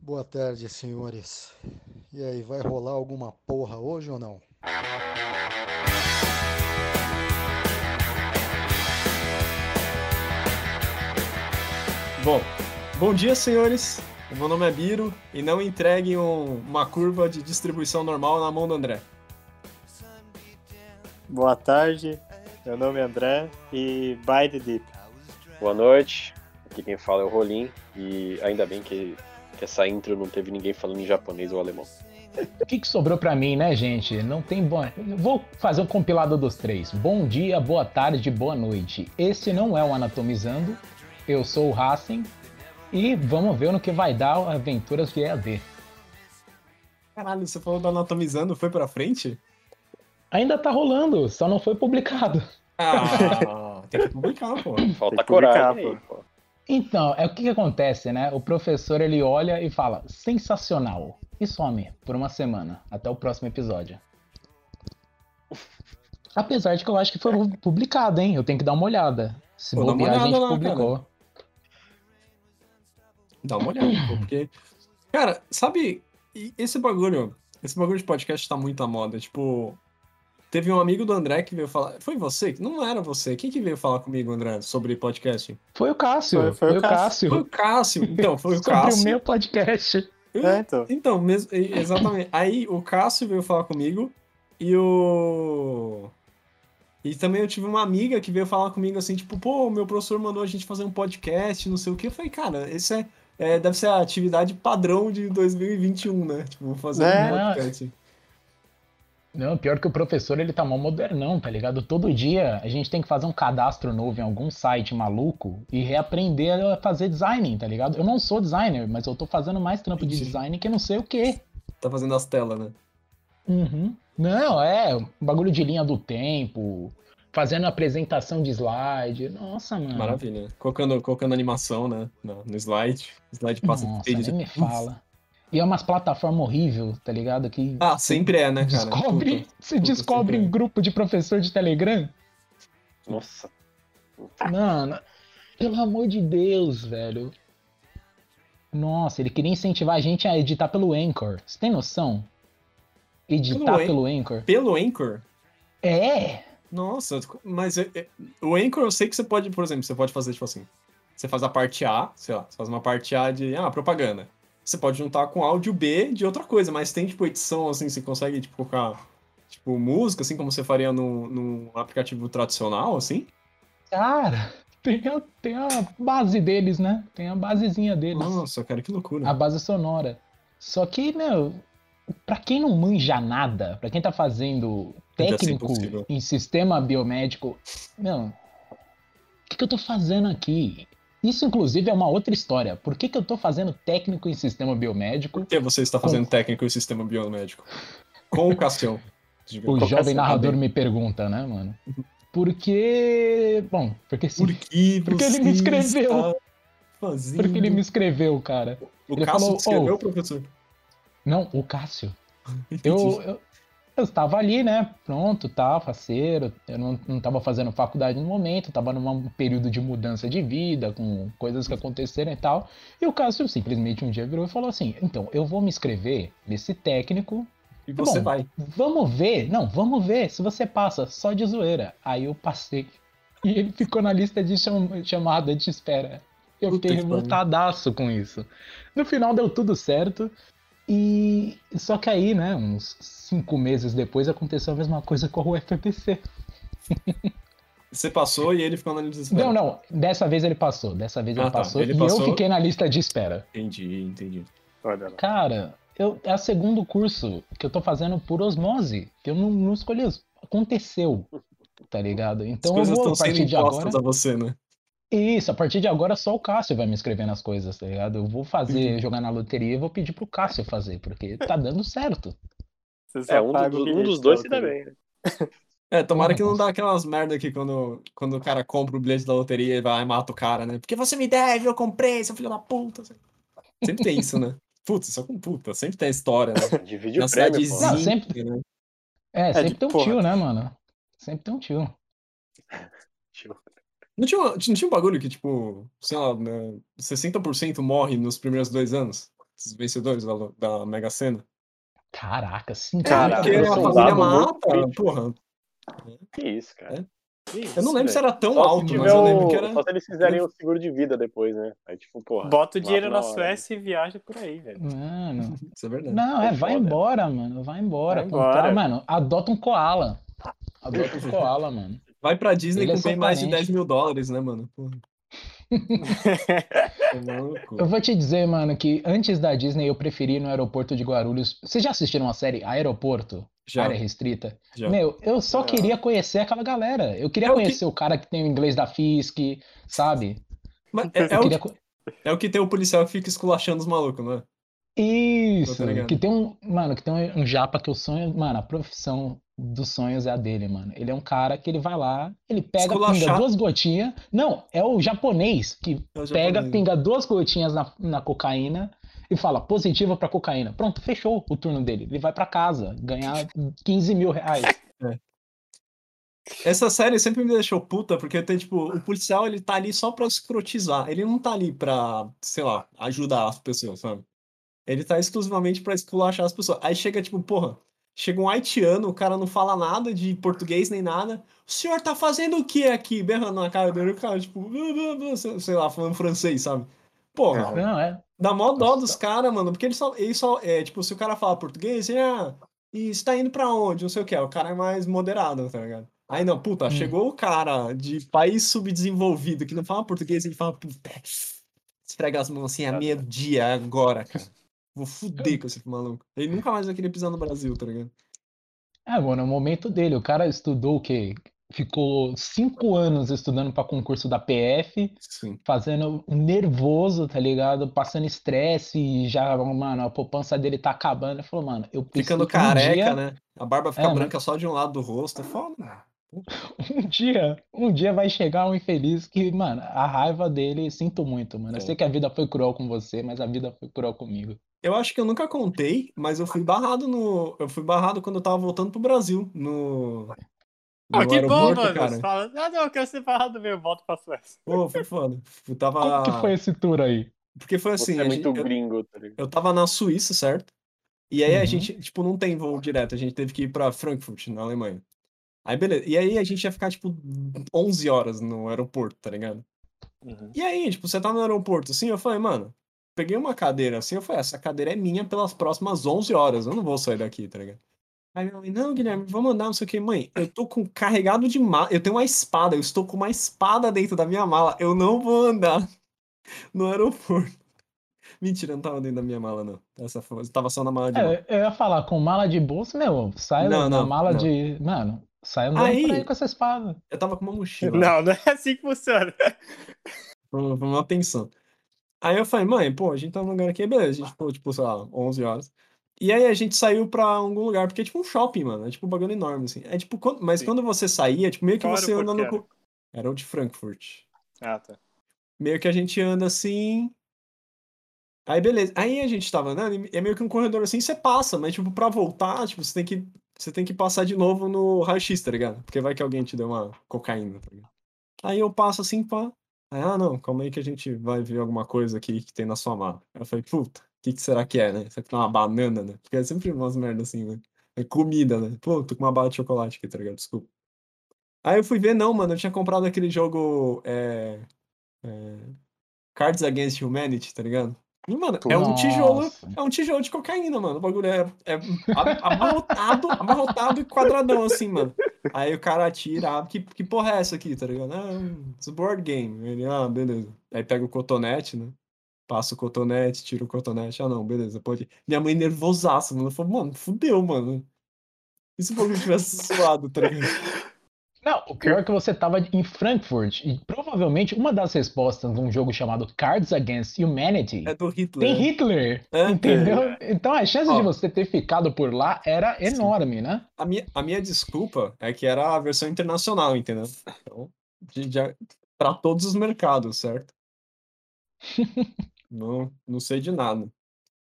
Boa tarde, senhores. E aí, vai rolar alguma porra hoje ou não? Bom, bom dia, senhores. O meu nome é Biro e não entreguem um- uma curva de distribuição normal na mão do André. Boa tarde, meu nome é André e By the Deep. Boa noite, aqui quem fala é o Rolim e ainda bem que, que essa intro não teve ninguém falando em japonês ou alemão. O que, que sobrou pra mim, né, gente? Não tem bom. Vou fazer um compilado dos três. Bom dia, boa tarde, boa noite. Esse não é o Anatomizando. Eu sou o Racing. E vamos ver no que vai dar Aventuras de EAD. Caralho, você falou do Anatomizando, foi pra frente? Ainda tá rolando, só não foi publicado. Ah, tem que publicar, pô. Falta Tem que publicar, coragem aí, pô. Então, é o que, que acontece, né? O professor ele olha e fala: sensacional. E some por uma semana, até o próximo episódio. Apesar de que eu acho que foi publicado, hein? Eu tenho que dar uma olhada. Se Pô, bobear, a gente olhada lá, publicou. Dá uma olhada, porque. Cara, sabe, esse bagulho, esse bagulho de podcast tá muito à moda. Tipo, teve um amigo do André que veio falar. Foi você? Não era você. Quem que veio falar comigo, André, sobre podcast? Foi o Cássio. Foi- Foi, foi o o Foi Cássio. o Cássio. Então, foi o Sobre Cássio. o meu podcast. É, então. Então, mesmo, exatamente. Aí o Cássio veio falar comigo e o. E também eu tive uma amiga que veio falar comigo assim, tipo, pô, meu professor mandou a gente fazer um podcast, não sei o quê. Eu falei, cara, esse é, é, deve ser a atividade padrão de 2021, né? Tipo, fazer É. um podcast. Não, pior que o professor, ele tá mó modernão, tá ligado? Todo dia a gente tem que fazer um cadastro novo em algum site maluco e reaprender a fazer design, tá ligado? Eu não sou designer, mas eu tô fazendo mais trampo de design que não sei o quê. Tá fazendo as telas, né? Uhum. Não, é, bagulho de linha do tempo, fazendo apresentação de slide. Nossa, mano. Maravilha. Colocando, colocando animação, né? No, slide. O slide passa Nossa, feio nem me fala. E é umas plataformas horríveis, tá ligado? Que Ah, sempre é, né, cara? descobre, Puta. se puta, descobre em é. grupo de professor de Telegram. Nossa, Mano, pelo amor de Deus, velho. Nossa, ele queria incentivar a gente a editar pelo Anchor. Você tem noção? Editar Pelo pelo Anchor. Pelo Anchor? É! Nossa, mas é- é- o Anchor eu sei que você pode, por exemplo, você pode fazer tipo assim. Você faz a parte A, sei lá, você faz uma parte A de ah, propaganda. Você pode juntar com áudio B de outra coisa, mas tem tipo edição assim, você consegue tipo colocar tipo música assim como você faria no, no aplicativo tradicional, assim? Cara, tem a, tem a base deles, né? Tem a basezinha deles. Nossa, cara, que loucura. A base sonora. Só que, meu, pra quem não manja nada, pra quem tá fazendo ser técnico em sistema biomédico, meu, o que, que eu tô fazendo aqui? Isso, inclusive, é uma outra história. Por que, que eu tô fazendo técnico em sistema biomédico? Por que você está fazendo técnico em sistema biomédico? Com o Cassião. O jovem narrador me pergunta, né, mano? Porque. Bom, porque sim. Por que Porque ele me escreveu. Fazendo... Porque ele me escreveu, cara. O ele Cássio falou, escreveu, "Oh." professor? Não, o Cássio. Eu, eu, eu estava ali, né? Pronto, tá, faceiro. Eu não, não tava fazendo faculdade no momento, tava num período de mudança de vida, com coisas que aconteceram e tal. E o Cássio simplesmente um dia virou e falou assim: então, eu vou me inscrever nesse técnico. E você bom. vai. Vamos ver, não, vamos ver se você passa, só de zoeira. Aí eu passei. E ele ficou na lista de cham- chamada de espera. Eu fiquei revoltadaço com isso. No final deu tudo certo. E só que aí, né, uns cinco meses depois aconteceu a mesma coisa com o UFPC. Você passou e ele ficou na lista de espera. Não, não, dessa vez ele passou, dessa vez Ah, ele tá, passou ele e passou. eu fiquei na lista de espera. Entendi, entendi. Olha lá. Cara, eu, é o segundo curso que eu tô fazendo por osmose, que eu não, não escolhi, aconteceu, tá ligado? Então As eu coisas vou, a estão sendo partir de agora... a você, né? Isso, a partir de agora só o Cássio vai me escrever nas coisas, tá ligado? Eu vou fazer, Uhum. jogar na loteria e vou pedir pro Cássio fazer, porque tá dando certo. É um, do- um dos dois se dá bem, né? É, tomara que não nossa. dá aquelas merda que quando, quando o cara compra o bilhete da loteria e vai lá e mata o cara, né? Porque você me deve, eu comprei, seu filho da puta. Sempre tem isso, né? Putz, só com puta, sempre tem a história, né? Divide Na o prêmio, pô. cidadezinha, Não, sempre- né? É, sempre de tem um porra. tio, né, mano? Sempre tem um. Tio. Não tinha, uma- não tinha um bagulho que, tipo, sei lá, né, 60% morre nos primeiros dois anos? Os vencedores da, da Mega Sena. Caraca, sim. Caraca, Porque eu a sou um família dado muito mata, crítico. porra. Que isso, cara. É. Que Eu não isso, lembro se velho. era tão Só se alto, tiver mas eu lembro o- que era. Só se eles fizerem o seguro de vida depois, né? Aí, tipo, porra. Bota o dinheiro mata na hora. Suécia e viaja por aí, velho. Mano. Isso é verdade. Não, é, É vai foda. embora, mano. Vai embora. Vai embora. Mano, adota um koala. Adota um koala, mano. Vai pra Disney Ele é com bem mais de parente. 10 mil dólares, né, mano? Maluco. Eu vou te dizer, mano, que antes da Disney eu preferi ir no aeroporto de Guarulhos. Vocês já assistiram a série Aeroporto? Já, Área restrita? já. Meu, eu só queria conhecer aquela galera. Eu queria É o que- conhecer o cara que tem o inglês da FISC, sabe? Mas é, é Eu o, queria que- é o que tem o policial que fica esculachando os malucos, não é? Isso, que tem um, mano, que tem um, um japa que o sonho, mano, a profissão dos sonhos é a dele, mano. Ele é um cara que ele vai lá, ele pega, pinga duas gotinhas. Não, é o japonês que É o pega, japonês. pinga duas gotinhas na, na cocaína e fala positiva pra cocaína. Pronto, fechou o turno dele. Ele vai pra casa ganhar 15 mil reais. Essa série sempre me deixou puta, porque tem, tipo, o policial ele tá ali só pra escrotizar. Ele não tá ali pra, sei lá, ajudar as pessoas, sabe? Ele tá exclusivamente pra esculachar as pessoas. Aí chega, tipo, porra, chega um haitiano, o cara não fala nada de português nem nada. O senhor tá fazendo o que aqui? Berrando na cara dele, o cara, tipo, "Blá, blá, blá", sei lá, falando francês, sabe? Porra, Não, é. Dá mó dó dos caras, mano, porque eles só, eles só, é, tipo, se o cara fala português, ele, ah, e você tá indo pra onde, não sei o que, o cara é mais moderado, tá ligado? Aí não, puta, Hum. chegou o cara de país subdesenvolvido que não fala português, ele fala, puta, esfrega as mãos assim, é meio-dia, é agora, cara. Vou fuder com esse maluco. Ele nunca mais vai querer pisar no Brasil, tá ligado? É, mano, é o momento dele. O cara estudou o quê? Ficou cinco anos estudando pra concurso da PF. Sim. fazendo nervoso, tá ligado? Passando estresse e já, mano, a poupança dele tá acabando. Ele falou, mano, eu preciso. Ficando um careca, dia- né? A barba fica É, branca só de um lado do rosto, é foda, mano. Um dia, um dia vai chegar um infeliz que, mano, a raiva dele, sinto muito, mano. Eu É. sei que a vida foi cruel com você, mas a vida foi cruel comigo. Eu acho que eu nunca contei, mas eu fui barrado no. Eu fui barrado quando eu tava voltando pro Brasil. No. Ah, no que bom, aeroporto, mano. cara. Você fala, ah, não, eu quero ser barrado mesmo, volto pra Suécia. Pô, foi foda. Eu tava. Como que foi esse tour aí? Porque foi Você assim, é a gente- muito eu, gringo, tá ligado? eu tava na Suíça, certo? E aí a Uhum. gente, tipo, não tem voo direto, a gente teve que ir pra Frankfurt, na Alemanha. Aí beleza. E aí a gente ia ficar, tipo, 11 horas no aeroporto, tá ligado? Uhum. E aí, tipo, você tá no aeroporto assim, eu falei, mano, peguei uma cadeira assim, eu falei, essa cadeira é minha pelas próximas 11 horas, eu não vou sair daqui, tá ligado? Aí minha mãe, não, Guilherme, vamos andar, não sei o que. Mãe, eu tô com carregado de mala, eu tenho uma espada, eu estou com uma espada dentro da minha mala, eu não vou andar no aeroporto. Mentira, não tava dentro da minha mala, não. Essa foi, tava só na mala de. É, eu ia falar, com mala de bolsa, meu, sai Não, na não, mala não. de. Mano, sai andando Aí- por aí com essa espada. Eu tava com uma mochila. Não, não é assim que funciona. Foi uma tensão. Aí eu falei, mãe, pô, a gente tá num lugar aqui, beleza. A gente ficou, tipo, sei lá, 11 horas. E aí a gente saiu pra algum lugar, porque é tipo um shopping, mano. É tipo um bagulho enorme, assim. É tipo, quando- mas Sim. quando você saía, tipo, meio que Qual você anda no. co- Era o de Frankfurt. Ah, tá. Meio que a gente anda assim. Aí beleza. Aí a gente tava andando, e é meio que um corredor assim, você passa, mas tipo, pra voltar, tipo, você tem que. Você tem que passar de novo no raio-x, tá ligado? Porque vai que alguém te deu uma cocaína, tá ligado? Aí eu passo assim, pá. Aí, ah, não, calma aí que a gente vai ver alguma coisa aqui que tem na sua mala. Aí eu falei, puta, o que, que será que é, né? Será que tem uma banana, né? Porque é sempre umas merdas assim, né? É comida, né? Pô, tô com uma bala de chocolate aqui, tá ligado? Desculpa. Aí eu fui ver, não, mano, eu tinha comprado aquele jogo. É, é, Cards Against Humanity, tá ligado? E, mano, é um tijolo. É um tijolo de cocaína, mano. O bagulho é, é amarrotado, amarrotado e quadradão, assim, mano. Aí o cara atira, ah, que, que porra é essa aqui, tá ligado? Ah, it's board game. Ele, ah, beleza. Aí pega o cotonete, né? Passa o cotonete, tira o cotonete. Ah, não, beleza, pode ir. Minha mãe nervosaça, mano. Falou, mano, fudeu, mano. E se o bagulho tivesse suado, tá ligado? Não, o pior é que você tava em Frankfurt e provavelmente uma das respostas de um jogo chamado Cards Against Humanity É do Hitler. tem Hitler, É, entendeu? Então a chance Ó. de você ter ficado por lá era Sim. enorme, né? A minha, a minha desculpa é que era a versão internacional, entendeu? Então, pra todos os mercados, certo? não, não sei de nada.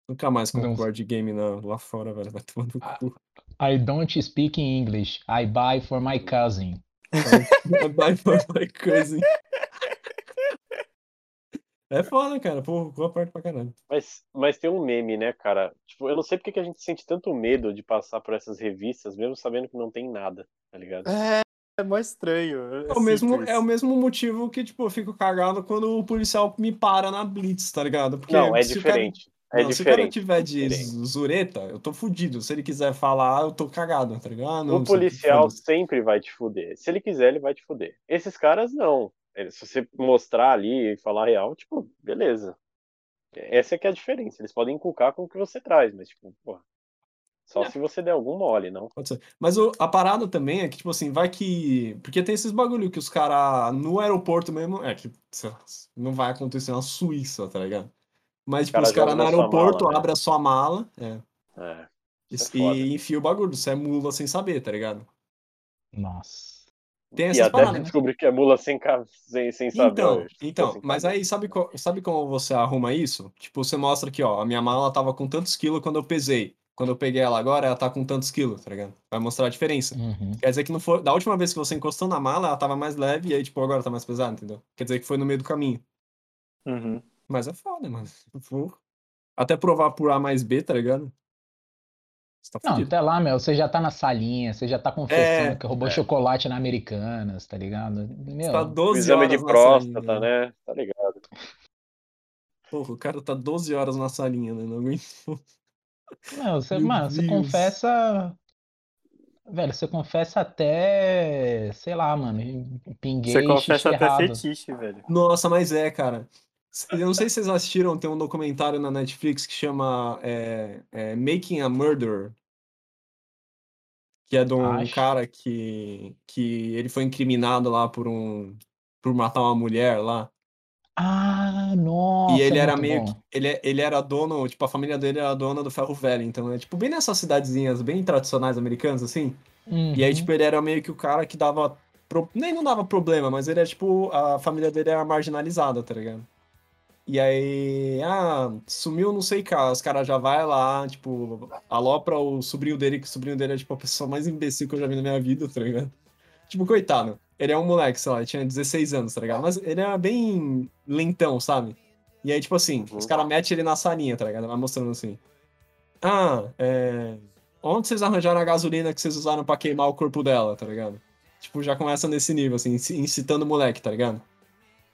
Nunca mais compro board game na- lá fora, velho. Vai tomar no Ah. cu. I don't speak English. I buy for my cousin. Vai for my cousin. É foda, cara. Pô, eu aperto pra caralho. Mas, mas tem um meme, né, cara? Tipo, eu não sei porque que a gente sente tanto medo de passar por essas revistas, mesmo sabendo que não tem nada, tá ligado? É, é mó estranho. É o, mesmo, é o mesmo motivo que, tipo, eu fico cagado quando o policial me para na Blitz, tá ligado? Porque Não, é o cara- diferente. É não, se o cara tiver de diferente. zureta, eu tô fudido. Se ele quiser falar, eu tô cagado, tá ligado? Ah, não, O policial sempre vai te fuder. Se ele quiser, ele vai te fuder. Esses caras não. Ele- Se você mostrar ali e falar real, tipo, beleza. Essa é que é a diferença. Eles podem inculcar com o que você traz, mas, tipo, porra. Só É. se você der algum mole, não. Pode ser. Mas o- a parada também é que, tipo assim, vai que. Porque tem esses bagulho que os caras no aeroporto mesmo. É que não vai acontecer na Suíça, tá ligado? Mas, tipo, cara os caras no aeroporto mala, né? abrem a sua mala é, É. e, é e enfia o bagulho. Você é mula sem saber, tá ligado? Nossa. Tem E essas até paradas. descobrir que é mula sem, sem, sem saber. Então, então, sem mas saber. aí sabe, sabe como você arruma isso? Tipo, você mostra aqui, ó, a minha mala tava com tantos quilos quando eu pesei. Quando eu peguei ela agora, ela tá com tantos quilos, tá ligado? Vai mostrar a diferença. Uhum. Quer dizer que não foi. Da última vez que você encostou na mala, ela tava mais leve e aí, tipo, agora tá mais pesada, entendeu? Quer dizer que foi no meio do caminho. Uhum. Mas é foda, mano. Até provar por A mais B, tá ligado? Você tá Não, até lá, meu, você já tá na salinha, você já tá confessando É, que roubou é. chocolate na Americanas, tá ligado? Você Meu, tá O 12 exame horas de próstata, salinha. né? Tá ligado? Porra, o cara tá 12 horas na salinha, né? Não aguento. Não, você, Meu mano, você Deus. confessa. Velho, você confessa até. Sei lá, mano. Pinguei Você confessa até errado. fetiche, velho. Nossa, mas é, cara. Eu não sei se vocês assistiram, tem um documentário na Netflix que chama é, é, Making a Murderer. Que é de um Acho. cara que, que ele foi incriminado lá por um por matar uma mulher lá. Ah, nossa, e ele é era muito meio bom. que, ele, ele era dono, tipo, a família dele era dona do ferro velho. Então é tipo bem nessas cidadezinhas bem tradicionais americanas, assim. E aí, Uhum. tipo, ele era meio que o cara que dava. pro- Nem não dava problema, mas ele é tipo. A família dele era marginalizada, tá ligado? E aí. Ah, sumiu não sei cá. Os caras já vai lá, tipo, alopra o sobrinho dele, que o sobrinho dele é, tipo, a pessoa mais imbecil que eu já vi na minha vida, tá ligado? Tipo, coitado. Ele é um moleque, sei lá, ele tinha 16 anos, tá ligado? Mas ele era bem lentão, sabe? E aí, tipo assim, Uhum. os caras metem ele na salinha, tá ligado? Vai mostrando assim. Ah, é. Onde vocês arranjaram a gasolina que vocês usaram pra queimar o corpo dela, tá ligado? Tipo, já começa nesse nível, assim, inci- incitando o moleque, tá ligado?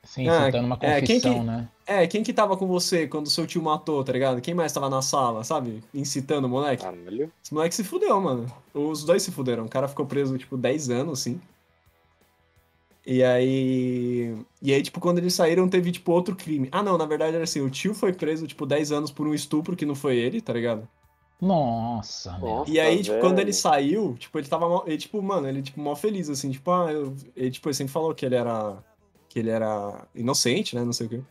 Sim, Ah, citando uma é, quem que- confissão, né? É, quem que tava com você quando seu tio matou, tá ligado? Quem mais tava na sala, sabe? Incitando o moleque. Caralho. Esse moleque se fudeu, mano. Os dois se fuderam. O cara ficou preso, tipo, 10 anos, assim. E aí. E aí, tipo, quando eles saíram, teve, tipo, outro crime. Ah, não, na verdade era assim: o tio foi preso, tipo, 10 anos por um estupro que não foi ele, tá ligado? Nossa. Nossa, E aí, tipo, quando ele velho. saiu, tipo, ele tava. Ele, tipo, mano, ele, tipo, mó feliz, assim, tipo, ah, eu. Ele, tipo, ele sempre falou que ele era. Que ele era inocente, né? Não sei o quê.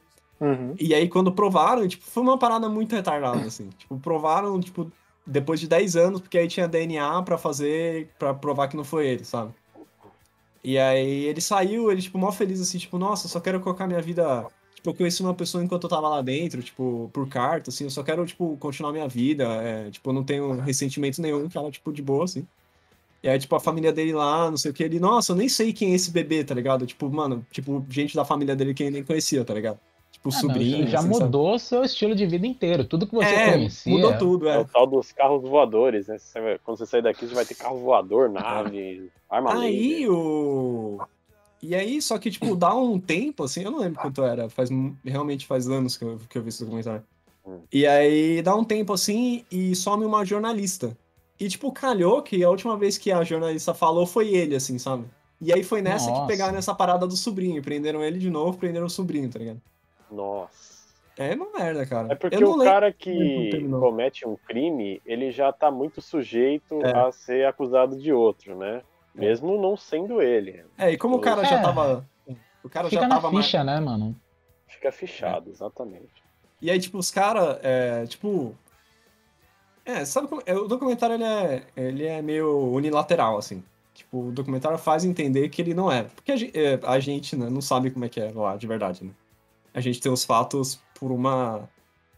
Uhum. E aí, quando provaram, tipo, foi uma parada muito retardada, assim. Tipo, provaram, tipo, depois de 10 anos, porque aí tinha DNA pra fazer, pra provar que não foi ele, sabe? E aí ele saiu, ele, tipo, mó feliz, assim, tipo, nossa, só quero colocar minha vida. Tipo, eu conheci uma pessoa enquanto eu tava lá dentro, tipo, por carta, assim, eu só quero, tipo, continuar minha vida. É, tipo, eu não tenho ressentimento nenhum, tava, tipo, de boa, assim. E aí, tipo, a família dele lá, não sei o que, ele, nossa, eu nem sei quem é esse bebê, tá ligado? Tipo, mano, tipo, gente da família dele que ele nem conhecia, tá ligado? Tipo, Ah, não, sobrinho. já assim, sabe? mudou o seu estilo de vida inteiro. Tudo que você é, conhecia. mudou tudo, É é. o tal dos carros voadores, né? Quando você sair daqui, você vai ter carro voador, nave, arma Aí laser. o. E aí, só que, tipo, dá um tempo, assim, eu não lembro quanto era, faz, realmente faz anos que eu, que eu vi esse documentário. Hum. E aí dá um tempo assim e some uma jornalista. E, tipo, calhou que a última vez que a jornalista falou foi ele, assim, sabe? E aí foi nessa Nossa. que pegaram essa parada do sobrinho, prenderam ele de novo, prenderam o sobrinho, tá ligado? Nossa. É uma merda, cara. É porque eu não o cara que comete um crime, ele já tá muito sujeito É. a ser acusado de outro, né? Mesmo não sendo ele. É, e como o cara já É. tava. O cara Fica já na tava mais. ficha, né, mano? Fica fichado, exatamente. E aí, tipo, os caras, é, tipo. É, sabe como. é, O documentário ele é, ele é meio unilateral, assim. Tipo, o documentário faz entender que ele não é. Porque a, gen- é, a gente né, não sabe como é que é lá de verdade, né? A gente tem os fatos por uma.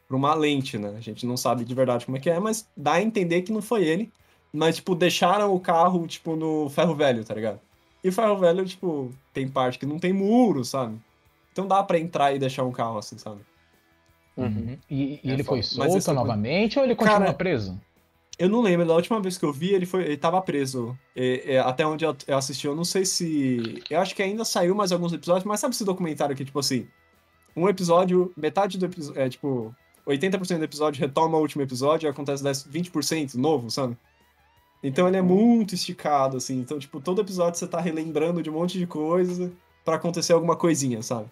por uma lente, né? A gente não sabe de verdade como é que é, mas dá a entender que não foi ele. Mas, tipo, deixaram o carro, tipo, no ferro velho, tá ligado? E o ferro velho, tipo, tem parte que não tem muro, sabe? Então dá pra entrar e deixar um carro assim, sabe? Uhum. E, e É ele foi foda. Solto esse é novamente ou ele continua Cara, preso? Eu não lembro, da última vez que eu vi, ele foi, ele tava preso. E- e até onde eu, eu assisti, eu não sei se. Eu acho que ainda saiu mais alguns episódios, mas sabe esse documentário que, tipo assim, um episódio, metade do episódio. É tipo, 80% do episódio retoma o último episódio e acontece 10, 20% novo, sabe? Então ele é muito esticado, assim. Então, tipo, todo episódio você tá relembrando de um monte de coisa pra acontecer alguma coisinha, sabe?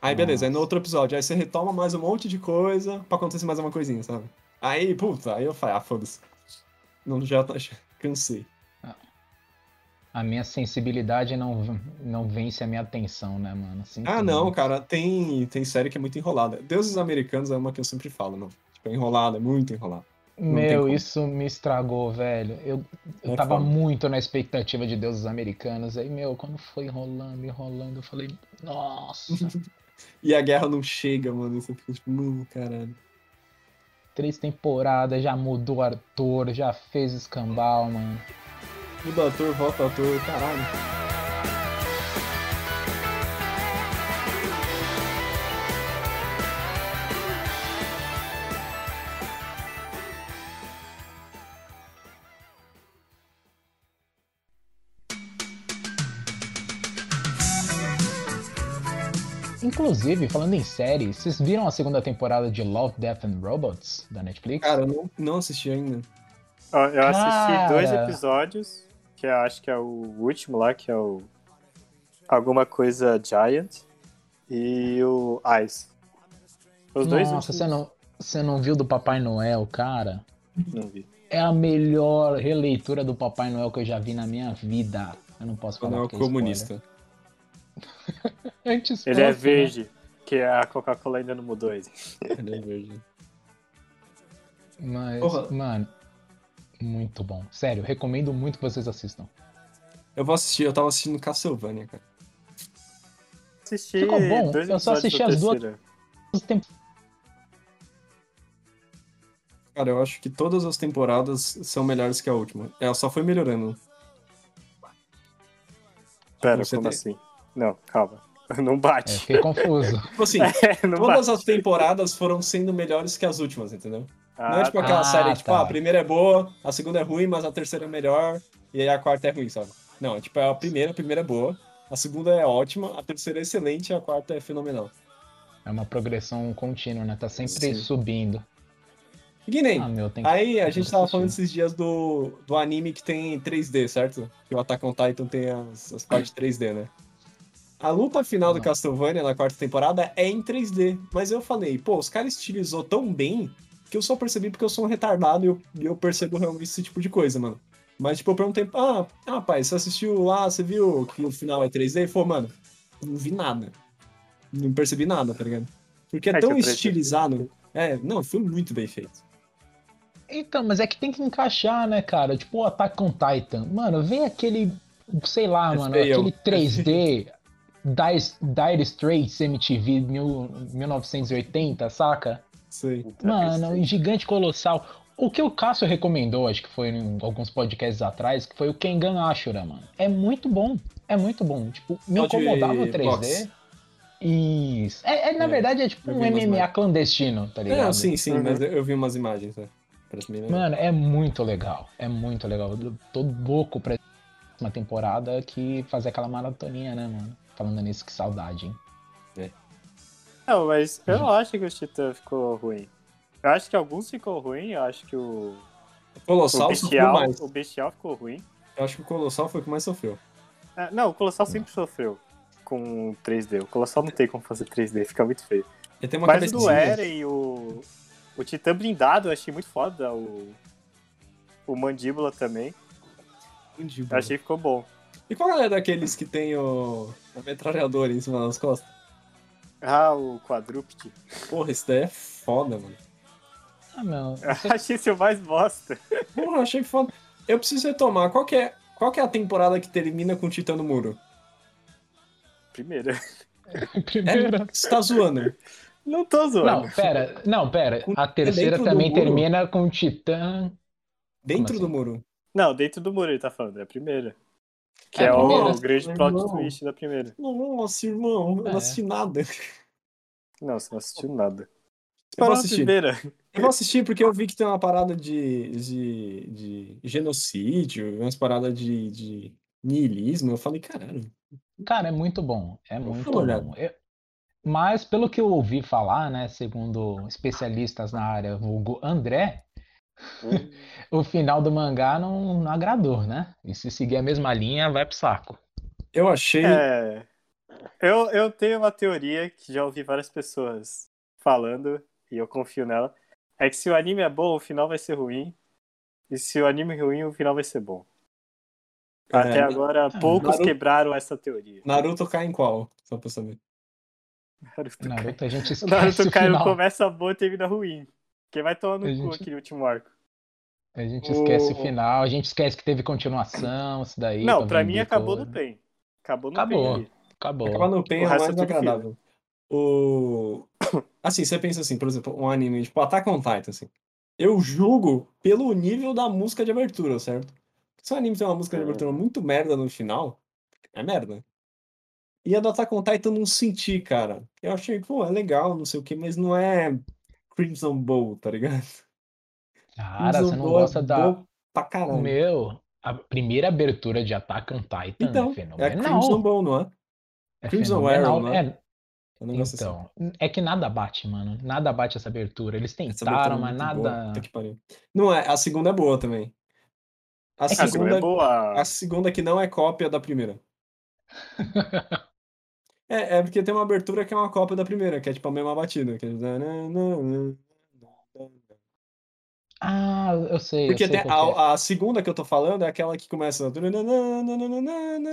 Aí beleza, aí no outro episódio, aí você retoma mais um monte de coisa pra acontecer mais uma coisinha, sabe? Aí, puta, aí eu falei, ah, foda-se. Não, já, já cansei. A minha sensibilidade não, não vence a minha atenção, né, mano? Sinto Ah, não, muito. cara, tem, tem série que é muito enrolada. Deuses Americanos é uma que eu sempre falo, não. Tipo, é enrolada, é muito enrolada. Meu, isso me estragou, velho. Eu, eu É tava foda. muito na expectativa de deuses americanos. Aí, meu, quando foi enrolando, enrolando, eu falei, nossa, E a guerra não chega, mano. Você fica tipo, mano, caralho. três temporadas, já mudou ator, já fez escambau, mano. Muda ator, volta ator, caralho. Inclusive, falando em série, vocês viram a segunda temporada de Love, Death and Robots da Netflix? Cara, eu não, não assisti ainda. Ó, Eu assisti dois Cara. episódios, que eu acho que é o último lá, que é o Alguma Coisa Giant e o Ice. Os dois Nossa, você não, você não viu do Papai Noel, cara? não vi. É a melhor releitura do Papai Noel que eu já vi na minha vida. Eu não posso falar Quando é é comunista. Antes Ele é né? verde, que a Coca-Cola ainda não mudou ele. Ele é verde. Mas, Porra. mano, muito bom. Sério, recomendo muito que vocês assistam. Eu vou assistir, eu tava assistindo Castlevania, cara. Assisti Ficou bom, eu só assisti as duas- terceira. Os tempos- Cara, eu acho que todas as temporadas são melhores que a última. Ela só foi melhorando. Pera, Você como tem- assim? Não, calma. Não É, bate. fiquei confuso. Tipo assim, É, todas bate. as temporadas foram sendo melhores que as últimas, entendeu? Ah, Não é tipo tá. aquela Ah, série, tipo, tá. ah, a primeira é boa, a segunda é ruim, mas a terceira é melhor, e aí a quarta é ruim, sabe? Não, é tipo, é a primeira, a primeira é boa, a segunda é ótima, a terceira é excelente e a quarta é fenomenal. É uma progressão contínua, né? Tá sempre Sim. subindo. E que nem, Ah, meu, tem que... aí a gente tava assistir. falando esses dias do, do anime que tem 3D, certo? Que o Attack on Titan tem as, as partes 3D, né? A luta final do Ah. Castlevania na quarta temporada é em 3D, mas eu falei, pô, os caras estilizou tão bem que eu só percebi porque eu sou um retardado e eu, e eu percebo realmente esse tipo de coisa, mano. Mas, tipo, eu perguntei, ah, ah, pai, você assistiu lá, você viu que o final é 3D? Ele falou, mano, não vi nada. Não percebi nada, tá ligado? Porque é, É tão o 3D estilizado. É, não, foi muito bem feito. Então, mas é que tem que encaixar, né, cara? Tipo o Attack on Titan. Mano, vem aquele, sei lá, É mano, feio. aquele 3D Dire, Straits MTV mil, 1980, saca? Sei. Mano, um gigante colossal. O que o Cássio recomendou, acho que foi em alguns podcasts atrás, que foi o Kengan Ashura, mano. É muito bom. É muito bom. Tipo, me incomodava o 3D. boxe. Isso. É, é, na É, verdade, é tipo um MMA imagens. clandestino, tá ligado? Não, sim, sim, Uhum. mas eu, vi umas imagens, né? Mano, é muito legal. É muito legal. Eu tô louco pra uma temporada que fazer aquela maratoninha, né, mano? Falando nisso, que saudade, hein? Não, mas eu Uhum. não acho que o Titã ficou ruim. Eu acho que alguns ficou ruim, eu acho que o, O o Colossal sofreu Bestial, mais. o Bestial ficou ruim. Eu acho que o Colossal foi o que mais sofreu. Ah, não, o Colossal sempre sofreu com 3D. O Colossal não tem como fazer 3D, fica muito feio. Ele tem uma Mas o do. Eren e o, o Titã blindado eu achei muito foda. O, o Mandíbula também. Mandíbula. Eu achei que ficou bom. E qual é daqueles que tem o, o metralhador em cima das costas? Ah, o Quadrúpede. Porra, esse daí é foda, mano. Ah, meu. Eu achei seu mais bosta. Porra, achei foda. Eu preciso retomar. Qual que é, qual que é a temporada que termina com o Titã no muro? Primeira. Primeira. É, você tá zoando. Não tô zoando. Não, pera. Não, pera. A terceira do também termina com o Titã. Dentro assim? do muro. Não, dentro do muro ele tá falando, é a primeira. Que É, é, o grande plot twist da primeira. Nossa, irmão, eu não É. assisti nada. Não, você não assistiu nada. Eu vou assistir. primeira. Eu vou assistir porque eu vi que tem uma parada de, de, de genocídio, umas paradas de, de niilismo. Eu falei, caralho. Cara, é muito bom. É muito bom. Eu- Mas pelo que eu ouvi falar, né, segundo especialistas na área, o André, o final do mangá não, não agradou, né? E se seguir a mesma linha, vai pro saco. Eu achei. É. Eu, eu tenho uma teoria que já ouvi várias pessoas falando, e eu confio nela. É que se o anime é bom, o final vai ser ruim. E se o anime é ruim, o final vai ser bom. É, Até agora, poucos Naruto- quebraram essa teoria. Naruto cai em qual? Só pra saber. Naruto, Naruto a gente esquece Naruto o cai, final. começa bom e termina ruim. Quem vai tomar no A cu gente- aquele último arco? A gente esquece o O- final, a gente esquece que teve continuação, isso daí. Não, pra mim acabou no PEN. Acabou no Acabou. PEN ali. Acabou. Acabar no Pen O é mais agradável. O... Assim, você pensa assim, por exemplo, um anime tipo Attack on Titan, assim. Eu julgo pelo nível da música de abertura, certo? Se o anime tem uma música de abertura muito merda no final, é merda. E a do Attack on Titan eu não senti, cara. Eu achei, pô, é legal, não sei o que, mas não é Crimson Bowl, tá ligado? Cara, Crimson você não Bowl é gosta da. bom pra caralho. Meu, a primeira abertura de Attack on Titan Então, é é fenomenal. Crimson Bowl, não é? É Crimson. Arrow, não é? É, É um negócio assim. então, é que nada bate, mano. Nada bate essa abertura. Eles abertura tentaram, é mas nada. puta que pariu. Não é, a segunda é boa também. A É que A segunda segunda, é boa. a segunda que não é cópia da primeira. É, é porque tem uma abertura que é uma cópia da primeira, que é tipo a mesma batida. Que é... Ah, eu sei. Porque eu sei tem que é. a, a segunda que eu tô falando é aquela que começa.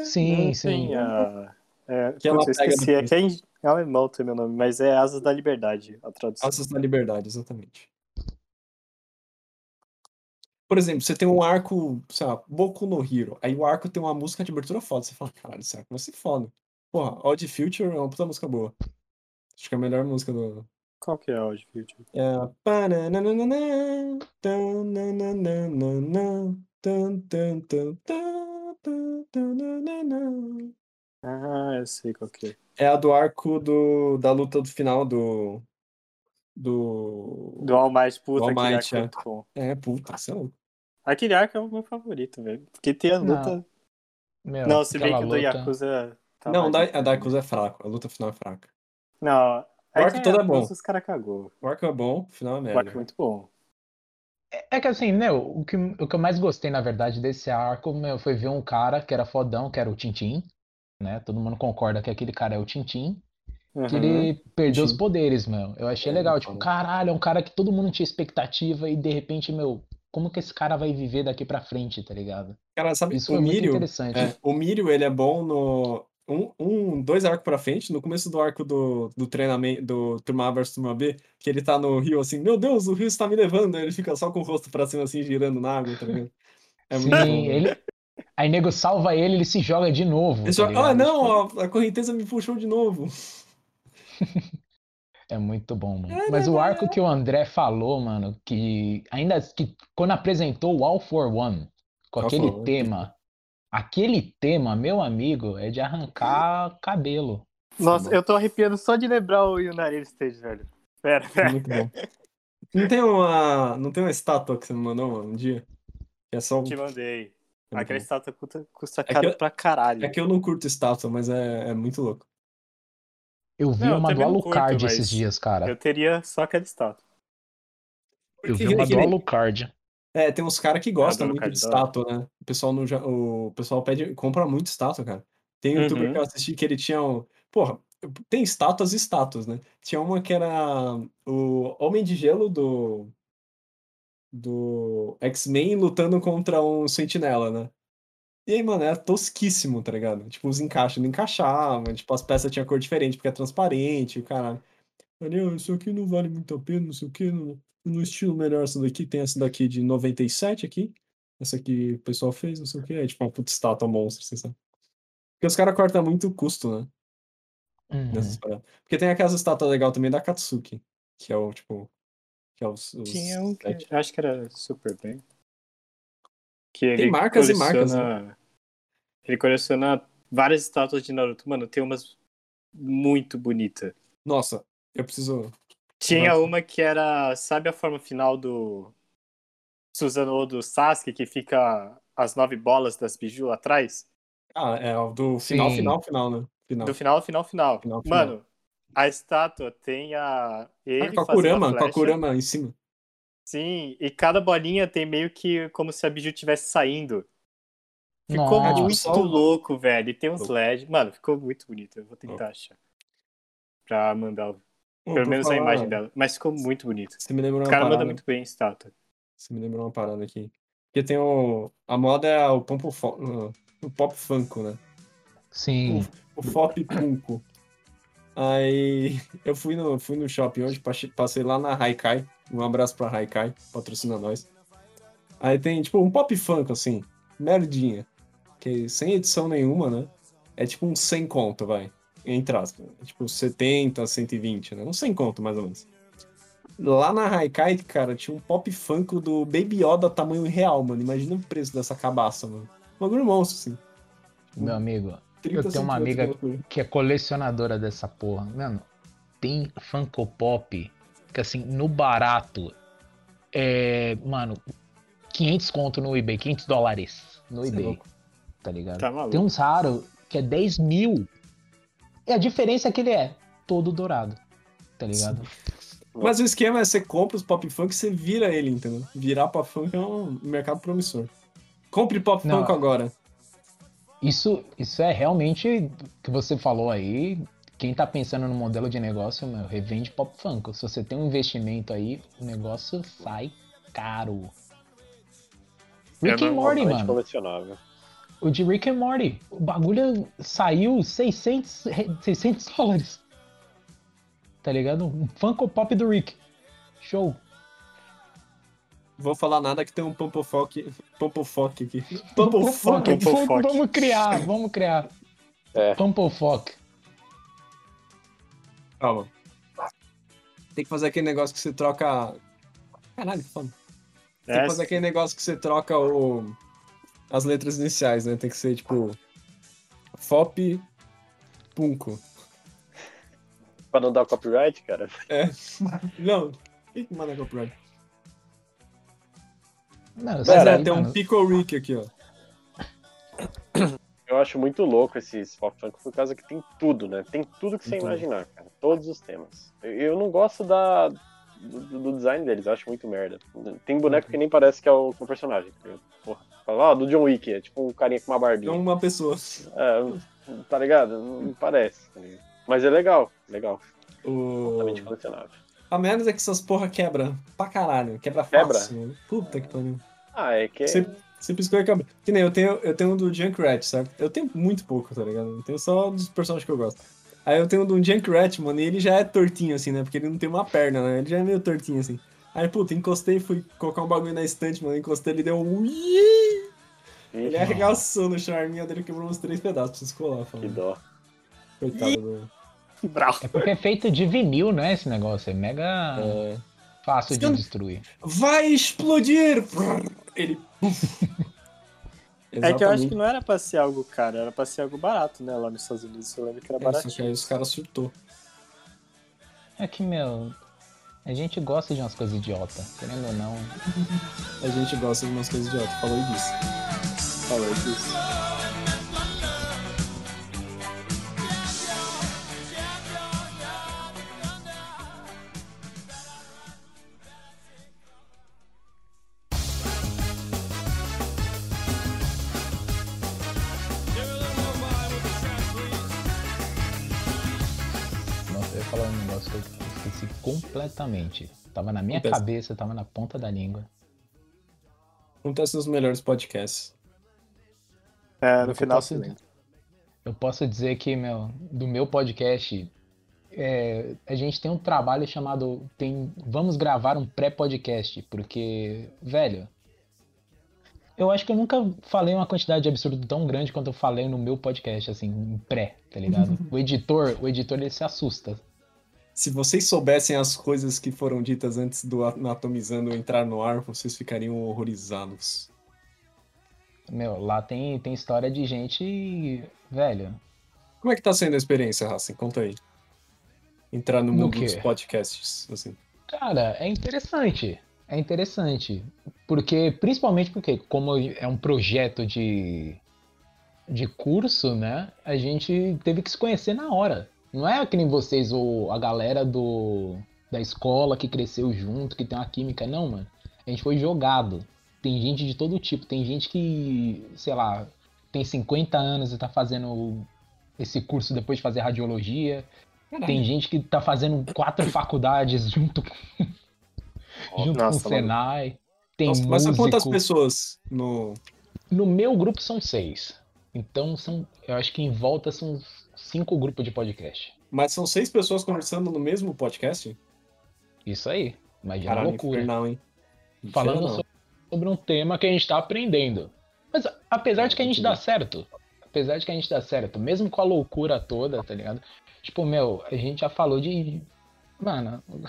Sim, sim. Tem a. É, Que ela pega esqueci, é que é em é alemão também o nome, mas é Asas da Liberdade, a tradução. Asas da Liberdade, exatamente. Por exemplo, você tem um arco, sei lá, Boku no Hero. Aí o arco tem uma música de abertura foda. Você fala, caralho, esse arco vai ser foda. Porra, Odd Future é uma puta música boa. Acho que é a melhor música do. Qual que é a Odd Future? É. Ah, eu sei qual que é. É a do arco do, da luta do final do. Do. Do All Might, puta, All Might, arco é é. É, puta, você é louco. Aquele arco é o meu favorito, velho. Porque tem a Não, luta. Meu, Não, se bem que o do luta- Yakuza. Tá Não, a da Yakuza é fraco. A luta final é fraca. Não, O arco que todo é Yakuza bom. Os caras cagou. O arco é bom, o final é O merda. arco é muito bom. É que assim, meu, o que, o que eu mais gostei, na verdade, desse arco, meu, foi ver um cara que era fodão, que era o Tintin, né? Todo mundo concorda que aquele cara é o Tintin, que Uhum. ele perdeu os Tintin. poderes, meu. Eu achei É, legal, tipo, caralho, é um cara que todo mundo tinha expectativa e de repente, meu, como que esse cara vai viver daqui pra frente, tá ligado? Cara, sabe, Isso o foi muito Mirio, interessante. é, o Mirio, ele é bom no um, um dois arcos pra frente, no começo do arco do, do treinamento do Turma A versus Turma B, que ele tá no rio assim, meu Deus, o rio está me levando, ele fica só com o rosto pra cima assim, girando na água, tá ligado? É muito bom. Sim, ele. Aí nego salva ele, ele se joga de novo. Tá só, ah, não, Tipo, a, a correnteza me puxou de novo. É muito bom, mano. Mas o arco que o André falou, mano, que ainda que quando apresentou o All for One, com All aquele tema, aquele tema, meu amigo, é de arrancar cabelo. Nossa, eu tô arrepiando só de lembrar o Yunari Stage, velho. Pera, É pera. muito bom. Não tem uma, não tem uma estátua que você me mandou mano, um dia? Que é só um... Te mandei. é muito Aquela bom. estátua custa, custa que caro eu- pra caralho. É que eu não curto estátua, mas é, é muito louco. Eu vi Não, eu uma do não curto, Alucard mas esses dias, cara. Eu teria só aquela estátua. Eu vi uma que do Alucard. É, tem uns caras que gostam do muito de estátua, né? O pessoal, no, o pessoal pede, compra muito estátua, cara. Tem um youtuber Uhum. que eu assisti que ele tinha. um- Porra, tem estátuas e estátuas, né? Tinha uma que era o Homem de Gelo do. Do X-Men lutando contra um sentinela, né? E aí, mano, era tosquíssimo, tá ligado? Tipo, os encaixes não encaixavam, tipo, as peças tinham cor diferente porque é transparente, o caralho. Daniel, isso aqui não vale muito a pena, não sei o que, no, no estilo melhor essa daqui, tem essa daqui de 97 aqui, essa aqui o pessoal fez, não sei o que, é tipo uma puta estátua monstro, você sabe? Porque os caras cortam muito custo, né, Uhum. Porque tem aquelas estátuas legais também da Katsuki, que é o, tipo, que é os, os Tinha um que sete. acho que era super bem. Que Tem marcas e marcas, né? coleciona- Ele coleciona várias estátuas de Naruto. Mano, tem umas muito bonitas. Nossa, eu preciso. Tinha Nossa. uma que era, sabe a forma final do Susanoo do Sasuke, que fica as nove bolas das biju atrás? Ah, é o do final, Sim. final, final, né? Final. Do final, final, final. Final, final. Mano, a estátua tem a. Ele Ah, com a Kurama, com a. Kurama em cima. Sim, e cada bolinha tem meio que como se a biju estivesse saindo. Ficou Nossa. muito Só o- louco, velho. E tem uns Louco. LED. Mano, ficou muito bonito. Eu vou tentar achar. Pra mandar, o- Pelo menos a falar- imagem dela. Mas ficou muito bonito. Você me lembrou O uma cara parada. manda muito bem a estátua. Você me lembrou uma parada aqui. Porque tem o. A moda é o pompo fo... o pop funko, né? Sim. O Fop Punko. Aí eu fui no, fui no shopping hoje, passe- passei lá na Haikai. Um abraço pra Haikai, patrocina nós. Aí tem tipo um pop funk assim, merdinha. Que sem edição nenhuma, né? É tipo um 100 conto, vai. Entre aspas. É tipo 70, 120, né? Um 100 conto, mais ou menos. Lá na Haikai, cara, tinha um pop funk do Baby Yoda tamanho real, mano. Imagina o preço dessa cabaça, mano. Um bagulho monstro, assim. Meu amigo, 30 Eu tenho uma amiga- que é colecionadora dessa porra. Mano, tem Funko Pop que assim, no barato, é, mano, 500 conto no eBay, 500 dólares no Cê é eBay, louco. tá ligado? Tá. Tem uns raros que é 10 mil. E a diferença é que ele é todo dourado, tá ligado? Mas o esquema é você compra os pop funk e você vira ele, entendeu? Virar pop funk é um mercado promissor. Compre pop Não. funk agora. Isso, isso é realmente o que você falou aí. Quem tá pensando no modelo de negócio, meu, revende Pop Funko. Se você tem um investimento aí, o negócio sai caro. Rick É and Morty, mano. colecionável. O de Rick and Morty. O bagulho saiu 600, re- 600 dólares. Tá ligado? Um Funko Pop do Rick. Show. Vou falar nada que tem um Pampofoque Pampofoque aqui. Pampofoque. Vamos, Fock. vamos criar, vamos criar. É. Fock. Calma. Tem que fazer aquele negócio que você troca. Caralho, foda. Tem É, que fazer aquele negócio que você troca o... as letras iniciais, né? Tem que ser tipo. FOP Punko. Pra não dar copyright, cara. É. Não. Ih, que manda copyright. Não, Mas é, tem um. Pickle Rick aqui, ó. Eu acho muito louco esses pop funk por causa que tem tudo, né? Tem tudo que você Tudo. imaginar, cara. Todos os temas. Eu não gosto da, do, do design deles, eu acho muito merda. Tem boneco que nem parece que é o, é o personagem. Porra, fala, ó, do John Wick, é tipo um carinha com uma É barbinha. uma pessoa. É, tá ligado? Não parece. tá ligado? Mas é legal, legal. O... Colecionável. A merda é que essas porra quebra pra caralho. Quebra Quebra? fácil. mano. Puta que pariu. Ah, é que. Sempre, sempre escolhe quebra. Que nem eu tenho, eu tenho um do Junkrat, certo? Eu tenho muito pouco, tá ligado? Eu tenho só dos personagens que eu gosto. Aí eu tenho um do Junkrat, mano, e ele já é tortinho assim, né? Porque ele não tem uma perna, né? Ele já é meio tortinho assim. Aí, puta, encostei, fui colocar um bagulho na estante, mano. Encostei, ele deu um. Ih! Ele arregaçou no charminho dele, quebrou uns três pedaços. Preciso colar, que falando. dó. Coitado do. É porque é feito de vinil, né? Esse negócio. É mega É... fácil de Você- destruir. Vai explodir! Ele. É que eu acho que não era pra ser algo caro, era pra ser algo barato, né? Lá nos Estados Unidos eu lembro que era É, só que aí os caras surtou. É que, meu. A gente gosta de umas coisas idiota, querendo ou não. A gente gosta de umas coisas idiotas, falou disso. Falou disso. Completamente. Tava na minha Acontece. cabeça, tava na ponta da língua. Acontece nos melhores podcasts. É, no Eu final posso- lembra. Eu posso dizer que, meu, do meu podcast, é, a gente tem um trabalho chamado tem, Vamos gravar um pré-podcast, porque, velho, eu acho que eu nunca falei uma quantidade de absurdo tão grande quanto eu falei no meu podcast, assim, em pré, tá ligado? o editor, o editor ele se assusta. Se vocês soubessem as coisas que foram ditas antes do Anatomizando entrar no ar, vocês ficariam horrorizados. Meu, lá tem, tem história de gente. Velho. Como é que tá sendo a experiência, Racing? Conta aí. Entrar no No mundo quê? dos podcasts, assim. Cara, é interessante. É interessante. Porque, principalmente porque, como é um projeto de, de curso, né? A gente teve que se conhecer na hora. Não é que nem vocês, ou a galera do, da escola que cresceu junto, que tem uma química. Não, mano. A gente foi jogado. Tem gente de todo tipo. Tem gente que, sei lá, tem 50 anos e tá fazendo esse curso depois de fazer radiologia. Tem gente que tá fazendo quatro faculdades junto com, junto Nossa, com o mano. Senai. Tem Nossa, mas são quantas músico. pessoas no. No meu grupo são seis. Então são. Eu acho que em volta são cinco grupos de podcast. Mas são seis pessoas conversando no mesmo podcast? Isso aí. Imagina a Caralho, loucura. infernal, hein? Falando Infernal. so- sobre um tema que a gente tá aprendendo. Mas apesar de que a gente dá certo. Apesar de que a gente dá certo, mesmo com a loucura toda, tá ligado? Tipo, meu, a gente já falou de. Mano.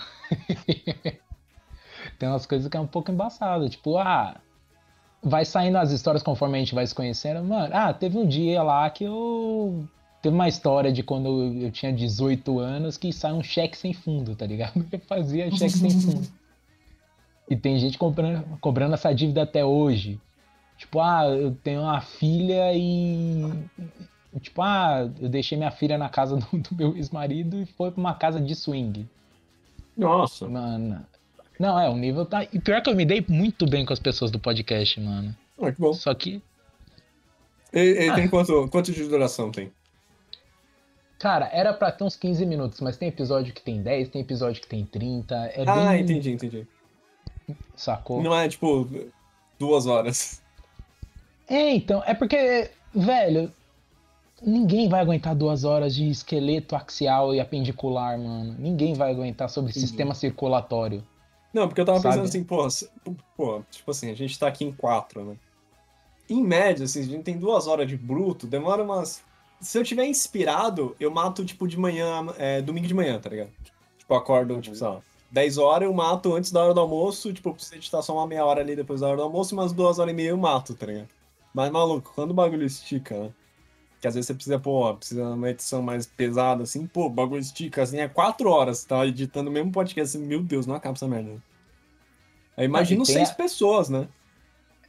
Tem umas coisas que é um pouco embaçado. Tipo, ah. Vai saindo as histórias conforme a gente vai se conhecendo. Mano, ah, teve um dia lá que eu. Teve uma história de quando eu tinha 18 anos que saiu um cheque sem fundo, tá ligado? Eu fazia cheque sem fundo. E tem gente cobrando, cobrando essa dívida até hoje. Tipo, ah, eu tenho uma filha e. Tipo, ah, eu deixei minha filha na casa do, do meu ex-marido e foi pra uma casa de swing. Nossa. Mano. Não, é, o nível tá. E pior que eu me dei muito bem com as pessoas do podcast, mano. Ah, que bom. Só que, Ele, ele Ah. tem quanto, quanto de duração tem? Cara, era pra ter uns 15 minutos, mas tem episódio que tem 10, tem episódio que tem 30. É ah, bem. entendi, entendi. Sacou? Não é tipo duas horas. É, então, é porque, velho, ninguém vai aguentar duas horas de esqueleto axial e apendicular, mano. Ninguém vai aguentar sobre Entendi. sistema circulatório. Não, porque eu tava pensando Sabe? assim, pô, pô, tipo assim, a gente tá aqui em quatro, né? Em média, assim, a gente tem duas horas de bruto, demora umas. Se eu tiver inspirado, eu mato, tipo, de manhã, é, domingo de manhã, tá ligado? Tipo, eu acordo, tipo, sei lá, 10 horas eu mato antes da hora do almoço, tipo, eu preciso editar só uma meia hora ali depois da hora do almoço, e umas duas horas e meia eu mato, tá ligado? Mas, maluco, quando o bagulho estica, né? Que às vezes você precisa, pô, precisa de uma edição mais pesada, assim, pô, o bagulho estica, assim, é quatro horas, você tá editando o mesmo podcast, assim, meu Deus, não acaba essa merda. né? Aí imagino e tem seis a- pessoas, né?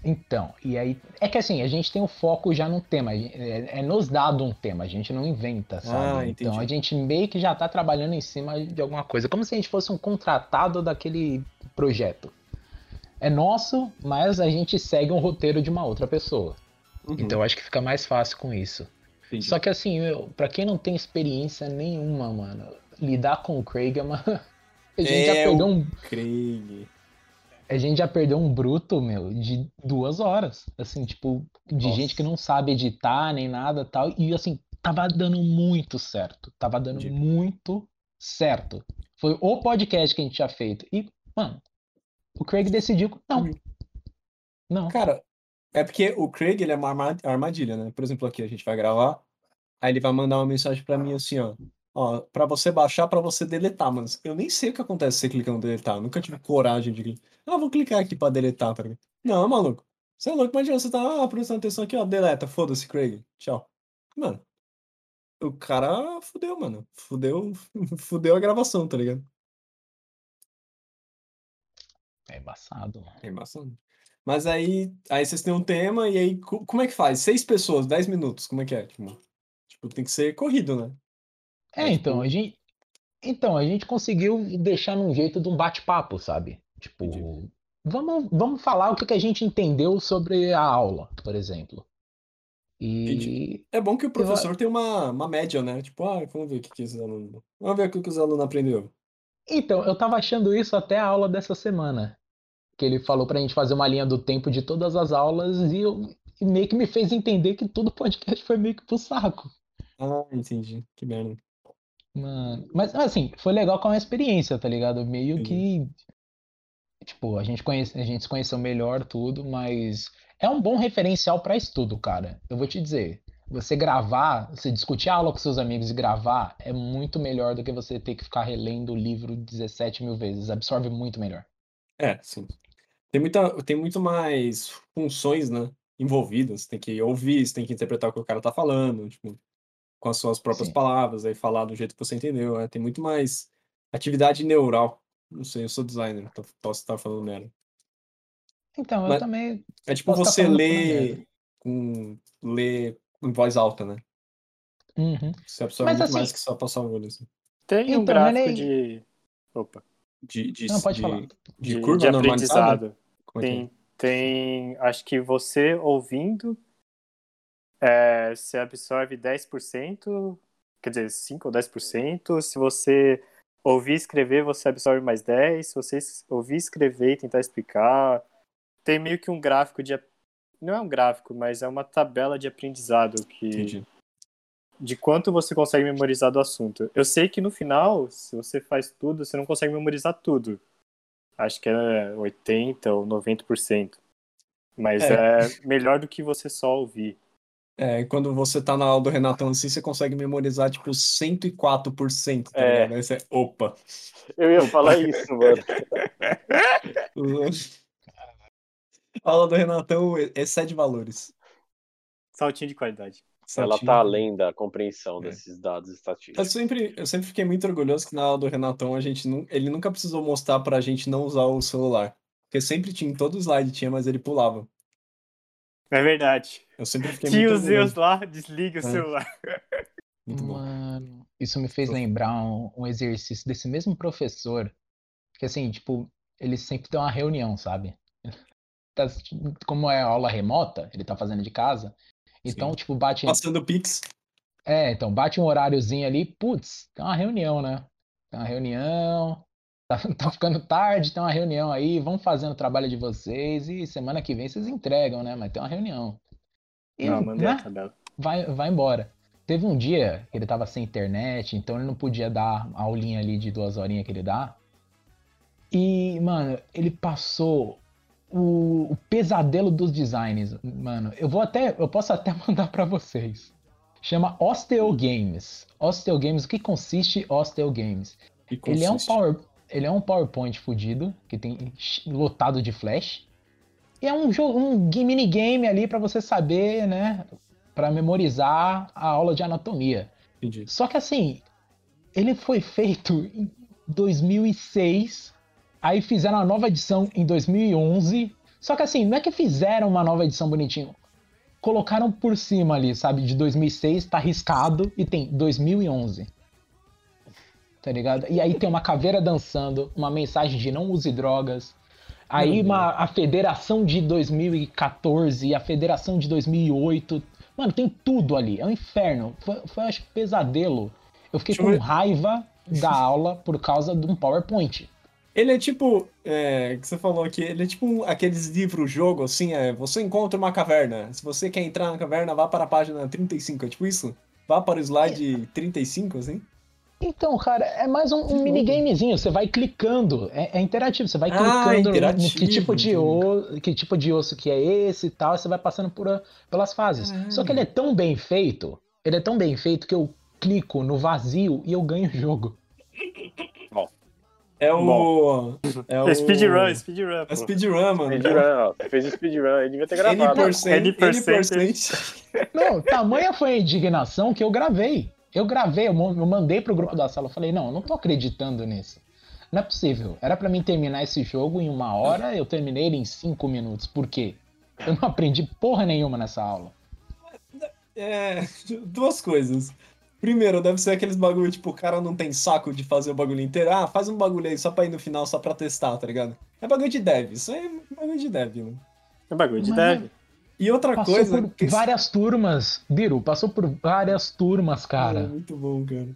Então, e aí. É que assim, a gente tem o foco já no tema. É, é nos dado um tema, a gente não inventa, sabe? Ah, então a gente meio que já tá trabalhando em cima de alguma coisa. Como se a gente fosse um contratado daquele projeto. É nosso, mas a gente segue um roteiro de uma outra pessoa. Uhum, Então eu acho que fica mais fácil com isso. entendi. Só que assim, pra quem não tem experiência nenhuma, mano, lidar com o Craig é uma. A gente, já É, perdeu o- um, Craig. A gente já perdeu um bruto, meu, de duas horas. Assim, tipo, de Nossa. gente que não sabe editar nem nada tal. E assim, tava dando muito certo. Tava dando muito certo. Foi o podcast que a gente tinha feito. E, mano, o Craig decidiu. Não. Uhum. Não. Cara, é porque o Craig, ele é uma arma- armadilha, né? Por exemplo, aqui a gente vai gravar, aí ele vai mandar uma mensagem pra mim assim, ó. Ó, pra você baixar, pra você deletar, mano. Eu nem sei o que acontece se você clicar no deletar. eu Nunca tive coragem de clicar. Ah, vou clicar aqui pra deletar, tá ligado? Não, maluco. Você é louco, imagina, você tá ah, prestando atenção aqui, ó, deleta, foda-se, Craig. Tchau. Mano, o cara fudeu, mano. Fudeu, fudeu a gravação, tá ligado? É embaçado, mano. É embaçado. Mas aí, aí vocês têm um tema e aí co- como é que faz? Seis pessoas, dez minutos, como é que é? Tipo, tipo, tem que ser corrido, né? É, então, a gente. Então, a gente conseguiu deixar num jeito de um bate-papo, sabe? Tipo, Entendi. vamos, vamos falar o que, que a gente entendeu sobre a aula, por exemplo. Entendi. E É bom que o professor tem uma, uma média, né? Tipo, ah, vamos ver o que, que os alunos. Vamos ver o que, que os alunos aprenderam. então, eu tava achando isso até a aula dessa semana. Que ele falou pra gente fazer uma linha do tempo de todas as aulas e, eu, e meio que me fez entender que todo podcast foi meio que pro saco. Ah, entendi. Que merda. Mano, mas assim, foi legal com a experiência, tá ligado? Meio que. Tipo, a gente conhece, a gente se conheceu melhor, tudo, mas é um bom referencial pra estudo, cara. Eu vou te dizer, você gravar, você discutir a aula com seus amigos e gravar é muito melhor do que você ter que ficar relendo o livro 17 mil vezes. Absorve muito melhor. É, sim. Tem muita, tem muito mais funções, né? envolvido, você tem que ouvir, você tem que interpretar o que o cara tá falando, tipo, com as suas próprias Sim. palavras, aí falar do jeito que você entendeu. né? Tem muito mais atividade neural. Não sei, eu sou designer, então posso estar falando merda. Então, eu Mas- também. É tipo você ler com ler em voz alta, né? Uhum. Você absorve Mas muito assim- mais que só passar o olho assim. Tem um Então, é gráfico nem- de. Opa. De, de, Não, pode de, falar. de De, curva de normalizada? aprendizado. Como é que é? Tem, tem. Acho que você ouvindo. É, você absorve 10%. Quer dizer, 5 ou 10%. Se você ouvir e escrever, você absorve mais 10%. Se você ouvir e escrever e tentar explicar. Tem meio que um gráfico de. Não é um gráfico, mas é uma tabela de aprendizado que Entendi. de quanto você consegue memorizar do assunto. Eu sei que no final, se você faz tudo, você não consegue memorizar tudo. Acho que é 80 ou 90%. Mas é, melhor do que você só ouvir. É, quando você tá na aula do Renatão assim, você consegue memorizar tipo 104%, tá É. ligado? Aí você, opa. Eu ia falar isso, mano. A aula do Renatão excede valores. Saltinho de qualidade. Ela Saltinho. tá além da compreensão É. desses dados Eu estatísticos. sempre, eu sempre fiquei muito orgulhoso que na aula do Renatão a gente não, ele nunca precisou mostrar pra gente não usar o celular. Porque sempre tinha, em todo slide tinha, mas ele pulava. É verdade. Eu sempre fiquei Tinha muito orgulhoso. lá, desliga o É. celular. Muito bom. Mano, isso me fez Tô- lembrar um, um exercício desse mesmo professor. Que assim, tipo, ele sempre tem uma reunião, sabe? Tá- como é aula remota, ele tá fazendo de casa. Então, Sim. tipo, bate. Passando Pix. É, então, bate um horáriozinho ali, putz, tem uma reunião, né? Tem uma reunião, tá, tá ficando tarde, tem uma reunião aí, vão fazendo o trabalho de vocês e semana que vem vocês entregam, né? Mas tem uma reunião. E, Não, mandei a né? tabela. vai, vai embora. Teve um dia que ele tava sem internet, então ele não podia dar a aulinha ali de duas horinhas que ele dá. E, mano, ele passou o, o pesadelo dos designs, mano. Eu vou até, eu posso até mandar pra vocês. Chama Osteo Games. Osteo Games, o que consiste Osteo Games? E Ele é um consiste. power, ele é um PowerPoint fudido que tem lotado de flash. E é um jogo, um minigame ali pra você saber, né, Pra memorizar a aula de anatomia. Entendi. Só que assim, ele foi feito em 2006, aí fizeram a nova edição em 2011. Só que assim, não é que fizeram uma nova edição bonitinho. Colocaram por cima ali, sabe? De 2006 tá riscado e tem 2011. Tá ligado? E aí tem uma caveira dançando, uma mensagem de não use drogas. Aí uma, a federação de 2014 e a federação de 2008. Mano, tem tudo ali. É um inferno. Foi, foi acho que pesadelo. Eu fiquei Deixa com raiva da aula por causa de um PowerPoint. Ele é tipo, é, que você falou aqui, ele é tipo um- aqueles livros-jogo, assim, é, você encontra uma caverna. Se você quer entrar na caverna, vá para a página 35, é tipo isso? Vá para o slide 35, assim? Então, cara, é mais um, um minigamezinho. Você vai clicando. É, é interativo. Você vai Ah, clicando no- no que tipo de osso, que tipo de osso que é esse e tal. E você vai passando por, a- pelas fases. Só que ele é tão bem feito. Ele é tão bem feito que eu clico no vazio e eu ganho o jogo. É o... É o... Speedrun, speedrun. É speedrun, mano. Speedrun, ó. Você fez o speedrun, ele devia ter N gravado. por cento, N N por percent. cento. Não, tamanha foi a indignação que eu gravei. Eu gravei, eu mandei pro grupo da sala. Eu falei, não, eu não tô acreditando nisso. Não é possível. Era pra mim terminar esse jogo em uma hora, eu terminei ele em cinco minutos. Por quê? Eu não aprendi porra nenhuma nessa aula. É, duas coisas. Primeiro, deve ser aqueles bagulho, tipo, o cara não tem saco de fazer o bagulho inteiro. Ah, faz um bagulho aí só pra ir no final, só pra testar, tá ligado? É bagulho de dev, isso aí é bagulho de dev, mano. É bagulho de Mas- dev. E outra Passou coisa. por que- várias turmas, Biru, passou por várias turmas, É, cara. muito bom, cara.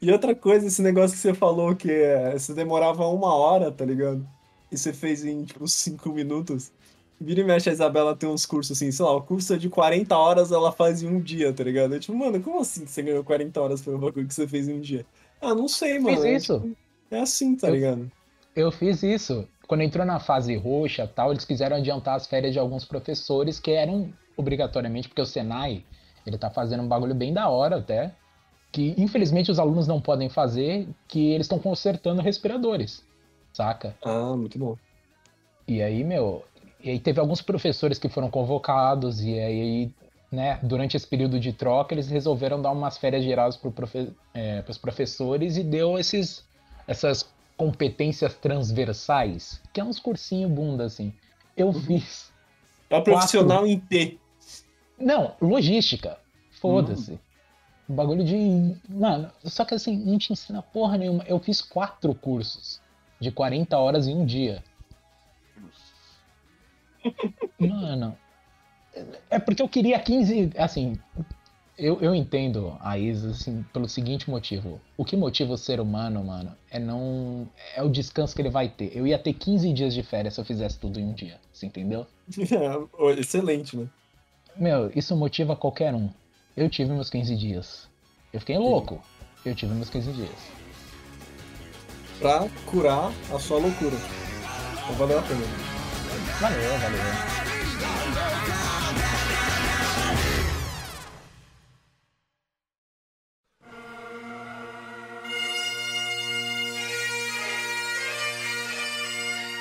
E outra coisa, esse negócio que você falou que é, você demorava uma hora, tá ligado? E você fez em, tipo, cinco minutos. Vira e mexe, a Isabela tem uns cursos assim, sei lá, o curso é de 40 horas, ela faz em um dia, tá ligado? Eu, tipo, mano, como assim você ganhou 40 horas pelo bagulho que você fez em um dia? Ah, não sei, mano. Fiz É, isso. tipo, É assim, tá Eu- ligado? Eu fiz isso. Quando entrou na fase roxa tal, eles quiseram adiantar as férias de alguns professores que eram obrigatoriamente, porque o Senai, ele tá fazendo um bagulho bem da hora até, que infelizmente os alunos não podem fazer, que eles estão consertando respiradores, saca? Ah, muito bom. E aí, meu, E aí teve alguns professores que foram convocados, e aí, né, durante esse período de troca, eles resolveram dar umas férias gerais para profe é, os professores e deu esses, essas competências transversais, que é uns cursinhos bunda, assim. Eu fiz. É profissional em T. Não, logística. Foda-se. Um bagulho de. Mano, só que assim, não te ensina porra nenhuma. Eu fiz quatro cursos de 40 horas em um dia. Mano. É porque eu queria 15. Assim, eu, eu entendo a Isa assim, pelo seguinte motivo. O que motiva o ser humano, mano, é não. É o descanso que ele vai ter. Eu ia ter 15 dias de férias se eu fizesse tudo em um dia. Você entendeu? Excelente, né? Meu, isso motiva qualquer um. Eu tive meus 15 dias. Eu fiquei louco. Eu tive meus 15 dias. Pra curar a sua loucura. Então valeu a pena. Valeu, valeu.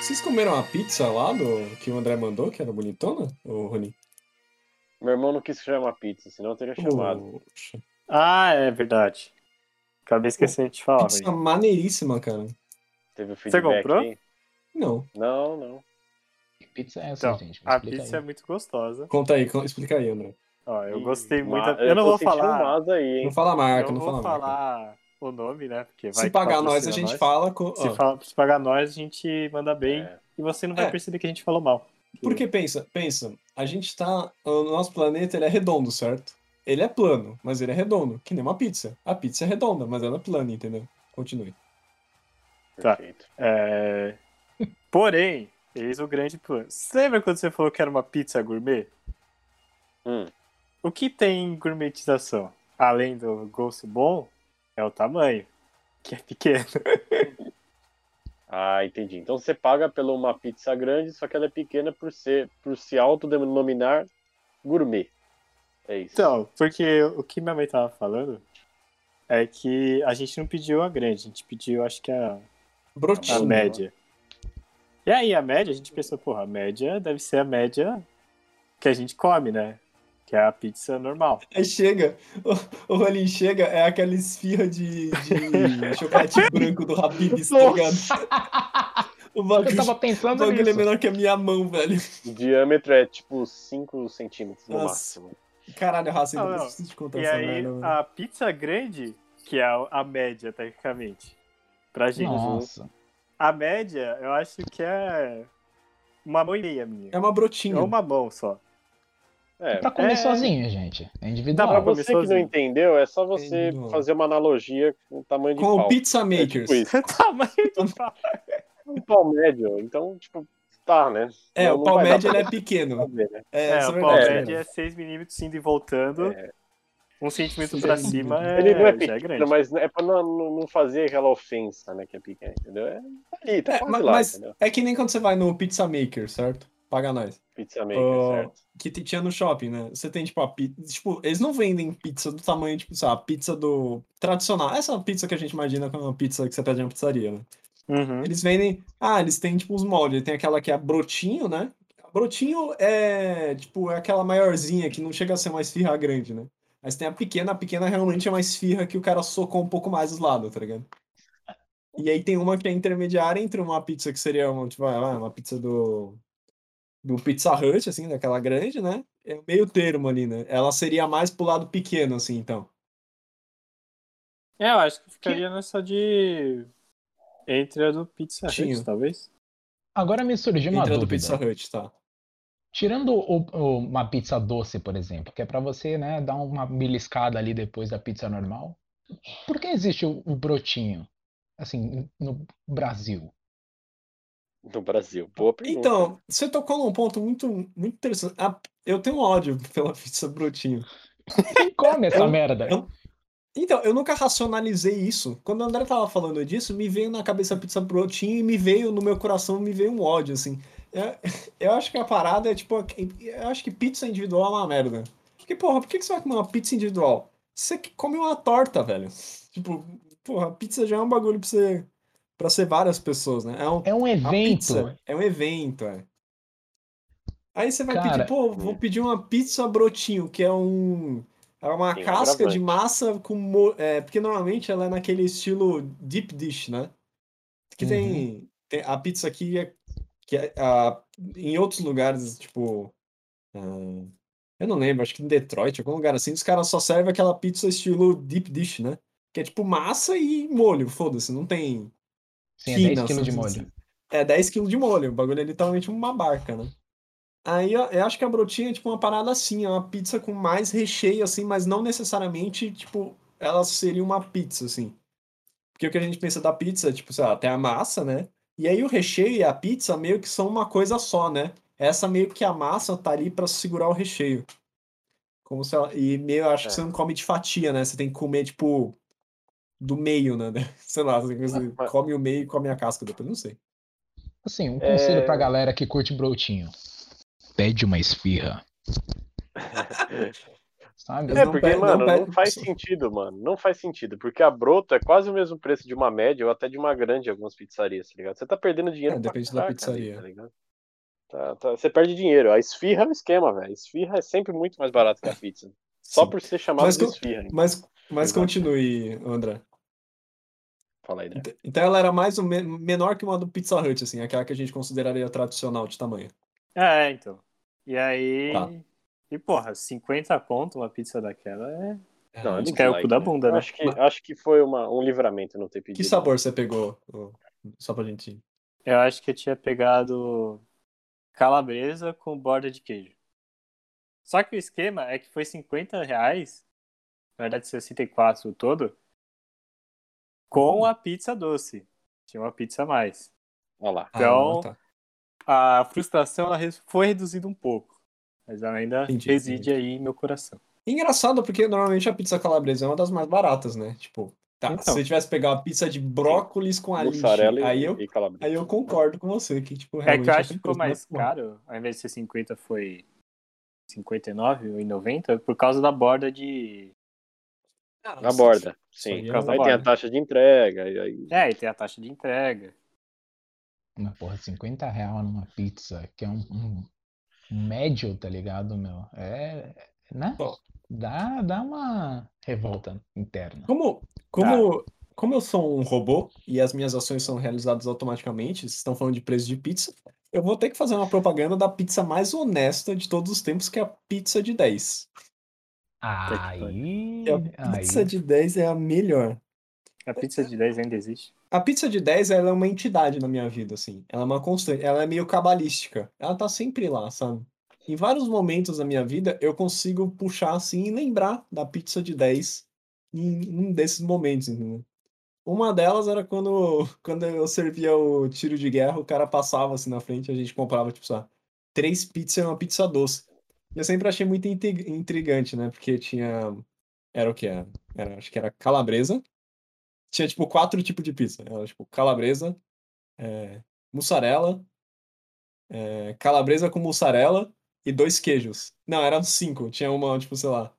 Vocês comeram a pizza lá do que o André mandou, que era bonitona, ô Rony? Meu irmão não quis chamar pizza, senão eu teria chamado. Poxa, Ah, é verdade. Acabei esquecendo de falar. Pizza maneiríssima, cara. Teve o feedback comprou? aí? Não. Não, não. Que pizza é essa, Então, gente? Me a pizza é aí. muito gostosa. Conta aí, explica aí, André. Ó, eu Ih, gostei muito. da- Eu não vou falar. aí, hein? Não fala a marca, eu não vou fala a marca. falar o nome, né? Porque vai Se pagar nós, a gente nós. fala. Com... Se, fala- se pagar nós, a gente manda bem. É. E você não vai É. perceber que a gente falou mal. Porque pensa, pensa, a gente tá. O nosso planeta ele é redondo, certo? Ele é plano, mas ele é redondo, que nem uma pizza. A pizza é redonda, mas ela é plana, entendeu? Continue. Tá. Perfeito. É... Porém, eis o grande plano. Você lembra quando você falou que era uma pizza gourmet? Hum. O que tem em gourmetização? Além do gosto bom, é o tamanho, que é pequeno. Ah, entendi. Então você paga pela uma pizza grande, só que ela é pequena por ser, por se autodenominar gourmet. É isso. Então, porque o que minha mãe tava falando é que a gente não pediu a grande, a gente pediu, acho que a, a média. E aí, a média, a gente pensou, porra, a média deve ser a média que a gente come, né? Que é a pizza normal. Aí chega, o, o Rolim chega, é aquela esfirra de, de chocolate branco do Habib's, tá ligado? O bagulho, Eu tava o pensando bagulho é nisso. menor que a minha mão, velho. O diâmetro é tipo 5 centímetros no Nossa. máximo. Caralho, Raça, Não, ainda não. preciso te contar E essa aí, merda, a pizza grande, que é a a média, tecnicamente, pra gente. Nossa. A média, eu acho que é uma mão e meia minha. É uma brotinha. É uma mão só. É, Pra comer É. sozinho, gente. É Dá pra individual. pra comer você que não sozinho. entendeu, é só você Entendi. fazer uma analogia com o tamanho de Com o pau. Pizza É Makers. tipo isso. Tamanho do pau. Um pau médio, então, tipo, tá, né? É, Não- o pau médio pra ele é pequeno. fazer, né? É, É, isso o é pau médio é 6 milímetros indo e voltando. É. Um centímetro Sim. pra cima é, Ele não é é pequeno, grande. mas é pra não, não fazer aquela ofensa, né, que é pequeno, entendeu? É ali, tá É, lá, mas entendeu? é que nem quando você vai no Pizza Maker, certo? Paga nós. Pizza maker, Ó, certo? que tinha no shopping, né? Você tem, tipo, a pizza. Tipo, eles não vendem pizza do tamanho, tipo, sei lá, pizza do. tradicional. Essa pizza que a gente imagina como uma pizza que você pede na pizzaria, né? Uhum. Eles vendem. Ah, eles têm, tipo, os moldes. Tem aquela que é brotinho, né? A brotinho é, tipo, é aquela maiorzinha que não chega a ser uma esfirra grande, né? Mas tem a pequena, a pequena realmente é uma esfirra que o cara socou um pouco mais os lados, tá ligado? E aí tem uma que é intermediária entre uma pizza que seria uma, tipo, ah, uma pizza do. Do Pizza Hut, assim, daquela grande, né? É meio termo ali, né? Ela seria mais pro lado pequeno, assim, então. É, eu acho que ficaria nessa de. Entre a do Pizza Hut, Tinha. talvez. Agora me surgiu uma Entre a do dúvida. Pizza Hut, tá? Tirando o- o- uma pizza doce, por exemplo, que é pra você, né, dar uma beliscada ali depois da pizza normal. Por que existe o, o brotinho? Assim, no Brasil. No Brasil. Boa pergunta. Então, você tocou num ponto muito, muito interessante. Ah, eu tenho ódio pela pizza brotinho. Quem come essa Eu- merda? eu- Então, eu nunca racionalizei isso. Quando o André tava falando disso, me veio na cabeça a pizza brotinho e me veio no meu coração, me veio um ódio, assim. Eu, eu acho que a parada é tipo. Eu acho que pizza individual é uma merda. Porque, porra, por que você vai comer uma pizza individual? Você que come uma torta, velho. Tipo, porra, pizza já é um bagulho pra você. Pra ser várias pessoas, né? É um, É um a evento. pizza é um evento, é. Aí você vai Cara, pedir, pô, vou pedir uma pizza brotinho, que é um. É uma um casca de massa com. É, porque normalmente ela é naquele estilo deep dish, né? Que tem, tem. A pizza aqui é. Que é a, em outros lugares, tipo. ah, eu não lembro, acho que em Detroit, algum lugar assim, os caras só servem aquela pizza estilo deep dish, né? Que é tipo massa e molho, foda-se, não tem. Sim, é 10 quina, quilos de molho. É 10 kg de molho. O bagulho é literalmente uma barca, né? Aí eu, acho que a brotinha é tipo uma parada assim, é uma pizza com mais recheio, assim, mas não necessariamente, tipo, ela seria uma pizza, assim. Porque o que a gente pensa da pizza, tipo, sei lá, tem a massa, né? E aí o recheio e a pizza meio que são uma coisa só, né? Essa meio que a massa tá ali pra segurar o recheio. Como se ela... E meio, eu acho que É. você não come de fatia, né? Você tem que comer, tipo, do meio, né? Sei lá, você Mas- come o meio e come a casca depois, não sei. Assim, um conselho É. pra galera que curte brotinho. Pede uma esfirra, sabe? É, não porque, pede- não mano, não, pede- faz sentido, mano. Não faz sentido. Porque a broto é quase o mesmo preço de uma média ou até de uma grande em algumas pizzarias, tá ligado? Você tá perdendo dinheiro É, depende da pizzaria. ali, tá ligado? Tá- tá- Você perde dinheiro. A esfirra é um esquema, velho. A esfirra é sempre muito mais barata que a pizza. Só Sim. por ser chamado Mas de esfirra. hein? Mas, mas continue, André. Fala aí, né? Ent- Então ela era mais ou men- menor que uma do Pizza Hut, assim, aquela que a gente consideraria tradicional de tamanho. É, então. E aí. Tá. E porra, 50 conto uma pizza daquela é. Não, é Acho muito que é o cu da né? bunda, né? Acho que, acho que foi uma, um livramento não ter pedido. Que sabor você pegou? Só pra gente. Eu acho que eu tinha pegado calabresa com borda de queijo. Só que o esquema é que foi 50 reais, na verdade 64 o todo, com a pizza doce. Tinha uma pizza a mais. Olha lá. Então, Ah, tá. A frustração ela foi reduzida um pouco, mas ela ainda Entendi, reside aí em meu coração. Engraçado, porque normalmente a pizza calabresa é uma das mais baratas, né? Tipo, tá, Então. se você tivesse pegar uma pizza de brócolis com alixe, Mussarela e, aí eu, e aí eu concordo com você, que, tipo, É que eu acho que ficou mais caro, ao invés de ser 50 foi 59 ou 90, por causa da borda de. Ah, Na borda, sim. aí é Aí tem a taxa de entrega. E aí... É, e tem a taxa de entrega. Mas, porra, 50 real numa pizza, que é um, um- médio, tá ligado, meu? É. Né? Dá, dá uma revolta interna. Como, como, como eu sou um robô e as minhas ações são realizadas automaticamente, vocês estão falando de preço de pizza, eu vou ter que fazer uma propaganda da pizza mais honesta de todos os tempos, que é a pizza de 10. Aí. A pizza aí. de 10 é a melhor. A pizza de 10 ainda existe. A pizza de 10, ela é uma entidade na minha vida, assim. Ela é uma constante, ela é meio cabalística. Ela tá sempre lá, sabe? Em vários momentos da minha vida, eu consigo puxar assim e lembrar da pizza de 10 em um desses momentos, entendeu? Uma delas era quando, quando eu servia o tiro de guerra, o cara passava assim na frente, a gente comprava, tipo, só três pizzas e uma pizza doce. Eu sempre achei muito intrig- intrigante, né? Porque tinha. Era o que? Era, era, acho que era calabresa. Tinha, tipo, quatro tipos de pizza. Era, tipo, calabresa, é, mussarela, é, calabresa com mussarela e dois queijos. Não, eram cinco. Tinha uma, tipo, sei lá,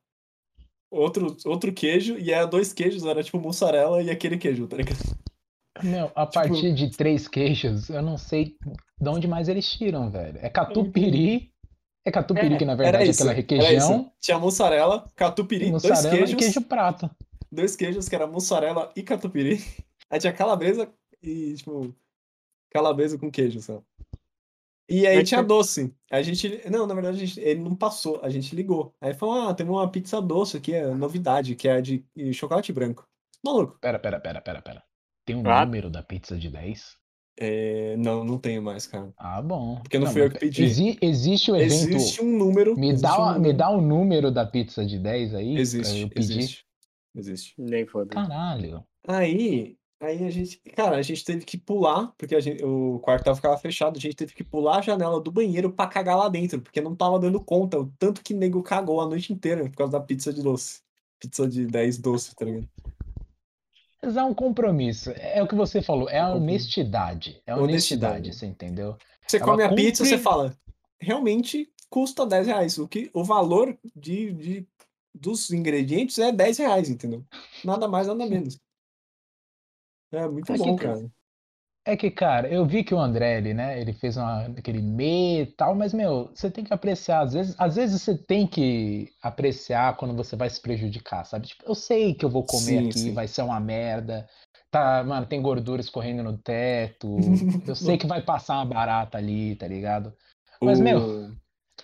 outro, outro queijo e era dois queijos, era, tipo, mussarela e aquele queijo, tá ligado? Meu, a Tipo- partir de três queijos, eu não sei de onde mais eles tiram, velho. É catupiry. É catupiry, que na verdade é aquela requeijão. Tinha mussarela, catupiry, dois Mussarela queijos. e queijo prato. dois queijos, que era mussarela e catupiry. Aí tinha calabresa e, tipo, calabresa com queijo, só. E aí Mas tinha tem- doce. A gente. Não, na verdade, a gente- ele não passou, a gente ligou. Aí falou: ah, tem uma pizza doce aqui, é novidade, que é de chocolate branco. Maluco. Pera, pera, pera, pera, pera. Tem um Ah. número da pizza de 10? É, não, não tenho mais, cara. Ah, bom. Porque não fui eu que pedi. exi- existe o evento. Existe um número. Me dá, um me número. dá o número da pizza de 10 aí Existe, existe. Existe. Nem foda. Caralho. Aí, aí a gente, cara, a gente teve que pular, porque a gente, o quarto tava ficava fechado, a gente teve que pular a janela do banheiro pra cagar lá dentro, porque não tava dando conta, o tanto que nego cagou a noite inteira por causa da pizza de doce. Pizza de 10 doce, tá ligado? Mas é um compromisso. É o que você falou, é a honestidade. É a honestidade, Honestidade. você entendeu? Você Ela come a pizza, você cumpre- fala, realmente custa 10 reais, o que, o valor de, de, dos ingredientes é 10 reais, entendeu? Nada mais, nada menos. É muito bom, cara. É que, cara, eu vi que o André, ele, né, ele fez uma, aquele me tal, mas, meu, você tem que apreciar. Às vezes, às vezes você tem que apreciar quando você vai se prejudicar, sabe? Tipo, eu sei que eu vou comer Sim, aqui, sim. vai ser uma merda. Tá, mano, tem gordura escorrendo no teto. Eu sei que vai passar uma barata ali, tá ligado? Mas, meu,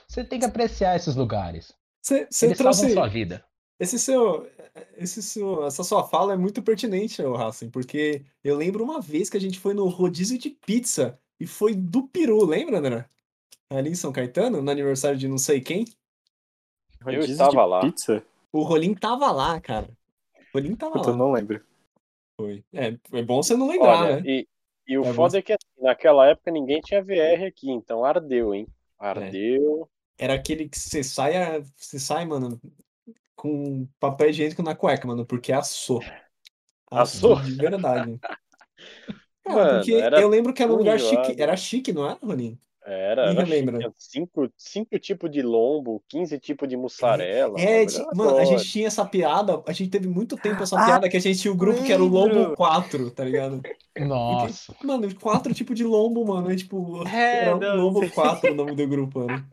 você tem que apreciar esses lugares. Você Eles trouxe. salvam sua vida. Esse seu, esse seu, essa sua fala é muito pertinente, Racing, porque eu lembro uma vez que a gente foi no rodízio de pizza e foi do peru, lembra, André? Ali em São Caetano, no aniversário de não sei quem. Rodízio estava de lá. Pizza? O Rolim tava lá, cara. O Rolim tava Puta, eu lá. não lembro. Foi. É, é bom você não lembrar, Olha, né? e, e o É foda é que assim, naquela época ninguém tinha VR aqui, então ardeu, hein? É. Ardeu. Era aquele que você sai, a- você sai, mano, com papel higiênico na cueca, mano, porque assou. Assou? de verdade. Cara, Mano, porque era eu lembro que era um lugar chique. Era chique, não era, Rolim? Era, era cinco, cinco tipos de lombo, 15 tipos de mussarela. É, era mano, a gente tinha essa piada, a gente teve muito tempo essa Ah, piada que a gente tinha o grupo que era o Lombo lembro. 4, tá ligado? Nossa. Mano, quatro tipos de lombo, mano. É tipo, É, era o não, Lombo sei. 4 o nome do grupo, mano.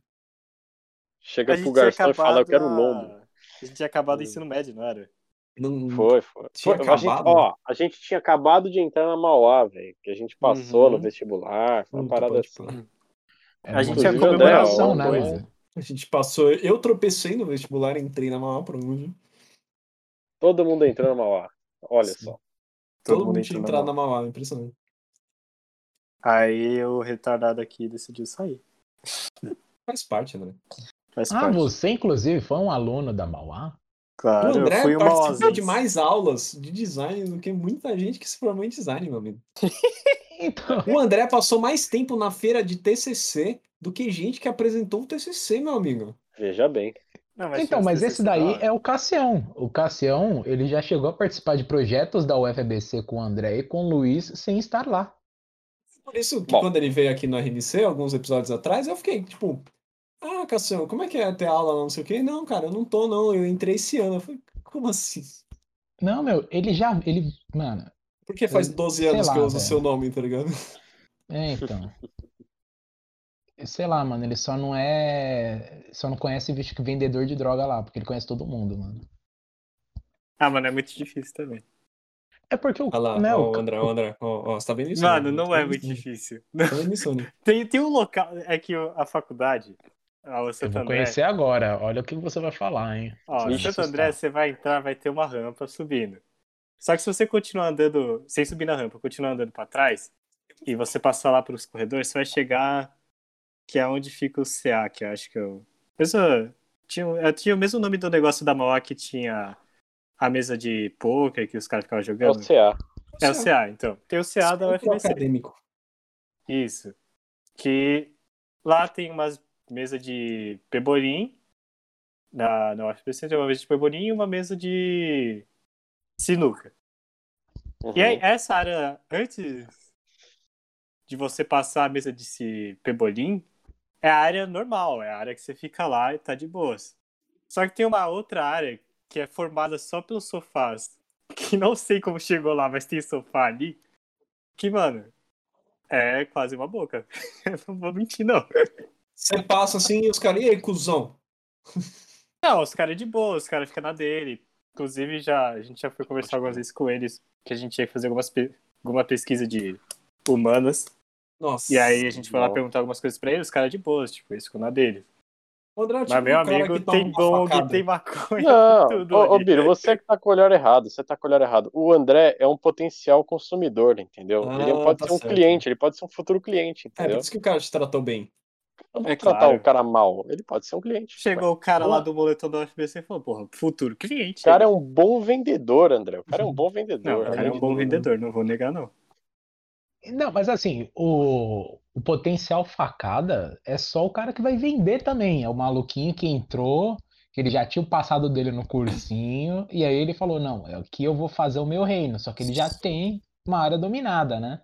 Chega A pro garçom e fala, eu quero acabado lombo. A- gente tinha acabado o ensino médio, não era? Não, Foi, foi. Tinha Foi, a gente, ó, a gente tinha acabado de entrar na Mauá, velho. Que a gente passou Uhum. no vestibular, foi uma parada assim. A gente tinha comemoração, né, mano? A gente passou. Eu tropecei no vestibular, entrei na maior por onde. Todo mundo entrou na Mauá. Olha Sim. só. Todo, mundo tinha entrou na entrado na. Mauá, impressionante. Aí o retardado aqui decidiu sair. Faz parte, André. Faz Ah, parte. você, inclusive, foi um aluno da Mauá? Claro, o André eu fui uma participou de mais aulas de design do que muita gente que se formou em design, meu amigo. Então, O André passou mais tempo na feira de TCC do que gente que apresentou o TCC, meu amigo. Veja bem. Não, então, tinha mas esse daí é o Cassião. O Cassião, ele já chegou a participar de projetos da UFBC com o André e com o Luiz sem estar lá. Por isso que Bom. quando ele veio aqui no RMC, alguns episódios atrás, eu fiquei tipo, ah, Cassião, como é que é ter aula lá, não sei o quê? Não, cara, eu não tô, não, eu entrei esse ano. Eu falei, como assim? Não, meu, ele já. Ele. Mano, Porque faz Eu- 12 sei anos que lá, eu uso o seu nome, tá ligado? é, então. Sei lá, mano, ele só não é. Só não conhece bicho que vendedor de droga lá, porque ele conhece todo mundo, mano. Ah, mano, é muito difícil também. É porque o. Olha lá, né, ó, o André, o André, ó, ó, você tá vendo isso? Mano, né? não Tá é vendo muito difícil. Tá vendo isso, né? Tem, tem um local. É que a faculdade, a o Eu Santo vou André. conhecer agora. Olha o que você vai falar, hein? Ó, no Santo. André, você vai entrar, vai ter uma rampa subindo. Só que se você continuar andando, sem subir na rampa, continuar andando pra trás, e você passar lá pelos corredores, você vai chegar que é onde fica o CA, que eu acho que eu. Pessoa, tinha, eu tinha o mesmo nome do negócio da Mauá que tinha a mesa de poker que os caras ficavam É o jogando. CA. É o CA, então. Tem o CA da UFBC. acadêmico. Isso. Que lá tem umas mesas de pebolim. Na, na UFBC tem uma mesa de pebolim e uma mesa de sinuca. Uhum. E aí, essa área, antes de você passar a mesa de si- pebolim, é a área normal, é a área que você fica lá e tá de boas. Só que tem uma outra área que é formada só pelos sofás, que não sei como chegou lá, mas tem sofá ali, que, mano, é quase uma boca. Eu não vou mentir, não. Você passa assim e os caras, e aí, cuzão? Não, os caras é de boa, os caras ficam na dele. Inclusive, já, a gente já foi conversar algumas vezes com eles, que a gente tinha que fazer algumas pe- alguma pesquisa de humanas. Nossa. E aí a gente foi lá perguntar algumas coisas pra eles, os caras de boas, tipo, eles ficam na dele. O André é tipo Mas meu amigo tem bong, facada. tem maconha, Não, tudo. ô, ô ali. Biro, você que tá com o olhar errado, você tá com o olhar errado. O André é um potencial consumidor, entendeu? Ah, ele pode tá ser um certo. cliente, ele pode ser um futuro cliente, É, por entendeu? isso que o cara te tratou bem. Não É vou tratar claro. o cara mal, ele pode ser um cliente. Chegou o cara lá do moletom da UFBC e falou, porra, futuro cliente. O cara é um bom vendedor, André. O cara é um bom Não, vendedor. o cara é um bom vendedor, não vou negar, não. Não, mas assim, o, o potencial facada é só o cara que vai vender também. É o maluquinho que entrou, que ele já tinha o passado dele no cursinho, e aí ele falou: não, é aqui eu vou fazer o meu reino. Só que ele já tem uma área dominada, né?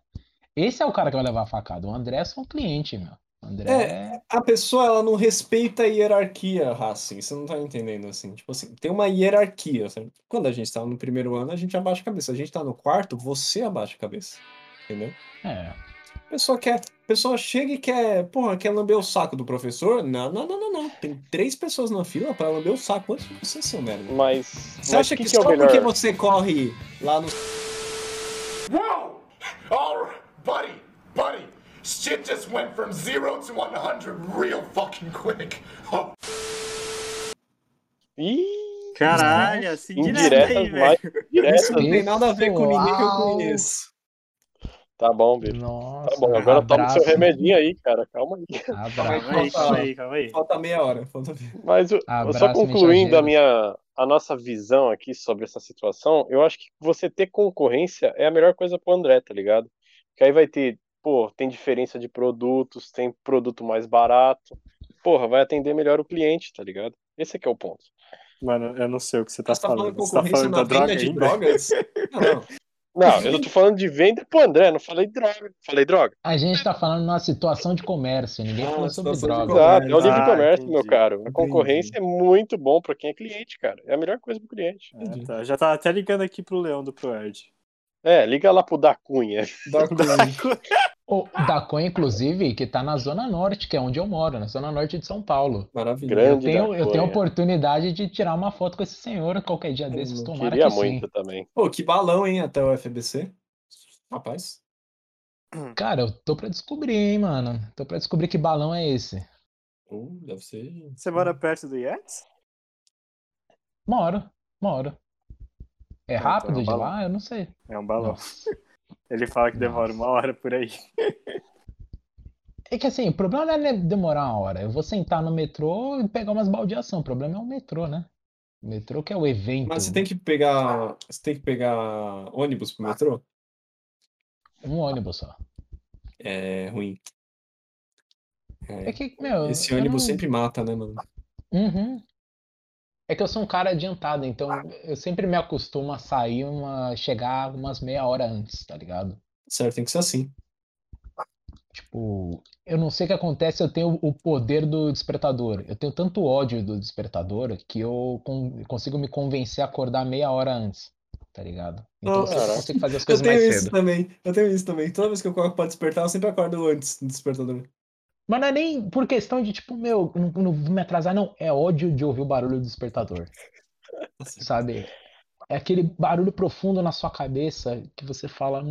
Esse é o cara que vai levar a facada. O André é só um cliente, meu. André é. A pessoa, ela não respeita a hierarquia, Racing. Você não tá entendendo, assim. Tipo assim, tem uma hierarquia. sabe? Quando a gente tá no primeiro ano, a gente abaixa a cabeça. A gente tá no quarto, você abaixa a cabeça. Entendeu? É. A pessoa quer. A pessoa chega e quer. Porra, quer lamber o saco do professor? Não, não, não, não, não. Tem três pessoas na fila pra lamber o saco antes de você, seu merda. Mas. Você mas acha que, que, que é o só melhor? porque você corre lá no. All right, buddy, buddy. Shit just went from zero to 100 real fucking quick. Oh, Ih, Caralho, assim direto indiretas aí, mais velho. Isso não tem nada a ver com ninguém que eu conheço. Tá bom, bicho. Nossa. Tá bom, agora toma o seu remedinho aí, cara. Calma aí. Abraço. Calma aí, calma aí, calma aí. Falta meia hora. Falta. Mas eu- Abraço, só concluindo a minha a nossa visão aqui sobre essa situação, eu acho que você ter concorrência é a melhor coisa pro André, tá ligado? Que aí vai ter, pô, tem diferença de produtos, tem produto mais barato. Porra, vai atender melhor o cliente, tá ligado? Esse é que é o ponto. Mano, eu não sei o que você tá Você tá falando. falando Você tá falando da droga venda de ainda? drogas? Não, não. Não, eu não tô falando de venda pro André, não falei droga. Falei droga. A gente tá falando numa situação de comércio, ninguém Ah, falou sobre situação de droga. Exato, é o livre Ah, comércio, meu entendi. caro. A Entendi. concorrência é muito bom pra quem é cliente, cara. É a melhor coisa pro cliente. É, tá. Já tá até ligando aqui pro Leão do Proerd. É, liga lá pro da Cunha. Dá com- O Dacon, inclusive, que tá na Zona Norte, que é onde eu moro, na Zona Norte de São Paulo. Maravilha. Eu Grande tenho, da eu tenho a Cunha. oportunidade de tirar uma foto com esse senhor qualquer dia desses, Eu tomara Queria que muito sim. também. Pô, que balão, hein, até o FBC. Rapaz. Cara, eu tô pra descobrir, hein, mano. Tô pra descobrir que balão é esse. Uh, deve ser. Você mora perto do Yates? Moro, moro. É então rápido é um de balão. lá? Eu não sei. É um balão. Nossa. Ele fala que demora Nossa. uma hora por aí. É que assim, o problema não é demorar uma hora. Eu vou sentar no metrô e pegar umas baldeação. O problema é o metrô, né? O metrô que é o evento. Mas você tem que pegar. Você tem que pegar ônibus pro metrô? Um ônibus só. É ruim. É que, meu. Esse ônibus não- sempre mata, né, mano? Uhum. É que eu sou um cara adiantado, então eu sempre me acostumo a sair uma. chegar umas meia hora antes, tá ligado? Certo, tem que ser assim. Tipo, eu não sei o que acontece, eu tenho o poder do despertador. Eu tenho tanto ódio do despertador que eu con- consigo me convencer a acordar meia hora antes, tá ligado? Então Oh, eu consigo fazer as Eu coisas tenho mais isso cedo. também. Eu tenho isso também. Toda vez que eu coloco pra despertar, eu sempre acordo antes do despertador. Mas não é nem por questão de, tipo, meu, não, não vou me atrasar, não. É ódio de ouvir o barulho do despertador. Sabe? É aquele barulho profundo na sua cabeça que você fala,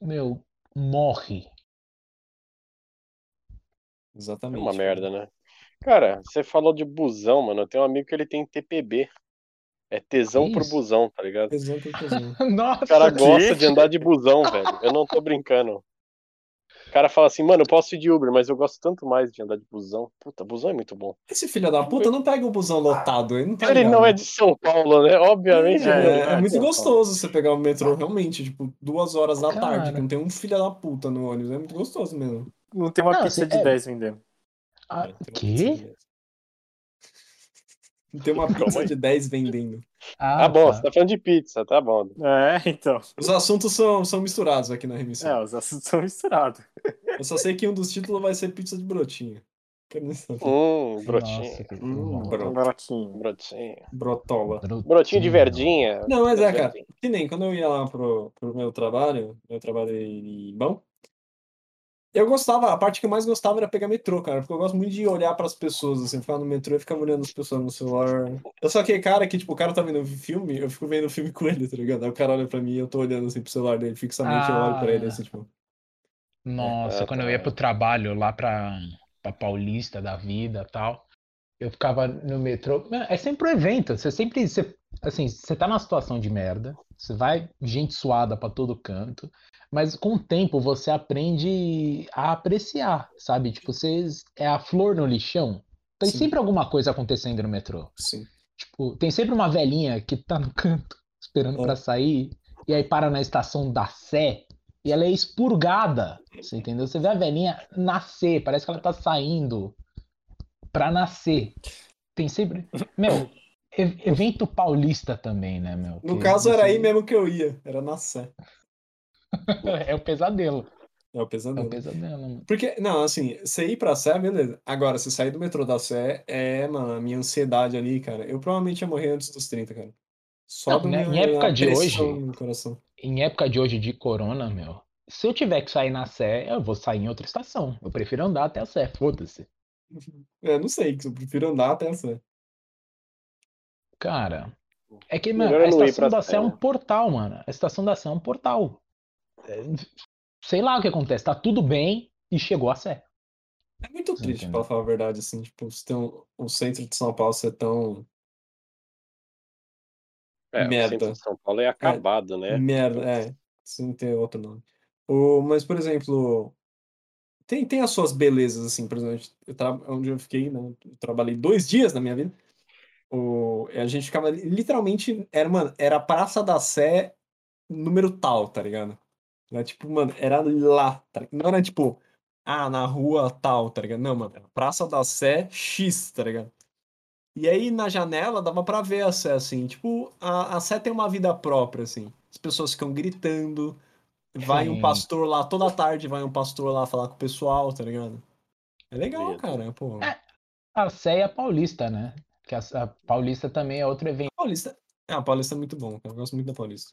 meu, morre. É Exatamente. uma merda, né? Cara, você falou de busão, mano. Eu tenho um amigo que ele tem TPB. É tesão Que por busão, tá ligado? Tesão por tesão. Nossa, O cara gosta de andar de busão, velho. Eu não tô brincando. O cara fala assim, mano, eu posso ir de Uber, mas eu gosto tanto mais de andar de busão. Puta, busão é muito bom. Esse filho da puta não pega o busão lotado. Ele não, tá Ele ligado. não é de São Paulo, né? Obviamente. É, É, é, muito gostoso você pegar o metrô, realmente, tipo, duas horas da tarde, Cara. que não tem um filho da puta no ônibus. É muito gostoso mesmo. Não tem uma Não, pizza assim, de é- 10 vendendo. Ah, É, tem uma pizza de 10. Tem uma Calma pizza aí. de 10 vendendo. Ah, bom, você tá falando de pizza, tá bom. É, então. Os assuntos são, são misturados aqui na remissão. É, os assuntos são misturados. Eu só sei que um dos títulos vai ser pizza de brotinho. Quero nem saber. Hum, Nossa, brotinho. Hum, bom. bro- Um baratinho. Brotinho. Brotola. Brotinho de verdinha. Não, mas é, cara. Que nem quando eu ia lá pro, pro meu trabalho, eu trabalhei em Bão. Eu gostava, a parte que eu mais gostava era pegar metrô, cara, porque eu gosto muito de olhar pras pessoas, assim, ficar no metrô e ficar olhando as pessoas no celular. Eu sou aquele cara que, tipo, o cara tá vendo filme, eu fico vendo filme com ele, tá ligado? Aí o cara olha pra mim e eu tô olhando, assim, pro celular dele, fixamente, eu olho pra ele, Ah. assim, tipo... Nossa, É, quando eu tá. ia pro trabalho lá pra, pra Paulista da vida e tal, eu ficava no metrô. É sempre um evento. Você sempre. Você, assim, você tá numa situação de merda. Você vai gente suada pra todo canto. Mas com o tempo você aprende a apreciar, sabe? Tipo, você é a flor no lixão. Tem Sim. sempre alguma coisa acontecendo no metrô. Sim. Tipo, tem sempre uma velhinha que tá no canto esperando É. pra sair e aí para na estação da Sé e ela é expurgada. Você entendeu? Você vê a velhinha nascer, parece que ela tá saindo pra nascer. Tem sempre. Meu, evento paulista também, né, meu? No Que caso, era aí mesmo que eu ia, era na Sé. É o pesadelo. É o É pesadelo. o pesadelo. mano. Porque, não, assim, você ir pra Sé, beleza. Agora, se sair do metrô da Sé, é, mano, a minha ansiedade ali, cara. Eu provavelmente ia morrer antes dos 30, cara. Só Não, do né, em época de hoje- no coração. Em época de hoje de corona, meu, se eu tiver que sair na Sé, eu vou sair em outra estação. Eu prefiro andar até a Sé, foda-se. Eu não sei, eu prefiro andar até essa. Cara, é que, mano, a estação da Sé é um portal, mano. A estação da Sé é um portal. É, Sei lá o que acontece, tá tudo bem e chegou a Sé. É muito Você triste, pra falar a verdade, assim, tipo, se tem um- o centro de São Paulo ser tão É, o Merda. centro de São Paulo é acabado, né? merda, é, sem ter outro nome. O, mas, por exemplo, tem, tem as suas belezas, assim, por exemplo, eu tra... onde eu fiquei, né, eu trabalhei dois dias na minha vida, o, a gente ficava, literalmente, era, mano, era a Praça da Sé número tal, tá ligado? Era, tipo, mano, era lá, tá? Não era, tipo, ah, na rua tal, tá ligado? Não, mano, era Praça da Sé X, tá ligado? E aí, na janela, dava pra ver a Sé, assim, tipo, a, a Sé tem uma vida própria, assim. As pessoas ficam gritando, vai um Sim. pastor lá, toda tarde vai um pastor lá falar com o pessoal, tá ligado? É legal, Medo. cara, pô. É. A Sé a Paulista, né? Que a, a Paulista também é outro evento. Paulista. Ah, a Paulista é muito bom. Eu gosto muito da Paulista.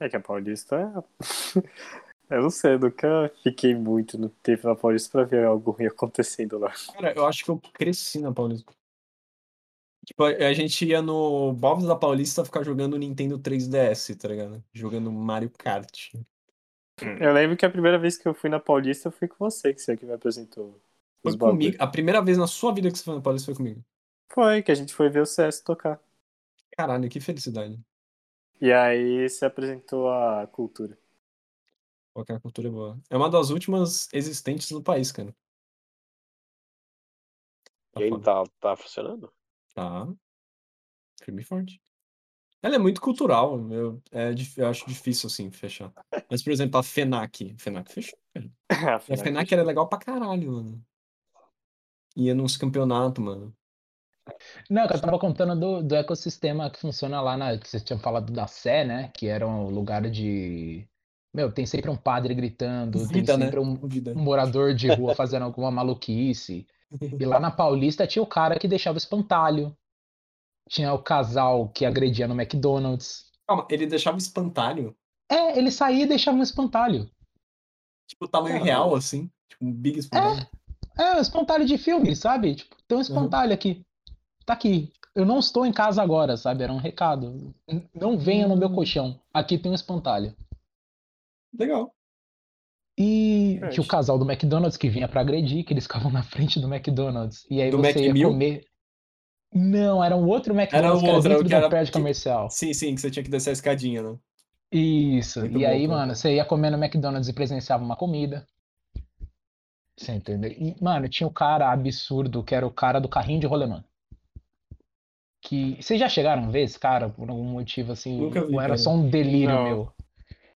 É que a Paulista é. Eu não sei, eu nunca fiquei muito no tempo na Paulista pra ver algo ruim acontecendo lá. Cara, eu acho que eu cresci na Paulista. Tipo, a a gente ia no Bob's da Paulista ficar jogando Nintendo 3DS, tá ligado? Jogando Mario Kart. Eu lembro que a primeira vez que eu fui na Paulista, eu fui com você, que você que me apresentou. Foi comigo. A primeira vez na sua vida que você foi na Paulista foi comigo. Foi, que a gente foi ver o CS tocar. Caralho, que felicidade. E aí você apresentou a cultura. Qualquer cultura é boa. É uma das últimas existentes no país, cara. Tá E aí, tá, tá funcionando? Tá. Firme e forte. Ela é muito cultural. Eu, é, eu acho difícil, assim, fechar. Mas, por exemplo, a FENAC. FENAC fechou, cara. E a FENAC era legal pra caralho, mano. Ia nos campeonatos, mano. Não, que eu tava contando do, do ecossistema que funciona lá na. Que vocês tinham falado da Sé, né? Que era um lugar de. Meu, tem sempre um padre gritando, tem Vida, né? sempre um, Vida. um morador de rua fazendo alguma maluquice. E lá na Paulista tinha o cara que deixava espantalho. Tinha o casal que agredia no McDonald's. Calma, ele deixava espantalho. É, ele saía e deixava um espantalho. Tipo, tamanho Caralho. real, assim. Tipo, um big espantalho. É, um espantalho de filme, sabe? Tipo, tem um espantalho aqui. Tá aqui. Eu não estou em casa agora, sabe? Era um recado. Não venha no meu Hum. colchão. Aqui tem um espantalho. Legal. E Gente. tinha o casal do McDonald's que vinha pra agredir, que eles ficavam na frente do McDonald's. E aí Do você Mac ia comer. Não, era um outro Era McDonald's o que era outro, dentro que era- prédio que- comercial. Sim, sim, que você tinha que descer a escadinha, né? Isso. Muito e bom, aí, mano, você ia comer no McDonald's e presenciava uma comida. Você entendeu? E, mano, tinha o cara absurdo, que era o cara do carrinho de rolemã. Que. Vocês já chegaram a ver esse cara por algum motivo assim? Nunca vi, ou era cara. só um delírio Não. meu?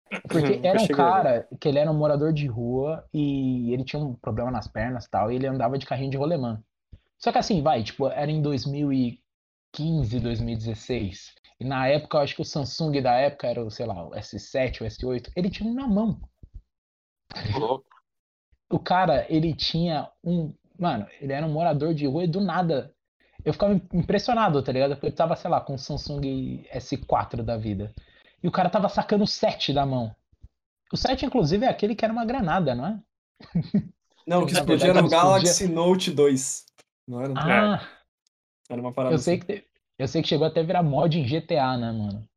Porque era um cara que ele era um morador de rua e ele tinha um problema nas pernas e tal, e ele andava de carrinho de rolemã. Só que assim, vai, tipo, era em 2015, 2016. E na época, eu acho que o Samsung da época era, o, sei lá, o S7, o S8. Ele tinha um na mão. Louco. O cara, ele tinha um. Mano, ele era um morador de rua e do nada. Eu ficava impressionado, tá ligado? Porque ele tava, sei lá, com o Samsung S4 da vida. E o cara tava sacando o 7 da mão. O 7, inclusive, é aquele que era uma granada, não é? Não, o que explodia era o Galaxy Note 2. Não era? Ah, Era uma parada eu sei assim. que, eu sei que chegou até a virar mod em GTA, né, mano?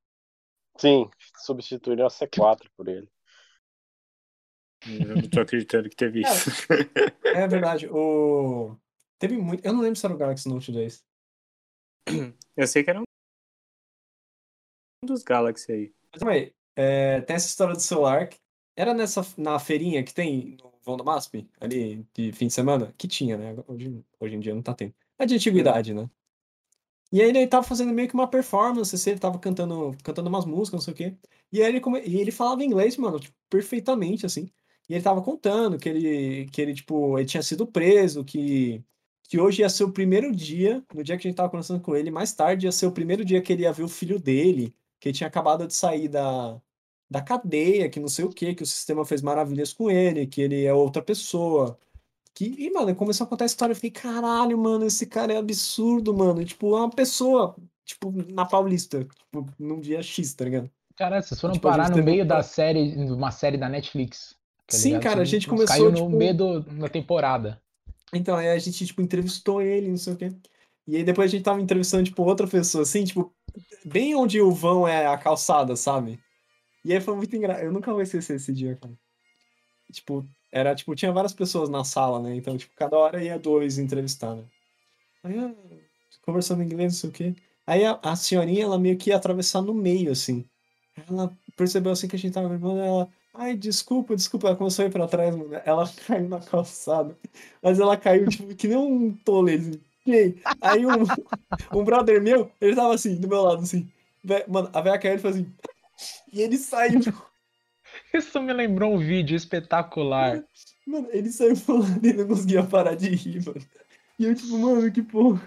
Sim, substituíram a C4 por ele. Eu não tô acreditando que teve É. isso. É verdade. O... Teve muito. Eu não lembro se era o Galaxy Note 2. Eu sei que era um dos Galaxy aí. Mas também, é, tem essa história do celular. que Era nessa na feirinha que tem no Vão da MASP, ali de fim de semana? Que tinha, né? Hoje, hoje em dia não tá tendo. É de antiguidade, né? E aí ele tava fazendo meio que uma performance, assim, ele tava cantando, cantando umas músicas, não sei o quê. E aí ele, come... e ele falava inglês, mano, tipo, perfeitamente, assim. E ele tava contando que ele, que ele, tipo, ele tinha sido preso, que, que hoje ia ser o primeiro dia, no dia que a gente tava conversando com ele, mais tarde ia ser o primeiro dia que ele ia ver o filho dele, que ele tinha acabado de sair da, da cadeia, que não sei o quê, que o sistema fez maravilhas com ele, que ele é outra pessoa. Que, e, mano, começou a contar a história, eu fiquei, caralho, mano, esse cara é absurdo, mano. Tipo, é uma pessoa, tipo, na Paulista, tipo, num dia X, tá ligado? Cara, vocês foram Tipo, parar no meio da série, de uma série da Netflix. Tá Sim, ligado? cara, a Você gente começou, Caiu no tipo- meio do- da temporada. Então, aí a gente, tipo, entrevistou ele, não sei o quê. E aí depois a gente tava entrevistando, tipo, outra pessoa, assim, tipo, bem onde o vão é a calçada, sabe? E aí foi muito engraçado. Eu nunca vou esquecer esse dia, cara. Tipo, era, tipo, tinha várias pessoas na sala, né? Então, tipo, cada hora ia dois entrevistar, né? Aí, ah, conversando em inglês, não sei o quê. Aí a, a senhorinha, ela meio que ia atravessar no meio, assim. Ela percebeu, assim, que a gente tava gravando, ela... Ai, desculpa, desculpa. Ela começou a ir pra trás, mano. Ela caiu na calçada. Mas ela caiu, tipo, que nem um tole. E aí, aí um, um brother meu, ele tava assim, do meu lado, assim. Mano, a velha caiu, ele fez assim. E ele saiu. Isso me lembrou um vídeo espetacular. Mano, ele saiu falando e não conseguia parar de rir, mano. E eu, tipo, mano, que porra.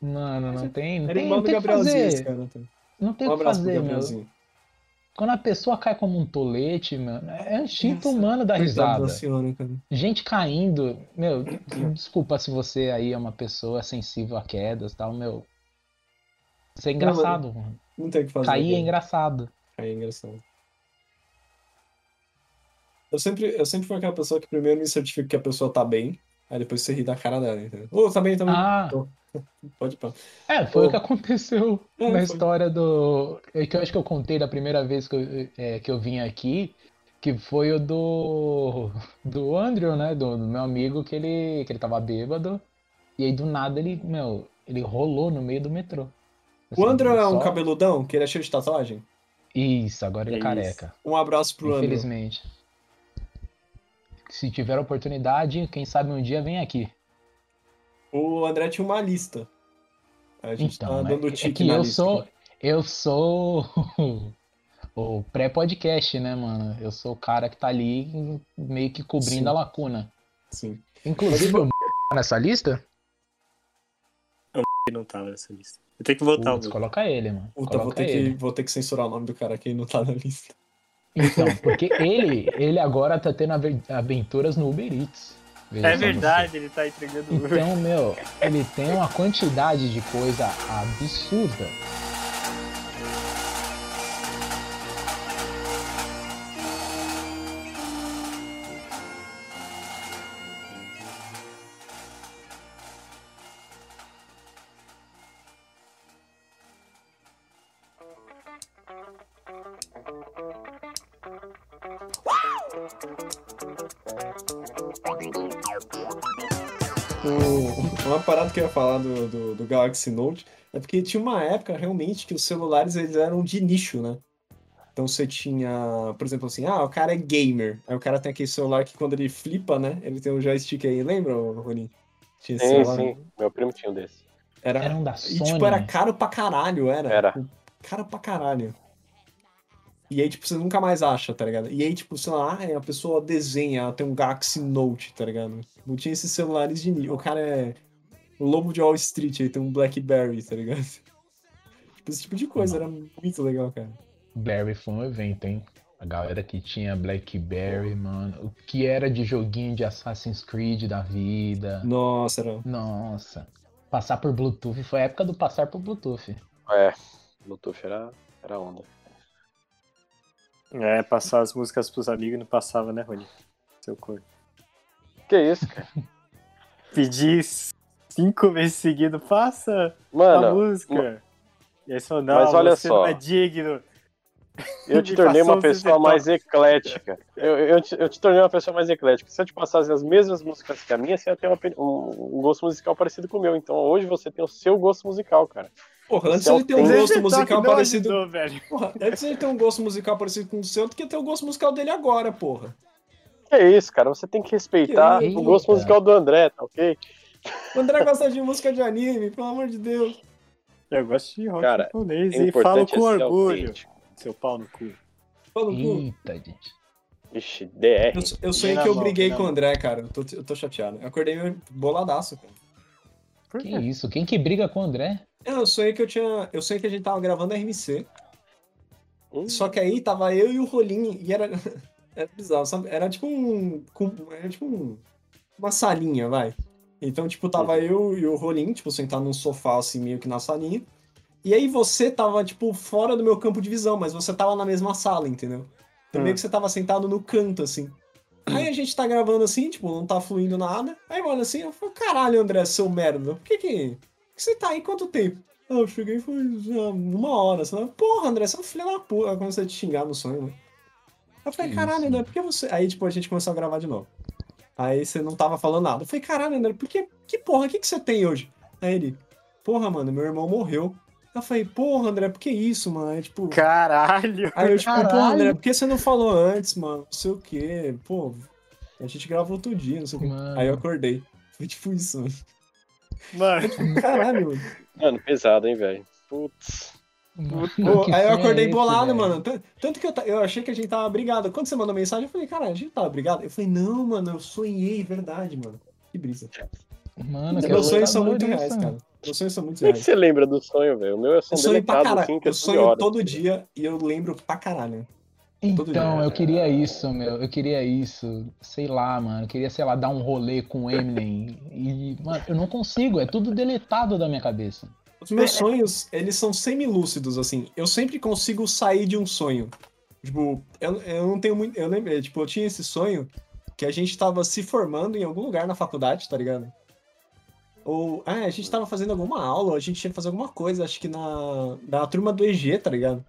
Mano, não tem, Era tem, igual não do Gabrielzinho, esse cara. tá? Não tem Um o que pro fazer, meu. Quando a pessoa cai como um tolete, mano, é instinto Nossa, humano risada. da cara. Gente caindo, meu, desculpa se você aí é uma pessoa sensível a quedas e tal, meu. Isso é engraçado, mano. Não tem o que fazer. Cair é engraçado. Aí é engraçado. Eu sempre, eu sempre fui aquela pessoa que primeiro me certifica que a pessoa tá bem, aí depois você ri da cara dela, entendeu? Ô, tá bem, tá bem. Ah, Tô. Pode pra. é, foi Ô. o que aconteceu É, na foi. história do. é Que eu acho que eu contei da primeira vez que eu, é, que eu vim aqui, que foi o do. Do Andrew, né? Do, do meu amigo, que ele, que ele tava bêbado. E aí do nada ele, meu, ele rolou no meio do metrô. O Andrew é um só- cabeludão, que ele é cheio de tatuagem? Isso, agora ele é É careca. Um abraço pro Andrew. Infelizmente. Se tiver oportunidade, quem sabe um dia vem aqui. O André tinha uma lista. A gente Então, tá é, dando é tique que na eu lista. sou, eu sou o pré-podcast, né, mano? Eu sou o cara que tá ali meio que cobrindo Sim. a lacuna. Sim. Inclusive, o nessa lista? que não tava nessa lista. Eu tenho que votar Putz, o coloca ele, mano. Puta, coloca vou ter, ele. que, vou ter que censurar o nome do cara que não tá na lista. Então, porque ele, ele agora tá tendo ave- aventuras no Uber Eats. Veja É só você. verdade, ele tá entregando o Então, meu, ele tem uma quantidade de coisa absurda. Do, do, do Galaxy Note é porque tinha uma época realmente que os celulares eles eram de nicho, né? Então você tinha, por exemplo, assim, ah, o cara é gamer. Aí o cara tem aquele celular que quando ele flipa, né? Ele tem um joystick aí, lembra, Rony? Tinha esse Sim, celular. sim. Meu primo tinha um desse. Era, Era um da e Sony. tipo, era caro pra caralho, era. Era. Tipo, Caro pra caralho. E aí, tipo, você nunca mais acha, tá ligado? E aí, tipo, sei lá, ah, a pessoa desenha, ela tem um Galaxy Note, tá ligado? Não tinha esses celulares de nível. O cara é lobo de Wall Street, aí tem um Blackberry, tá ligado? Tipo, esse tipo de coisa, era muito legal, cara. Barry foi um evento, hein? A galera que tinha Blackberry, mano. O que era de joguinho de Assassin's Creed da vida. Nossa, era. Nossa. Passar por Bluetooth foi a época do passar por Bluetooth. É, Bluetooth era, era onda. É, passar as músicas pros amigos e não passava, né, Rony? Seu corpo. Que isso, cara? Pedir cinco vezes seguido, passa a Mano, música. E aí você falou, não, Mas olha você só. não é digno. eu te tornei uma um pessoa mais eclética. Eu, eu, te, eu te tornei uma pessoa mais eclética. Se eu te passasse as mesmas músicas que a minha, você ia ter uma um, um gosto musical parecido com o meu. Então hoje você tem o seu gosto musical, cara. Porra, antes é ele tem um gosto musical não parecido. ajudou, velho. Porra, antes ele tem um gosto musical parecido com o seu do que ter o gosto musical dele agora, porra. Que isso, cara? Você tem que respeitar Eita. o gosto musical do André, tá ok? O André gosta de música de anime, pelo amor de Deus. Eu gosto de rock Cara, japonês O e falo importante com é orgulho. autêntico. Seu pau no cu. Fala no cu. Eita, gente. Ixi, DR. Eu, eu sonhei que eu mão, briguei com o. André, cara. Eu tô, eu tô chateado. Eu acordei meio boladaço, cara. Por Que isso? Quem que briga com o André? É, Eu sonhei que eu tinha. Eu sonhei que a gente tava gravando RMC. Hum, Só que aí tava eu e o Rolim e era. Era bizarro, sabe? Era tipo um. Era tipo um. Uma salinha, vai. Então, tipo, tava eu e o Rolim, tipo, sentado num sofá, assim, meio que na salinha. E aí você tava, tipo, fora do meu campo de visão, mas você tava na mesma sala, entendeu? Então meio Hum. que você tava sentado no canto, assim. Aí a gente tá gravando assim, tipo, não tá fluindo nada. Aí, mano, assim, eu falo, caralho, André, seu merda, por que que, por que você tá aí quanto tempo? Ah, eu cheguei ah, uma hora. Fala, porra, André, você é um filho da puta. Aí começa a te xingar no sonho, né? Eu falei, caralho, André, por que você. Aí, tipo, a gente começou a gravar de novo. Aí você não tava falando nada. Eu falei, caralho, André, por que. Que porra, o que, que você tem hoje? Aí ele, porra, mano, meu irmão morreu. Eu falei, porra, André, por que isso, mano? Aí, tipo. Caralho! Aí eu, tipo, Caralho. André, por que você não falou antes, mano? Não sei o quê. Pô, a gente grava outro dia, não sei o quê. Mano. Aí eu acordei. Foi tipo isso, mano. Mano, Caralho, mano. Mano, pesado, hein, velho. Putz. Pô, que aí eu sonho acordei é esse, bolado, velho? mano. Tan- Tanto que eu, eu achei que a gente tava brigado. Quando você mandou mensagem, eu falei, cara, a gente tava brigado. Eu falei, não, mano, eu sonhei, verdade, mano. Que brisa. Mano, que Meus sonhos são muito reais, cara. Meus sonhos são muito é que reais. você lembra do sonho, velho? O meu é Eu som sonho pra caralho. assim, Eu sonho horas. todo dia e eu lembro pra caralho. Então, dia. eu queria isso, meu. Eu queria isso. Sei lá, mano. Eu queria, sei lá, dar um rolê com o Eminem. E, mano, eu não consigo. É tudo deletado da minha cabeça. Os meus sonhos, eles são semi-lúcidos, assim. Eu sempre consigo sair de um sonho. Tipo, eu, eu não tenho muito. Eu lembrei, tipo, eu tinha esse sonho que a gente tava se formando em algum lugar na faculdade, tá ligado? Ou, ah, a gente tava fazendo alguma aula, a gente tinha que fazer alguma coisa, acho que na, na turma do EG, tá ligado?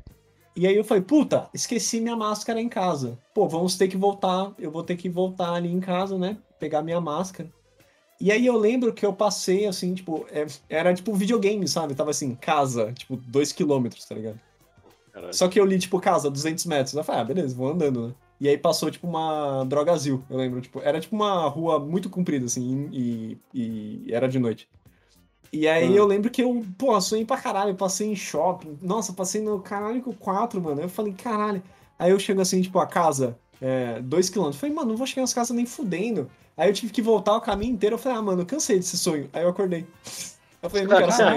E aí eu falei, puta, esqueci minha máscara em casa. Pô, vamos ter que voltar, eu vou ter que voltar ali em casa, né? Pegar minha máscara. E aí eu lembro que eu passei, assim, tipo, é- era tipo videogame, sabe? Tava assim, casa, tipo, dois quilômetros, tá ligado? Caralho. Só que eu li, tipo, casa, 200 metros. Eu falei, ah, beleza, vou andando, né? E aí passou, tipo, uma drogazil, eu lembro. Tipo, era, tipo, uma rua muito comprida, assim, e, e era de noite. E aí Hum. eu lembro que eu, pô, sonhei pra caralho, passei em shopping. Nossa, passei no caralho com 4, mano. Eu falei, caralho. Aí eu chego assim, tipo, a casa, é, dois quilômetros. Eu falei, mano, não vou chegar nas casas nem fudendo. Aí eu tive que voltar o caminho inteiro. Eu falei, ah, mano, eu cansei desse sonho. Aí eu acordei. Eu falei, não quero sonhar.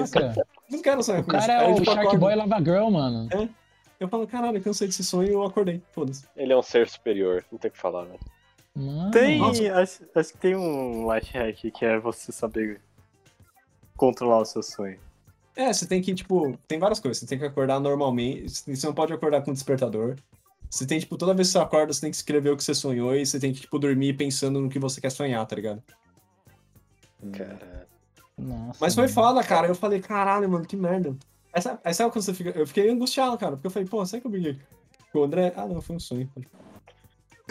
Não quero sonhar O com isso. cara é o tipo, Shark. Boy Lava Girl, mano. Eu falo, caralho, eu cansei desse sonho e eu acordei. Foda-se. Ele é um ser superior, não tem o que falar, velho. Mano. tem. Acho, acho que tem um life hack que é você saber controlar o seu sonho. É, você tem que, tipo, tem várias coisas. Você tem que acordar normalmente. Você não pode acordar com despertador. Você tem, tipo, toda vez que você acorda, você tem que escrever o que você sonhou e você tem que, tipo, dormir pensando no que você quer sonhar, tá ligado? Cara. Nossa, Mas foi mano. foda, cara. Eu falei, caralho, mano, que merda. Aí sabe, aí sabe quando você fica. Eu fiquei angustiado, cara, porque eu falei, pô, será que eu briguei com o André? Ah, não, foi um sonho.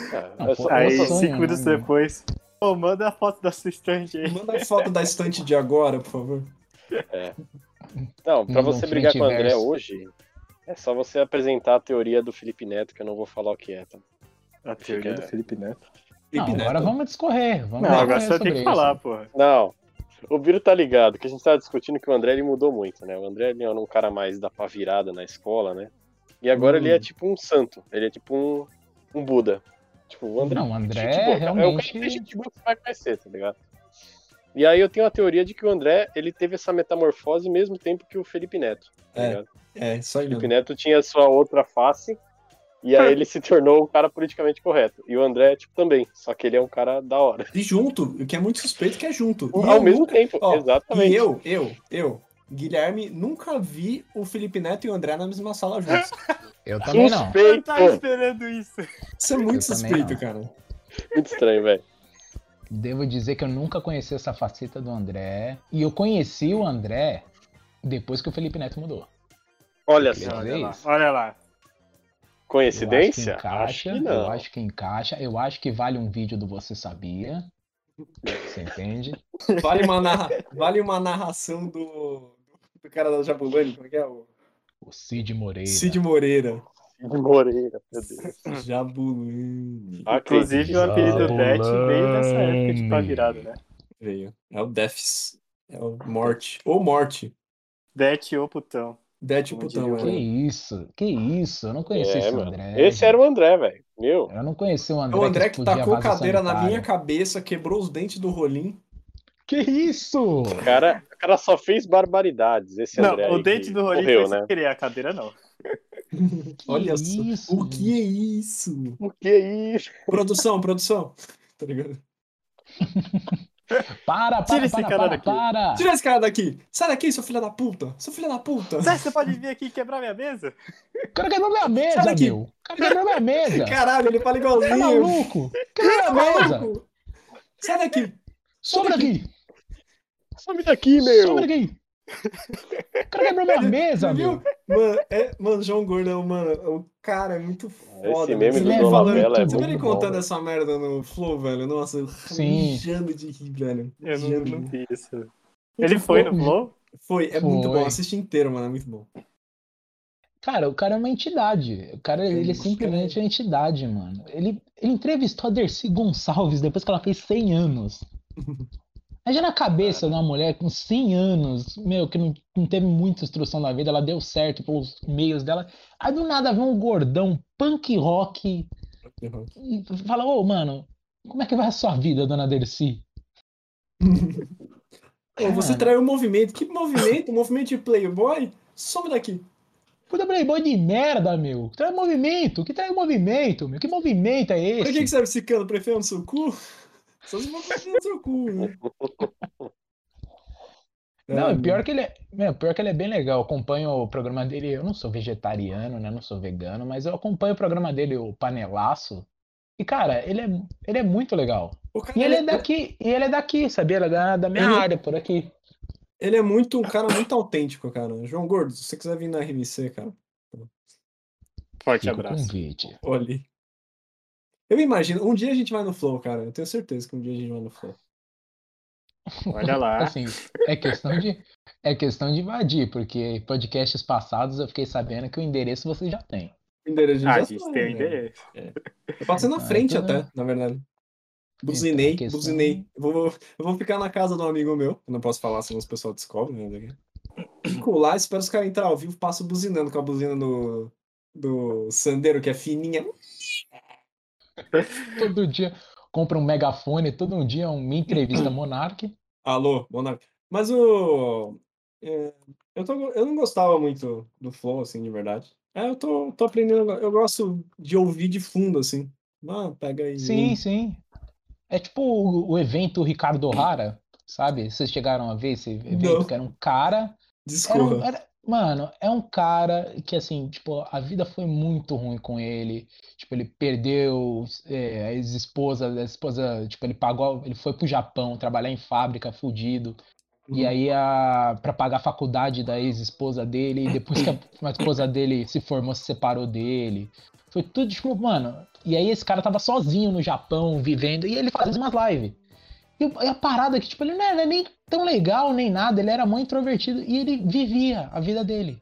Cara, é pô, Aí, sonho, cinco né, minutos mano? depois. Pô, manda a foto da sua estante aí. Manda a foto da estante de agora, por favor. Não, pra Manda um você brigar com o André hoje, é só você apresentar a teoria do Felipe Neto, que eu não vou falar o que é, tá? A teoria Fica- do Felipe Neto. Não, Felipe agora Neto. vamos discorrer. Vamos Não, agora você sobre que isso. falar, porra. Não, o Biro tá ligado, que a gente tava discutindo que o André ele mudou muito, né? O André ele era um cara mais da pá virada na escola, né? E agora Hum. ele é tipo um santo, ele é tipo um, um Buda. Tipo, o André. Não, o André boa, cara. É o realmente- cara que você vai conhecer, tá ligado? E aí eu tenho a teoria de que o André ele teve essa metamorfose ao mesmo tempo que o Felipe Neto. Tá É. ligado? É, O Felipe. Neto tinha sua outra face. E aí ele se tornou um cara politicamente correto. E o André, tipo, também. Só que ele é um cara da hora. E junto, o que é muito suspeito que é junto. E Ao eu mesmo nunca- tempo, Ó, exatamente. E eu, eu, eu, Guilherme, nunca vi o Felipe Neto e o André na mesma sala juntos. Eu também não. Eu Suspeito! tava esperando isso. Isso é muito Eu suspeito, cara. Muito estranho, velho. Devo dizer que eu nunca conheci essa faceta do André. E eu conheci o André depois que o Felipe Neto mudou. Olha só. Olha lá, olha lá. Coincidência? Eu acho que encaixa, Acho que não. eu acho que encaixa. Eu acho que vale um vídeo do Você Sabia. Você entende? Vale uma, narra... vale uma narração do... do cara da Jabulani, como é que é? O O Cid Moreira. Cid Moreira. Cid Moreira, meu Deus. Jabulani. Inclusive, o apelido. Det veio dessa época de pá virada, né? Veio. É o Defs. É o Morte. Ou Morte. Det ou putão. Como putão, Que é. isso? Que isso? Eu não conheci É, esse mano. André. Esse era o André, velho. Meu. Eu não conheci o É André. o André que explodia tacou vaso cadeira na sanitário. minha cabeça, quebrou os dentes do rolim. Que isso? O cara, o cara só fez barbaridades. Esse Não, André aí o dente que do Rolim morreu, foi sem né? querer, a cadeira não. Olha só. isso? O que é isso? O que é isso? Produção, produção. Tá ligado? Para, Tira para, esse para, cara para, daqui. para. Tira esse cara daqui! Sai daqui, seu filho da puta! Seu filho da puta! Zé, você pode vir aqui e quebrar minha mesa? O cara quebrou minha Sai mesa, daqui. meu. O cara quebrou minha mesa. Caralho, ele fala Tá igualzinho! maluco? Quebrou minha mesa. Sai daqui! Some daqui. Some daqui, meu! Some daqui. O cara quebrou minha mesa, meu. Mano, é, mano, João Gordão, mano, o cara é muito foda. Esse meme Você do Dona falando- Bela é Você viu ele muito contando bom. essa merda no Flow, velho? Nossa, eu mijando de rir, velho. Eu não, não vi isso. Ele foi no Flow? Foi, é muito Foi. bom. Assiste inteiro, mano, é muito bom. Cara, o cara é uma entidade. O cara, ele é Sim, simplesmente uma entidade, mano. Ele, ele entrevistou a Dercy Gonçalves depois que ela fez 100 anos. Imagina a cabeça de uma mulher com 100 anos, meu, que não, não teve muita instrução na vida, ela deu certo pelos meios dela. Aí do nada vem um gordão punk rock e fala, ô, mano, como é que vai a sua vida, dona Dercy? Pô, você traiu o movimento. Que movimento? movimento de Playboy? Some daqui. Puta playboy de merda, meu. Trai movimento. Que trai movimento, meu? Que movimento é Pra que, que esse? serve esse cano enfiar no seu cu? Só se for no seu cu, né? Não, É, pior que ele é, meu, pior que ele é bem legal. Eu acompanho o programa dele. Eu não sou vegetariano, né? Não sou vegano, mas eu acompanho o programa dele, o Panelaço. E, cara, ele é, ele é muito legal. E ele é daqui, e ele é daqui, sabia? Ele é da, da minha Uhum. área, por aqui. Ele é muito um cara muito autêntico, cara. João Gordo, se você quiser vir na RMC, cara, Forte Fica abraço. convite. olhe. Eu imagino, um dia a gente vai no Flow, cara. Eu tenho certeza que um dia a gente vai no Flow. Olha lá. Assim, é questão de, é questão de invadir, porque podcasts passados eu fiquei sabendo que o endereço você já tem. O endereço Ah, a já gente sabe, tem o né? endereço. Eu passei na Ah, frente então é. até, na verdade. Buzinei, Então, questão- buzinei. Eu vou, eu vou ficar na casa de um amigo meu. Eu não posso falar, senão os pessoal descobre, né? Fico lá, espero os caras entrar ao vivo, passo buzinando com a buzina do, do Sandeiro, que é fininha. Todo dia compra um megafone, todo dia uma entrevista Monark. Alô, Monark. Mas o. é, eu, tô, eu não gostava muito do Flow, assim, de verdade. É, eu tô, tô aprendendo. Eu gosto de ouvir de fundo, assim. Ah, pega aí. Sim, sim. É tipo o, o evento Ricardo O'Hara, sabe? Vocês chegaram a ver esse evento? Não. Que era um cara. Era um- Discorra. era- mano, é um cara que, assim, tipo, a vida foi muito ruim com ele. Tipo, ele perdeu é, a ex-esposa, a esposa, tipo, ele pagou, ele foi pro Japão trabalhar em fábrica, fudido. E Uhum. aí, a, pra pagar a faculdade da ex-esposa dele, e depois que a, a esposa dele se formou, se separou dele. Foi tudo, tipo, mano. E aí, esse cara tava sozinho no Japão, vivendo, e ele fazia umas lives. E a parada é que, tipo, ele não era nem tão legal, nem nada, ele era muito introvertido, e ele vivia a vida dele.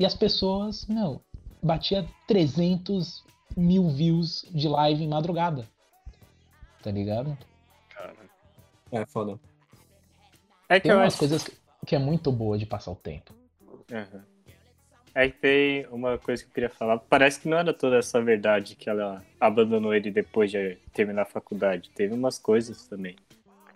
E as pessoas, meu, batia 300 mil views de live em madrugada. Tá ligado? É, foda. É que Tem eu umas acho. coisas que, que é muito boa de passar o tempo. Aham. É que tem uma coisa que eu queria falar. Parece que não era toda essa verdade que ela abandonou ele depois de terminar a faculdade. Teve umas coisas também.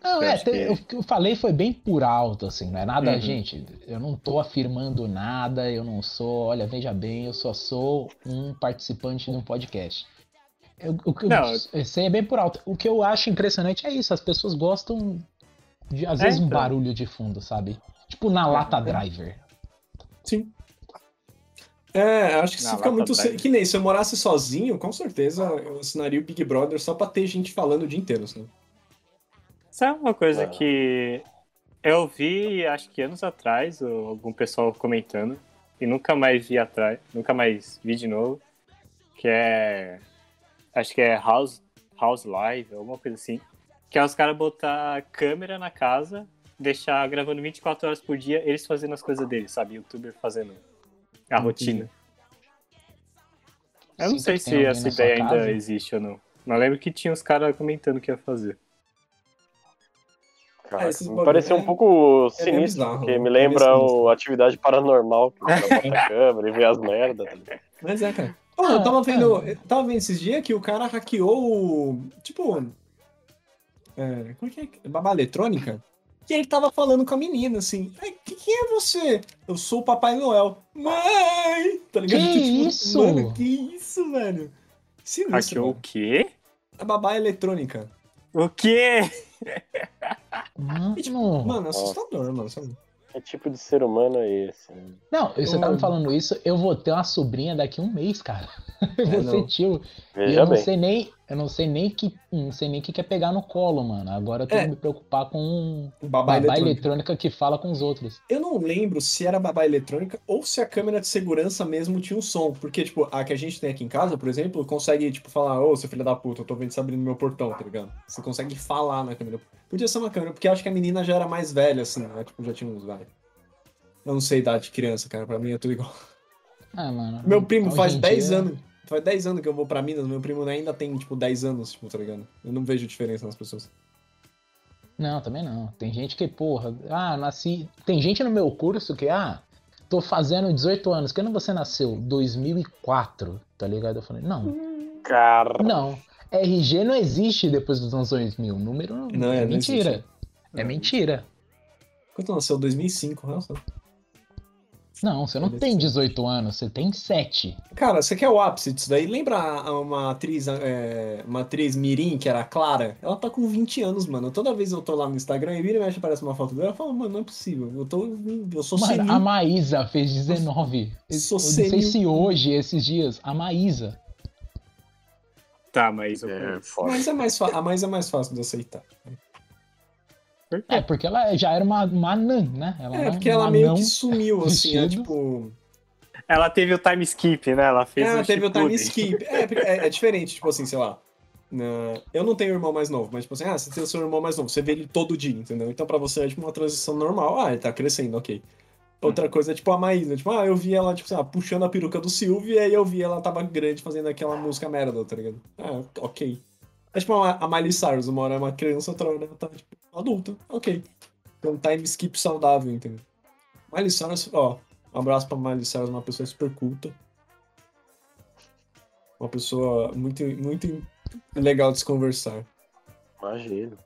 Não, Eu é, que- o que eu falei foi bem por alto, assim, não é nada, Uhum. gente, eu não tô afirmando nada, eu não sou, olha, veja bem, eu só sou um participante de um podcast. Eu- o que eu, Não, eu sei é bem por alto. O que eu acho impressionante é isso, as pessoas gostam de, às É, vezes, um então. barulho de fundo, sabe? Tipo na lata driver. Sim. É, acho que se fica muito. drive. Que nem se eu morasse sozinho, com certeza eu assinaria o Big Brother só pra ter gente falando o dia inteiro, assim. Sabe uma coisa Ah. que eu vi, acho que anos atrás, ou algum pessoal comentando, e nunca mais vi atrás, nunca mais vi de novo, que é. Acho que é House, House Live, alguma coisa assim. Que é os caras botar câmera na casa, deixar gravando 24 horas por dia, eles fazendo as coisas deles, sabe? Youtuber fazendo a rotina. Eu não sei se essa ideia ainda existe ou não. Mas lembro que tinha os caras comentando que ia fazer. Caraca, bagulho pareceu é- um pouco é sinistro, bizarro, porque me É lembra o Atividade Paranormal, que o bota a câmera e vê as merdas. tá? Mas é, cara. Pô, eu Ah, tava vendo. é. Eu tava vendo esses dias que o cara hackeou o. Tipo. É, como é que é? Babá eletrônica? E ele tava falando com a menina, assim. "Ai, que- quem é você? Eu sou o Papai Noel. Mãe! Tá ligado? Que Tipo, isso? Mano, que isso, velho? Sinistro, Hackeou o mano. quê? A babá eletrônica. O quê? Mano. E, tipo, mano, é assustador, mano. sabe? Que tipo de ser humano é esse? né? Não, você tá me falando isso, eu vou ter uma sobrinha daqui a um mês, cara. Eu vou É, ser não. tio. E Veja eu não bem. sei nem. Eu não sei nem que. Não sei nem o que quer pegar no colo, mano. Agora eu tenho É. que me preocupar com O babá babá eletrônico. eletrônica que fala com os outros. Eu não lembro se era babá eletrônica ou se a câmera de segurança mesmo tinha um som. Porque, tipo, a que a gente tem aqui em casa, por exemplo, consegue, tipo, falar, ô, seu filho da puta, eu tô vendo você abrindo meu portão, tá ligado? Você consegue falar na câmera. Podia ser uma câmera, porque eu acho que a menina já era mais velha, assim, né? Tipo, já tinha uns, vai. Eu não sei idade de criança, cara. Pra mim é tudo igual. Ah, mano. Meu primo faz em 10 dia- anos. Faz 10 anos que eu vou pra Minas, meu primo ainda tem, tipo, 10 anos, tipo, tá ligado? Eu não vejo diferença nas pessoas. Não, também não. Tem gente que, porra, ah, nasci. Tem gente no meu curso que, ah, tô fazendo 18 anos. Quando você nasceu? 2004, tá ligado? Eu falei, não, Cara. não. RG não existe depois dos anos 2000. Número não, Não, é, é mentira. É mentira. Quando nasceu? 2005, nossa. Não, você não tem ser. 18 anos, você tem 7. Cara, você quer o ápice disso daí? Lembra a- uma atriz, é, uma atriz Mirim, que era a Clara? Ela tá com 20 anos, mano. Toda vez eu tô lá no Instagram e vira e mexe aparece uma foto dela, eu falo, mano, não é possível. Eu, tô, eu sou Mano, senil. a Maísa fez 19. Eu Sou não sei se hoje, esses dias, a Maísa. Tá, mas eu É, foda. Mas é mais fa- a mais é mais fácil de aceitar. É, porque ela já era uma, uma anã, né? Ela É, porque ela meio que sumiu, assim, é tipo. Ela teve o time skip, né? Ela fez É, o teve o time skip. É, porque é, é diferente, tipo assim, sei lá. na- Eu não tenho irmão mais novo, mas tipo assim, ah, você tem o seu irmão mais novo, você vê ele todo dia, entendeu? Então pra você é tipo uma transição normal. Ah, ele tá crescendo, ok. Outra coisa é tipo a Maísa, tipo, ah, eu vi ela, tipo, sei lá, puxando a peruca do Silvio e aí eu vi ela tava grande fazendo aquela música merda, tá ligado? Ah, ok. É tipo a, Miley Cyrus, uma hora é uma criança, outra hora ela tá, tipo, adulta, ok. Então time skip saudável, entendeu? Miley Cyrus, ó, um abraço pra Miley Cyrus, uma pessoa super culta. Uma pessoa muito, muito legal de se conversar. Imagino.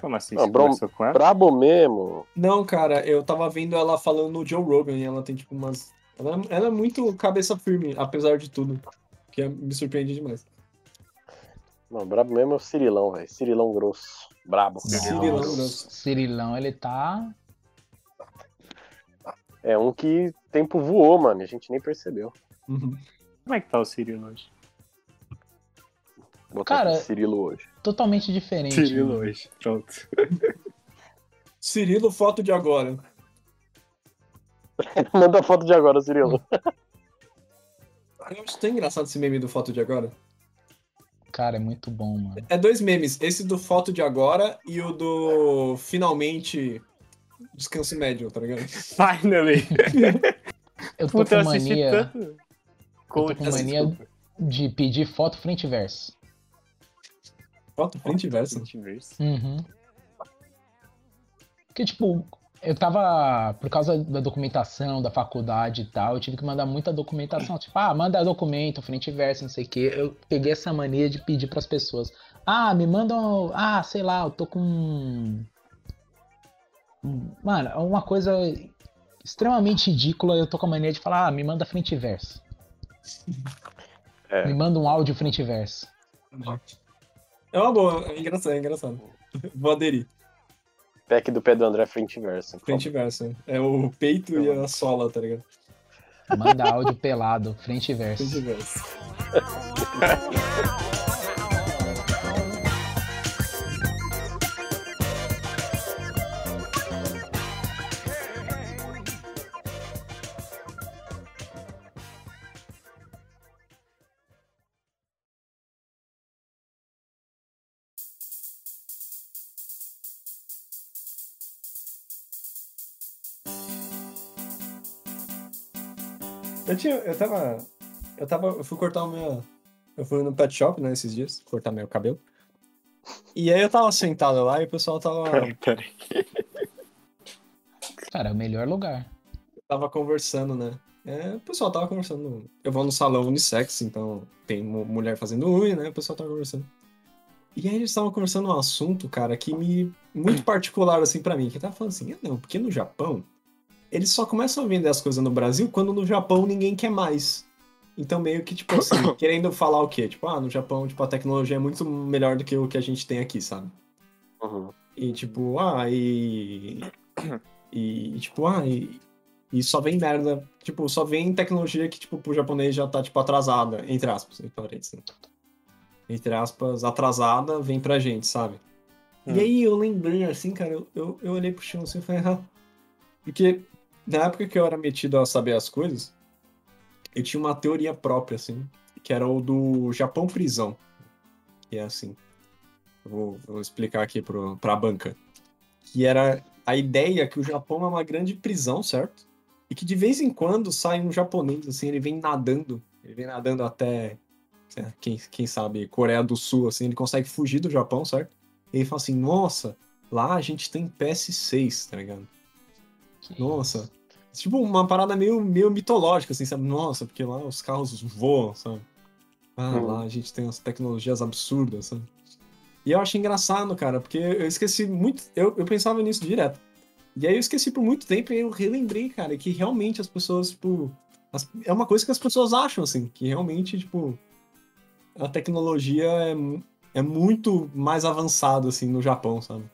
Como assim? Não, Você bro- com ela? Brabo mesmo. Não, cara, eu tava vendo ela falando no Joe Rogan e ela tem tipo umas. Ela, ela é muito cabeça firme, apesar de tudo. Que é- me surpreende demais. Não, brabo mesmo é o Cirilão, velho. Cirilão grosso. Brabo. Cirilão, grosso. Cirilão, ele tá. É um que tempo voou, mano. A gente nem percebeu. Uhum. Como é que tá o Cirilo hoje? Vou botar Cara, Cirilo hoje. totalmente diferente. Cirilo mano. hoje. Pronto. Cirilo, foto de agora. Manda a foto de agora, Cirilo. Eu acho tão engraçado esse meme do foto de agora. Cara, é muito bom, mano. É dois memes, esse do foto de agora e o do finalmente descanso médio, tá ligado? Finally! Eu tô Puta, com mania tanto. Eu tô com mania de pedir foto frente e verso. Foto frente e verso. Multiverso. Uhum. Porque, tipo, eu tava. Por causa da documentação, da faculdade e tal, eu tive que mandar muita documentação. Tipo, ah, manda documento, frente e verso, não sei o quê. Eu peguei essa mania de pedir pras pessoas. Ah, me mandam. Ah, sei lá, eu tô com. um- Mano, é uma coisa extremamente ridícula. Eu tô com a mania de falar, ah, me manda frente e verso. É. Me manda um áudio frente e verso. É uma boa, é engraçado, é engraçado. Vou aderir. Pack do pé do André frente e verso. Frente e verso. É o peito e a sola, tá ligado? Manda áudio pelado, frente e verso. Frente e verso. Eu tinha. Eu tava. Eu tava. Eu fui cortar o meu. Eu fui no pet shop, né, esses dias, cortar meu cabelo. E aí eu tava sentado lá e o pessoal tava, Peraí. Cara, é o melhor lugar. tava conversando, né? É, o pessoal tava conversando. Eu vou no salão unissex, então tem mu- mulher fazendo unha, né? O pessoal tava conversando. E aí eles estavam conversando um assunto, cara, que me. muito particular, assim, pra mim. Que tava falando assim, ah, não, porque no Japão, eles só começam a vender as coisas no Brasil quando no Japão ninguém quer mais. Então, meio que, tipo assim, querendo falar o quê? Tipo, ah, no Japão, tipo, a tecnologia é muito melhor do que o que a gente tem aqui, sabe? Uhum. E tipo, ah, e. E tipo, ah, e, e só vem merda. Tipo, só vem tecnologia que, tipo, pro japonês já tá, tipo, atrasada, entre aspas, entre né? Entre aspas, atrasada, vem pra gente, sabe? Hum. E aí eu lembrei, assim, cara, eu, eu, eu olhei pro chão assim e falei, ah. Porque na época que eu era metido a saber as coisas, eu tinha uma teoria própria, assim, que era o do Japão prisão. Que é assim. Vou, vou explicar aqui pro, pra banca. Que era a ideia que o Japão é uma grande prisão, certo? E que de vez em quando sai um japonês, assim, ele vem nadando. Ele vem nadando até, lá, quem, quem sabe, Coreia do Sul, assim, ele consegue fugir do Japão, certo? E ele fala assim, nossa, lá a gente tem PS6, tá ligado? Nossa. Tipo, uma parada meio, meio mitológica, assim, sabe? Nossa, porque lá os carros voam, sabe? Ah, Hum. lá a gente tem umas tecnologias absurdas, sabe? E eu acho engraçado, cara, porque eu esqueci muito. Eu, eu pensava nisso direto. E aí eu esqueci por muito tempo e eu relembrei, cara, que realmente as pessoas, tipo. as- é uma coisa que as pessoas acham, assim, que realmente, tipo. A tecnologia é, é muito mais avançada, assim, no Japão, sabe?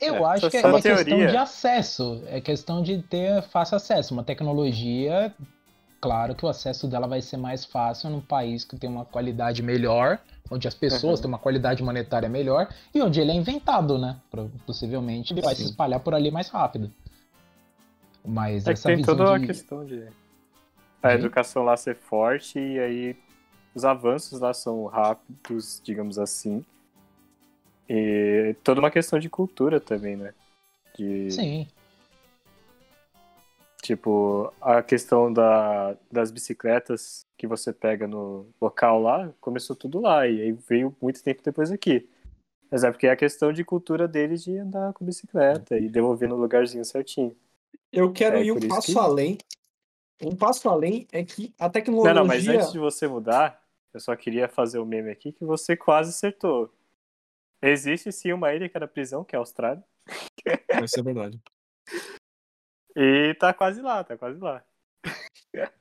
Eu É, acho que é é questão de acesso. É questão de ter fácil acesso. Uma tecnologia, claro que o acesso dela vai ser mais fácil num país que tem uma qualidade melhor, onde as pessoas Uhum. têm uma qualidade monetária melhor e onde ele é inventado, né? Possivelmente ele vai se espalhar por ali mais rápido. Mas É que essa tem visão toda a de... questão de a educação lá ser forte e aí os avanços lá são rápidos, digamos assim. E toda uma questão de cultura também, né? De, Sim. tipo, a questão da, das bicicletas que você pega no local lá, começou tudo lá e aí veio muito tempo depois aqui. Mas é porque é a questão de cultura deles de andar com bicicleta e devolver no lugarzinho certinho. Eu quero É, ir um passo que- além. Um passo além é que a Não, tecnologia. não, mas antes de você mudar, eu só queria fazer o meme aqui que você quase acertou. Existe sim uma ilha que era prisão, que é a Austrália. Isso é verdade. E tá quase lá, tá quase lá.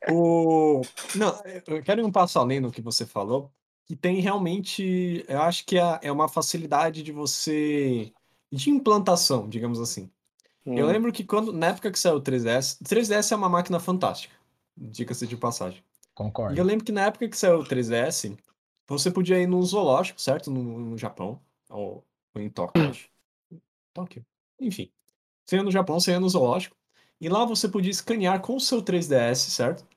O... Não, eu quero ir um passo além no que você falou, que tem realmente, eu acho que é, é uma facilidade de você, de implantação, digamos assim. Eu Hum, lembro que quando, na época que saiu o 3DS, 3DS é uma máquina fantástica, diga-se de passagem. E Concordo. eu lembro que na época que saiu o 3DS, você podia ir num zoológico, certo? No, no Japão, ou, ou em Tóquio, acho. Tóquio. Enfim. Você ia no Japão, você ia no zoológico, e lá você podia escanear com o seu 3DS, certo?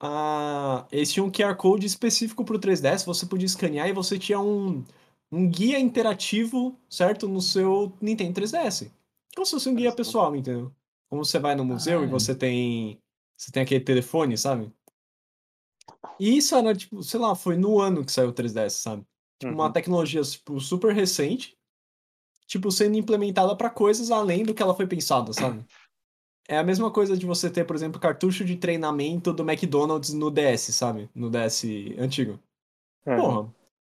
Ah, eles tinham um QR Code específico para o 3DS, você podia escanear e você tinha um, um guia interativo, certo? No seu Nintendo 3DS. Como se fosse um guia pessoal, entendeu? Como você vai no museu e Ah. você tem. Você tem aquele telefone, sabe? E isso era, tipo, sei lá, foi no ano que saiu o 3DS, sabe? Tipo, uma Uhum. tecnologia, tipo, super recente, tipo, sendo implementada para coisas além do que ela foi pensada, sabe? É a mesma coisa de você ter, por exemplo, cartucho de treinamento do McDonald's no DS, sabe? No DS antigo. uhum. Porra.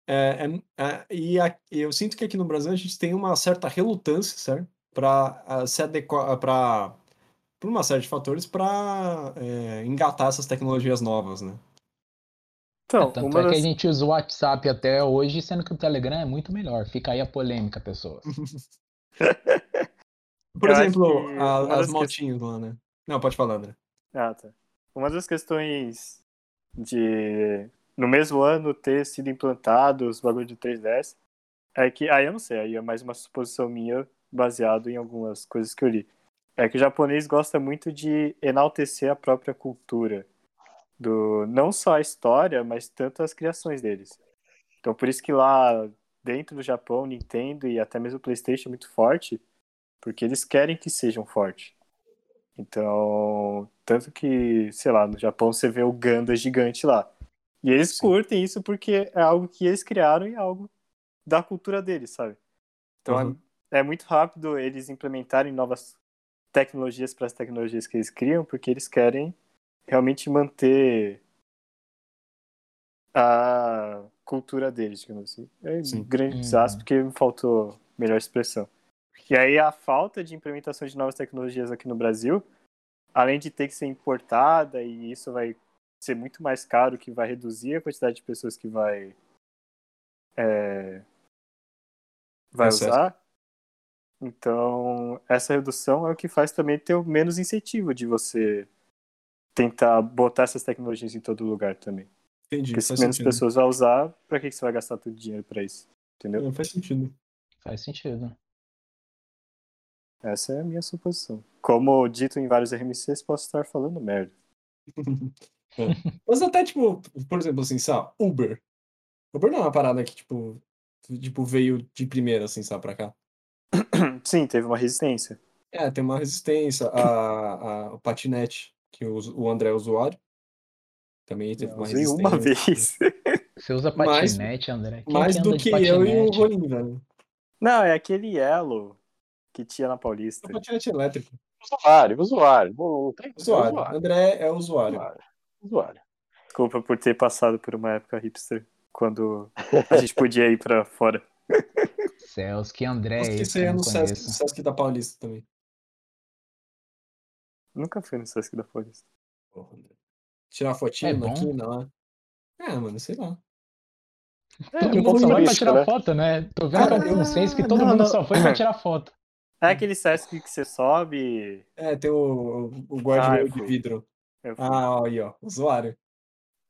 É, é- é- e a- eu sinto que aqui no Brasil a gente tem uma certa relutância, certo? Ah, se adequar, pra, por uma série de fatores, pra é, engatar essas tecnologias novas, né? Então, Tanto uma é que a das... gente usa o WhatsApp até hoje, sendo que o Telegram é muito melhor. Fica aí a polêmica, pessoas. Por Eu exemplo, que a- as das motinhas lá, né? Não, pode falar, André. Ah, tá. Uma das questões de no mesmo ano ter sido implantado os bagulhos de 3DS é que, aí eu não sei, aí é mais uma suposição minha baseado em algumas coisas que eu li. É que o japonês gosta muito de enaltecer a própria cultura do não só a história, mas tanto as criações deles. Então por isso que lá dentro do Japão, Nintendo e até mesmo o PlayStation é muito forte, porque eles querem que sejam fortes. Então, tanto que, sei lá, no Japão você vê o Ganda gigante lá. E eles Sim. curtem isso porque é algo que eles criaram e é algo da cultura deles, sabe? Então Uhum. é, é muito rápido eles implementarem novas tecnologias para as tecnologias que eles criam, porque eles querem realmente manter a cultura deles, digamos assim. É Sim. grande Uhum. desastre porque me faltou melhor expressão. E aí a falta de implementação de novas tecnologias aqui no Brasil, além de ter que ser importada e isso vai ser muito mais caro, que vai reduzir a quantidade de pessoas que vai é, vai Acesso. usar. Então, essa redução é o que faz também ter menos incentivo de você tentar botar essas tecnologias em todo lugar também. Entendi. Porque se menos sentido. pessoas vão usar, pra que que você vai gastar todo o dinheiro pra isso? Entendeu? Não, faz sentido. Faz sentido. Essa é a minha suposição. Como dito em vários RMCs, posso estar falando merda. Mas até, tipo, por exemplo, assim, sabe, Uber. Uber não é uma parada que, tipo, tipo, veio de primeira, assim, sabe, pra cá. Sim, teve uma resistência. É, tem uma resistência. A, a, o patinete, que o, o André é usuário, também teve Eu uma resistência. uma vez. Você usa Mais- patinete, André? Quem Mais que do que eu e o? Rolim, velho. Não, é aquele Elo que tinha na Paulista. É patinete elétrico. Usuário, usuário. Não tem Usuário. usuário. André é usuário. Usuário. usuário. Desculpa por ter passado por uma época hipster, quando a gente podia ir pra fora. Céus, que André é que esse você que eu é no Sesc, conheço? Sesc da Paulista também. Nunca fui no Sesc da Paulista. Porra. Tirar fotinho É na bom. quina lá. É, mano, sei lá. Todo um mundo só vai pra tirar né? foto, né? Tô vendo que é um Ah, consenso que todo não, mundo não. só foi pra tirar foto. É aquele Sesc que você sobe. É, tem o, o Ah, guarda eu de vidro. Ah, aí, ó. Usuário.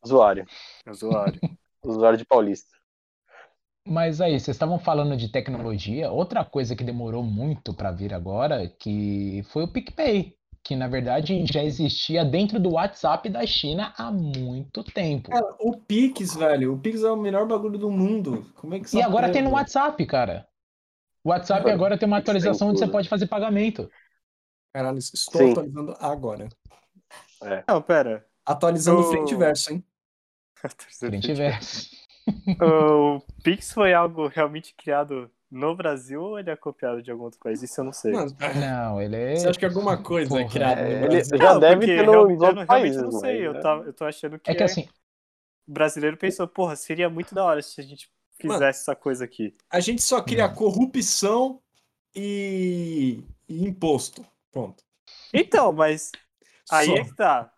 Usuário. Usuário. Usuário de Paulista. Mas aí, vocês estavam falando de tecnologia. Outra coisa que demorou muito pra vir agora, que foi o PicPay, que na verdade já existia dentro do WhatsApp da China há muito tempo. Cara, o Pix, velho. O Pix é o melhor bagulho do mundo. Como é que E agora tem no WhatsApp, cara. O WhatsApp Mano, agora tem uma atualização onde você pode fazer pagamento. Caralho, estou Sim. atualizando agora. Não, pera. Atualizando O- frente e verso, hein? Frente e verso. O Pix foi algo realmente criado no Brasil ou ele é copiado de algum outro país? Isso eu não sei. Mano, Não, ele é. você acha que alguma coisa é Porra, criada no é, ele- já Não, deve ter no- nos eu outros não- não sei. Eu, né? tava, eu tô achando que, É que assim, o brasileiro pensou, porra, seria muito da hora se a gente fizesse Mano. essa coisa aqui. A gente só cria Não. corrupção e... e imposto. Pronto. Então, mas aí Só. é que tá.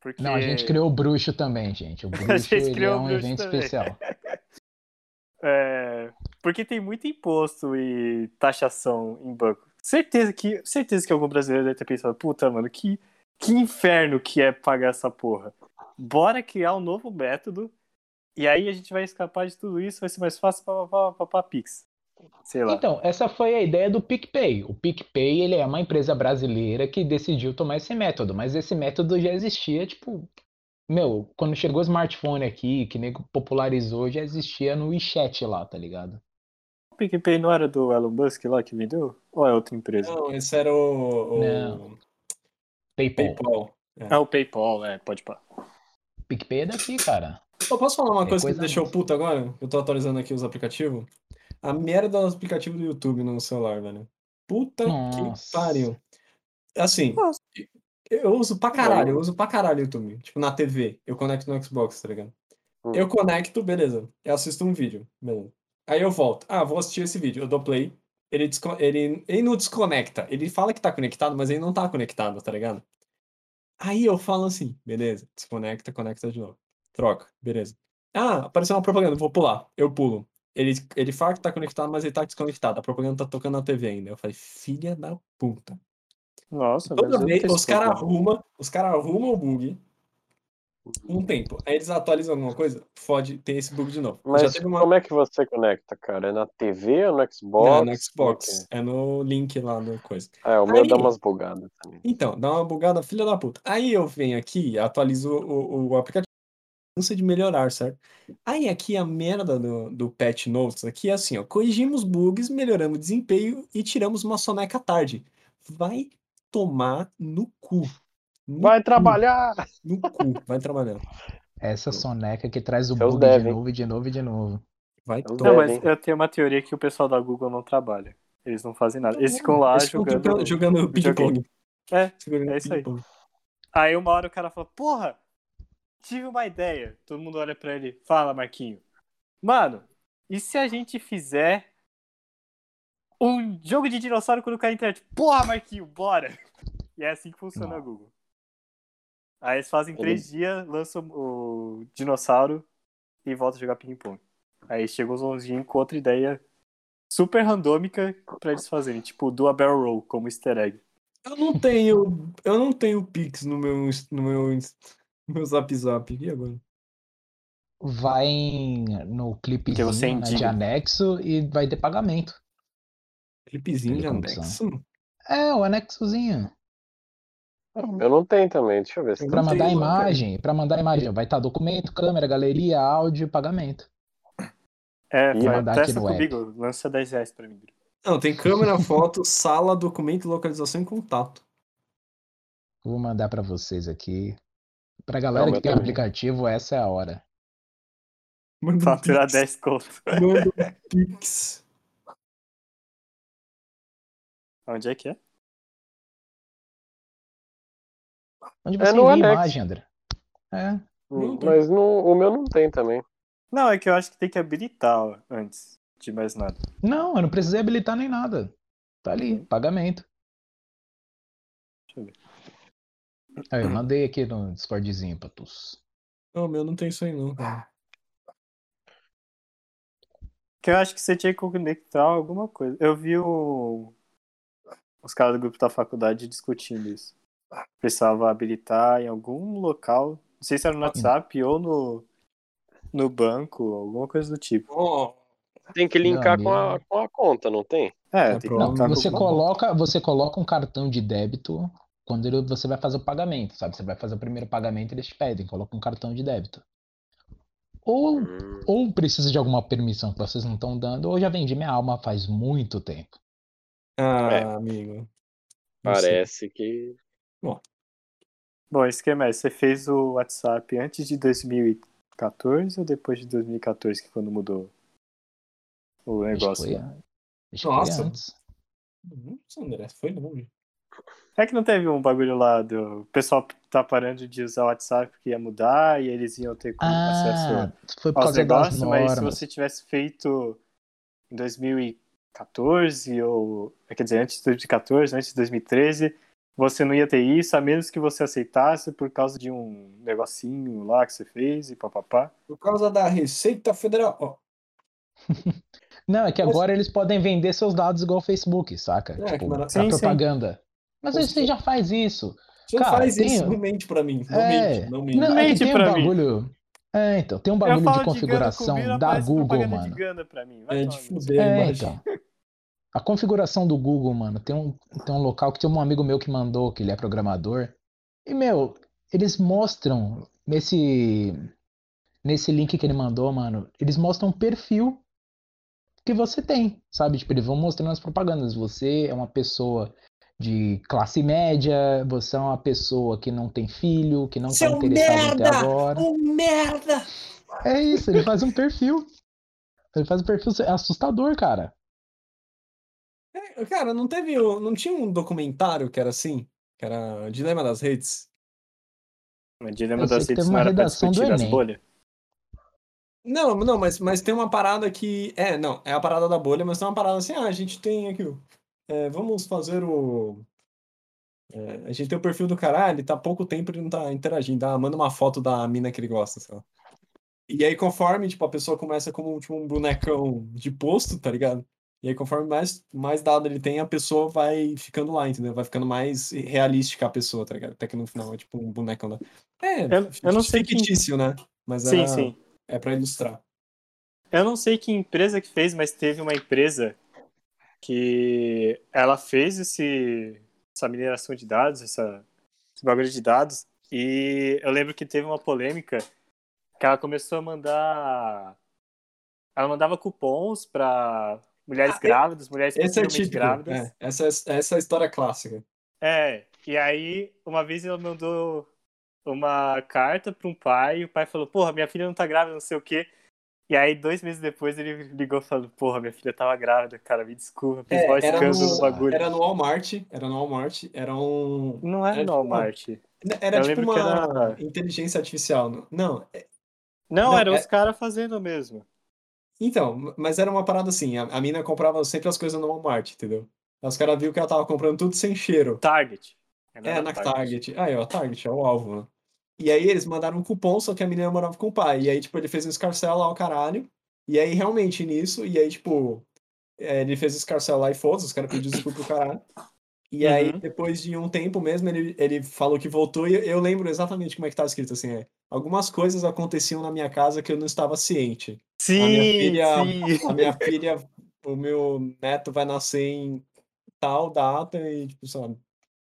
Porque... não, a gente criou o bruxo também, gente. O bruxo gente ele criou é o um bruxo evento também. especial. É, porque tem muito imposto e taxação em banco. Certeza que, certeza que algum brasileiro deve ter pensado, puta, mano, que, que inferno que é pagar essa porra. Bora criar um novo método e aí a gente vai escapar de tudo isso, vai ser mais fácil pra Pix. Sei lá. Então, essa foi a ideia do PicPay. O PicPay, ele é uma empresa brasileira que decidiu tomar esse método, mas esse método já existia, tipo, meu, quando chegou o smartphone aqui, que nego popularizou, já existia no WeChat lá, tá ligado? O PicPay não era do Elon Musk lá que vendeu? Ou é outra empresa? Não, esse era o, o Não. PayPal. PayPal. É o PayPal, é, pode pá. PicPay é daqui, cara. Eu posso falar uma É coisa que coisa me deixou puto agora? Eu tô atualizando aqui os aplicativos. A merda dos aplicativos do YouTube no celular, velho. Puta Nossa. que pariu. Assim, Nossa. eu uso pra caralho, eu uso pra caralho o YouTube. Tipo, na TV, eu conecto no Xbox, tá ligado? Hum. Eu conecto, beleza. Eu assisto um vídeo, beleza. Aí eu volto. Ah, vou assistir esse vídeo. Eu dou play. Ele, ele, ele não desconecta. Ele fala que tá conectado, mas ele não tá conectado, tá ligado? Aí eu falo assim, beleza. Desconecta, conecta de novo. Troca, beleza. Ah, apareceu uma propaganda, vou pular. Eu pulo. Ele, ele fala que tá conectado, mas ele tá desconectado. A propaganda tá tocando na TV ainda. Eu falei, filha da puta. Nossa, Toda vez, os caras arrumam, os caras arrumam o bug um tempo. Aí eles atualizam alguma coisa, fode, tem esse bug de novo. Mas uma. como é que você conecta, cara? É na TV ou no Xbox? Não, no Como é Xbox. É no link lá no coisa. é? É, o meu Aí- dá umas bugadas também. Então, dá uma bugada, filha da puta. Aí eu venho aqui, atualizo o, o aplicativo. Cansa de melhorar, certo? Aí aqui a merda do, do patch notes aqui é assim, ó. Corrigimos bugs, melhoramos desempenho e tiramos uma soneca tarde. Vai tomar no cu. No Vai cu, trabalhar! No cu. Vai trabalhar. Essa soneca que traz o Seus bug de devem. novo e de novo e de novo. Vai Não, tomar. Não, mas eu tenho uma teoria que o pessoal da Google não trabalha. Eles não fazem nada. Eles ficam lá Eles ficam jogando. jogando ping-pong. É, é isso aí. Aí uma hora o cara fala, porra, tive uma ideia. Todo mundo olha pra ele, fala, Marquinho. Mano, e se a gente fizer um jogo de dinossauro quando cai na internet? Porra, Marquinho, bora! E é assim que funciona a Não. Google. Aí eles fazem três dias, lançam o dinossauro e volta a jogar ping-pong. Aí chega os longínquos com outra ideia super randômica pra eles fazerem, tipo, do a barrel roll como easter egg. Eu não tenho. Eu não tenho Pix no meu, no meu, no meu Zap Zap. E agora? Vai em- no Porque clipezinho você é né, de anexo e vai ter pagamento. Clipezinho de anexo? É, o anexozinho. Eu não tenho também, deixa eu ver se Eu Pra não mandar cara. imagem, pra mandar imagem, vai estar documento, câmera, galeria, áudio e pagamento. É, mandar aqui testa no app. comigo, lança 10 reais pra mim. Não, tem câmera, foto, sala, documento, localização e contato. Vou mandar pra vocês aqui. Pra galera Não, que tem também. aplicativo, essa é a hora. Manda um Faturar Pix. 10 conto. Manda um Pix. Onde é que é? Onde É você no envia anexo. imagem, André? É. Não tem. Mas no, o meu não tem também. Não, é que eu acho que tem que habilitar antes de mais nada. Não, eu não precisei habilitar nem nada. Tá ali, pagamento. Deixa eu ver. Aí, eu mandei aqui no Discordzinho pra tus. Não, meu não tem isso aí não, cara. Que eu acho que você tinha que conectar alguma coisa. Eu vi o... os caras do grupo da faculdade discutindo isso. Precisava habilitar em algum local. Não sei se era no WhatsApp ou no, no banco, alguma coisa do tipo. Ó, Tem que linkar com a, com a conta, não tem? É, É, tem que linkar com Você alguma- coloca, você coloca um cartão de débito quando ele- você vai fazer o pagamento, sabe? Você vai fazer o primeiro pagamento, eles te pedem, coloca um cartão de débito. Ou, Hum. ou precisa de alguma permissão que vocês não estão dando, ou já vendi minha alma faz muito tempo. Ah, É. amigo. Parece que. Bom, o esquema é, você fez o WhatsApp antes de 2014 ou depois de 2014, que quando mudou o negócio? acho Nossa. antes. Nossa, André, foi longe. É que não teve um bagulho lá do o pessoal tá parando de usar o WhatsApp porque ia mudar e eles iam ter Ah, acesso foi por aos causa das negócios, mas se você tivesse feito em 2014 ou quer dizer, antes de 2014, antes de 2013, você não ia ter isso, a menos que você aceitasse por causa de um negocinho lá que você fez e papapá. Por causa da Receita Federal. Ó, Não, é que Mas- agora eles podem vender seus dados igual o Facebook, saca? É, que tipo, mara- Sim, sim. propaganda. Mas Mas você já faz isso. você Cara, faz tem- isso, não mente pra mim. Não É, mente, não mente. Não, é que mente tem um pra mim. bagulho. É, então, tem um bagulho de de Gana configuração da Google, mano. de Gana pra mim. Vai É de fuder, É, imagina. então. A configuração do Google, mano, tem um, tem um local que tem um amigo meu que mandou, que ele é programador. E, meu, eles mostram nesse nesse link que ele mandou, mano, eles mostram um perfil que você tem, sabe? Tipo, eles vão mostrando as propagandas. Você é uma pessoa de classe média, você é uma pessoa que não tem filho, que não tá interessado até merda! agora. Ô, merda! É isso, ele faz um perfil. Ele faz um perfil assustador, cara. É, Cara, não teve. Não tinha um documentário que era assim? Que era Dilema das Redes? O dilema das redes não uma era pra discutir as bolhas. Não, não, mas, mas tem uma parada que. É, não, é a parada da bolha, mas tem uma parada assim, ah, a gente tem aqui. é, vamos fazer o. é, a gente tem o perfil do cara, ah, ele tá há pouco tempo ele não tá interagindo. Ah, manda uma foto da mina que ele gosta, sei lá. E aí, conforme, tipo, a pessoa começa como tipo, um bonecão de posto, tá ligado? E aí, conforme mais, mais dado ele tem, a pessoa vai ficando lá, entendeu? Vai ficando mais realística a pessoa, tá ligado? Até que no final é tipo um bonecão da. É, Eu- eu não sei fictício, né? Mas Sim, era- sim. é pra ilustrar. Eu não sei que empresa que fez, mas teve uma empresa que ela fez esse, essa mineração de dados, essa, esse bagulho de dados, e eu lembro que teve uma polêmica que ela começou a mandar. Ela mandava cupons para mulheres Ah, grávidas, mulheres Esse é típico. grávidas. É, essa, é- essa é a história clássica. É, e aí, uma vez ela mandou uma carta para um pai, e o pai falou, porra, minha filha não tá grávida, não sei o quê. E aí, dois meses depois, ele ligou falando, porra, minha filha tava grávida, cara, me desculpa, fiz É, era, no bagulho. era no Walmart, era no Walmart, era um. Não era era no tipo uma- Walmart. Era Eu tipo uma era- inteligência artificial. não- Não, é- Não, Não, eram é- os caras fazendo mesmo. Então, mas era uma parada assim, a, a mina comprava sempre as coisas no Walmart, entendeu? Os caras viram que ela tava comprando tudo sem cheiro. Target. Não É, era na Target. Aí, ó, Target é o alvo, né? E aí eles mandaram um cupom, só que a menina morava com o pai. E aí, tipo, ele fez um escarcel lá ao caralho. E aí, realmente, nisso, e aí, tipo, é, ele fez escarcel lá e foda-se, os caras pediram desculpa pro caralho. E Uhum. aí, depois de um tempo mesmo, ele, ele falou que voltou e eu lembro exatamente como é que tava escrito assim, é, algumas coisas aconteciam na minha casa que eu não estava ciente. Sim, minha filha- sim. A minha filha, o meu neto vai nascer em tal data e, tipo, sabe,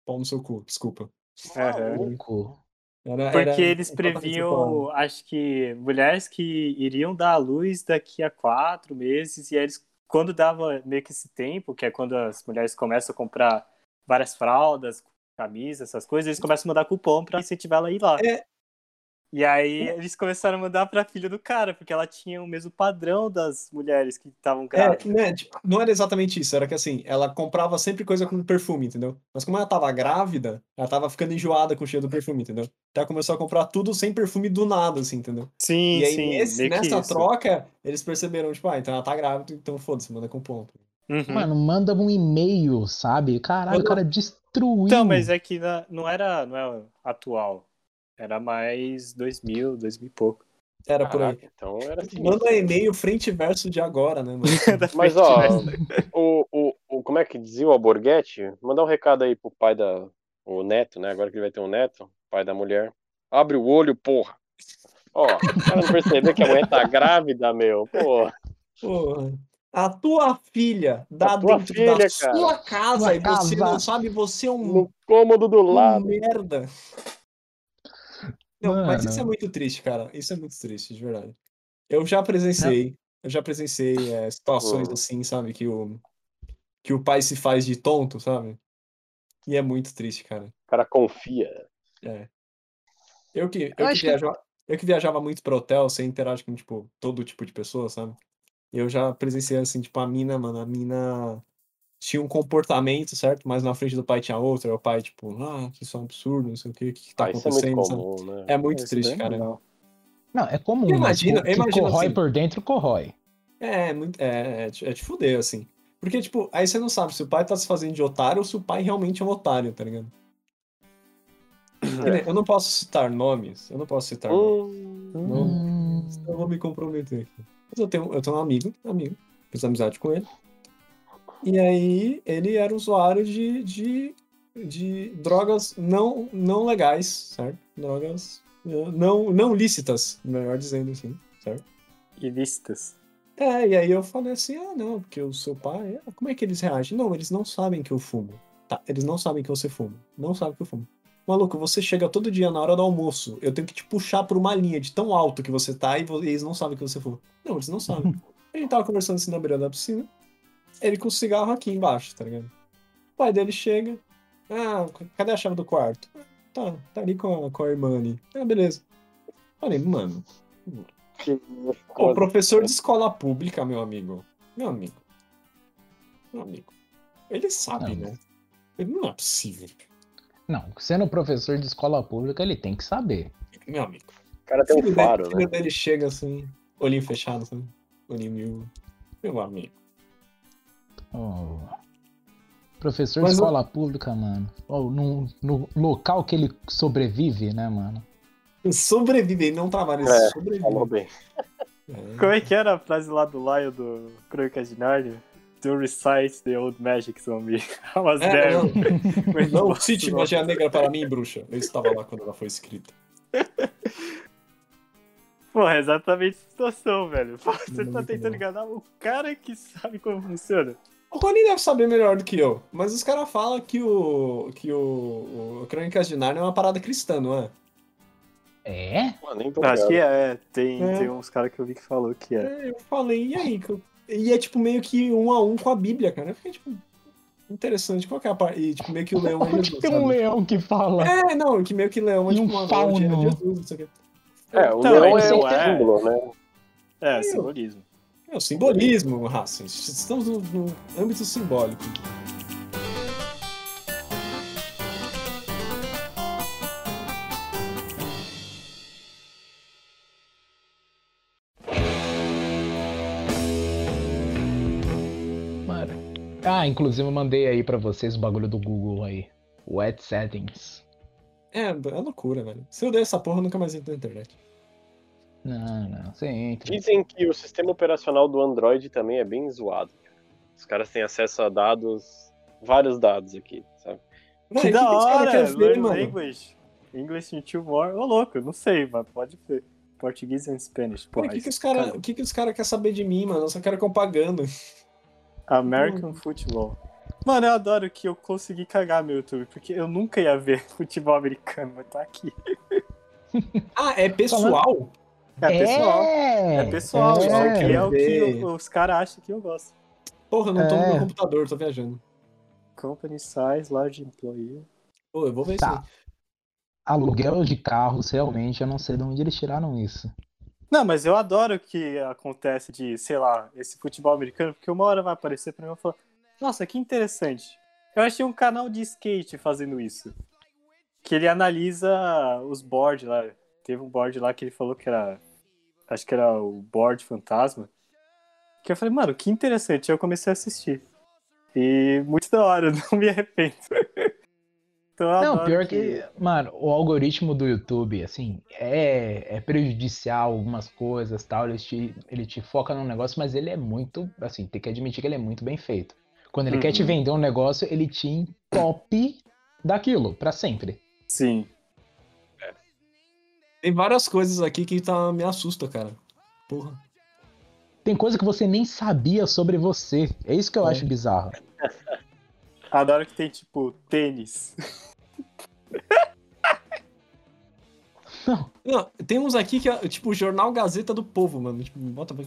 pau no seu cu, desculpa. Aham. Louco. Era- Porque era eles previam, acho que, mulheres que iriam dar à luz daqui a quatro meses, e aí eles, quando dava meio que esse tempo, que é quando as mulheres começam a comprar várias fraldas, camisas, essas coisas, eles começam a mandar cupom pra incentivar ela a ir lá. É. E aí eles começaram a mandar pra filha do cara, porque ela tinha o mesmo padrão das mulheres que estavam É, grávidas. né, tipo, não era exatamente isso, era que assim, ela comprava sempre coisa com perfume, entendeu? Mas como ela tava grávida, ela tava ficando enjoada com o cheiro do perfume, entendeu? Então ela começou a comprar tudo sem perfume do nada, assim, entendeu? Sim, E aí, sim, nesse- nessa troca, eles perceberam, tipo, ah, então ela tá grávida, então foda-se, manda com ponto. Uhum. Mano, manda um e-mail, sabe? Caralho, o cara destruiu. Então, mas é que na- não era não é atual. Era mais 2000, 2000 e pouco. Era por aí. Caraca, então era assim. Manda e-mail frente e verso de agora, né, mano? Mas ó, o, o, o, como é que dizia o Alborguete? Mandar um recado aí pro pai da. O neto, né? Agora que ele vai ter um neto, pai da mulher. Abre o olho, porra. Ó, o cara não percebeu que a mulher tá grávida, meu. Porra. Porra. A tua filha dá A tua dentro filha, da cara. sua casa e você casa. não sabe, você é um No cômodo do Um lado. merda. Não, mas isso é Mano. muito triste, cara. Isso é muito triste, de verdade. Eu já presenciei, eu já presenciei é, situações Hum. assim, sabe, que o que o pai se faz de tonto, sabe? E é muito triste, cara. O cara confia. É. Eu que eu, Eu que acho que- viajava, eu que viajava muito para hotel, você interage com tipo todo tipo de pessoa, sabe? Eu já presenciei assim, tipo a mina, mano, a mina tinha um comportamento, certo? Mas na frente do pai tinha outro, aí o pai tipo, ah, que isso é um absurdo, não sei o que, o que que tá Ah, isso é muito acontecendo, comum, né? É muito Isso triste, daí cara. não. Não, é comum, Eu mas imagino corrói assim. por dentro, corrói. É, é muito, é, é, te- é fuder, assim. Porque, tipo, aí você não sabe se o pai tá se fazendo de otário ou se o pai realmente é um otário, tá ligado? Nem- Eu não posso citar nomes, eu não posso citar nomes, Hum, não, Hum, senão eu vou me comprometer aqui. Mas eu tenho, eu tenho um amigo, amigo, fiz amizade com ele. E aí, ele era usuário de, de, de drogas não, não legais, certo? Drogas eh, não, não lícitas, melhor dizendo assim, certo? Ilícitas. É, e aí eu falei assim, ah, não, porque o seu pai, ah, como é que eles reagem? Não, eles não sabem que eu fumo. Tá, eles não sabem que você fuma. Não sabem que eu fumo. Maluco, você chega todo dia na hora do almoço, eu tenho que te puxar por uma linha de tão alto que você tá e eles não sabem que você fuma. Não, eles não sabem. A gente tava conversando assim na beira da piscina, ele com o cigarro aqui embaixo, tá ligado? O pai dele chega, ah, cadê a chave do quarto? Tá, tá ali com a, com a irmã ali. Ah, beleza. Falei, mano, que o professor de escola pública, meu amigo. Meu amigo. Meu amigo. Ele sabe, Não. né? Ele não é possível. Não, sendo professor de escola pública, ele tem que saber. Meu amigo. O cara tem filho um faro, dele, né? filho dele chega assim, olhinho fechado, assim. Olhinho mil. Meu amigo. Oh. Professor Mas de eu- escola pública, mano. Oh, no, no local que ele sobrevive, né, mano? Sobrevive, ele não trabalha, ele É, sobrevive. Falou bem. É. Como é que era a frase lá do Lion do Crônicas de Nárnia? Do recite the old magic zombie. I was É, there. não, não cite magia negra para mim, bruxa. Eu estava lá quando ela foi escrita. Porra, é exatamente a situação, velho. Pô, Você tá Muito tentando enganar o cara que sabe como funciona. O Rony deve saber melhor do que eu, mas os caras falam que o. que o, o Crônicas de Narnia é uma parada cristã, não é? É? Mano, nem tô Acho que é, é. Tem, É. tem uns caras que eu vi que falou que é. É, eu falei, e aí? Que E é tipo meio que um a um com a Bíblia, cara. Eu fiquei tipo. Interessante, qual que é a parte? E tipo, meio que o leão é Jesus, tem um sabe? leão que fala? É, não, que meio que leão é tipo um fauno. Jesus, não sei o quê. É, o Então, leão é é um é. símbolo, né? É, Eu- simbolismo. É o simbolismo, Racing. Estamos no, no âmbito simbólico. Ah, inclusive eu mandei aí pra vocês o bagulho do Google aí. Wet Settings. É, é loucura, velho. Se eu der essa porra, eu nunca mais entro na internet. Não, não, você entra. Dizem que o sistema operacional do Android também é bem zoado. Os caras têm acesso a dados, vários dados aqui, sabe? Que Mano, da que os caras hora! ver, language. English in two more. Ô, louco, não sei, mas pode ser. Português and Spanish. Cara, Porra, o que, que os caras que que os cara querem saber de mim, mano? Eu só quero propaganda. American Football. Mano, eu adoro que eu consegui cagar meu YouTube, porque eu nunca ia ver futebol americano, mas tá aqui. Ah, é pessoal? É pessoal. É, É pessoal, é. isso aqui é o que eu- os caras acham que eu gosto. Porra, eu não tô no É. meu computador, tô viajando. Company size, large employee. Pô, eu vou ver Tá. isso. aí. Aluguel de carros, realmente, eu não sei de onde eles tiraram isso. Não, mas eu adoro que acontece de, sei lá, esse futebol americano, porque uma hora vai aparecer pra mim e falo, nossa, que interessante. Eu achei um canal de skate fazendo isso. Que ele analisa os boards lá. Teve um board lá que ele falou que era. Acho que era o board fantasma. Que eu falei, mano, que interessante. Eu comecei a assistir. E muito da hora, não me arrependo. Então Não, pior que, mano, o algoritmo do YouTube, assim, é, é prejudicial algumas coisas, tal, ele te, ele te foca num negócio, mas ele é muito, assim, tem que admitir que ele é muito bem feito. Quando ele quer te Uhum. vender um negócio, ele te entope daquilo, pra sempre. Sim. Tem várias coisas aqui que tá, me assusta, cara. Porra. Tem coisa que você nem sabia sobre você. É isso que eu É. acho bizarro. Adoro que tem, tipo, tênis. Não, tem uns aqui que é tipo o Jornal Gazeta do Povo, mano. Tipo, bota pra...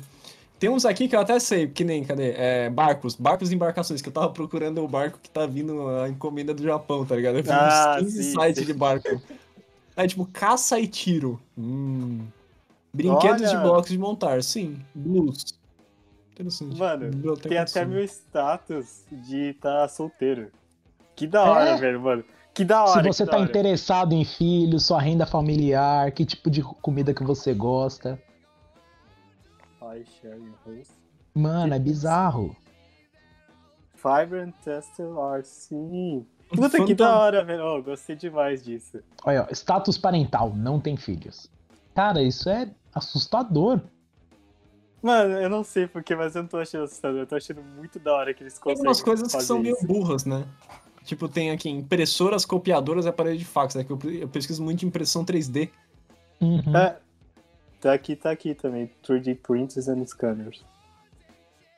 Tem uns aqui que eu até sei, que nem, cadê? É, barcos, barcos e embarcações, que eu tava procurando o barco que tá vindo a encomenda do Japão, tá ligado? Eu fiz Ah, uns 15 sim, sites sim. de barco. Aí, tipo, caça e tiro. Hum. Brinquedos de Olha. blocos de montar, sim. Blues. Interessante. Mano, Tem até meu status de estar solteiro. Que da hora, É? velho, mano. Que da Se hora. você que tá hora. interessado em filhos, sua renda familiar, que tipo de comida que você gosta. Host. Mano, é bizarro. Vibrant Tested Art, sim. Puta que da hora, velho. Oh, gostei demais disso. Olha, ó, status parental, não tem filhos. Cara, isso é assustador. Mano, eu não sei porquê, mas eu não tô achando assustador. Eu tô achando muito da hora que eles Tem conseguem algumas coisas que são meio isso. burras, né? Tipo, tem aqui impressoras, copiadoras e aparelho de fax, né? Que eu, eu pesquiso muito de impressão 3D. Uhum. É, tá aqui, tá aqui também. 3D printers and scanners.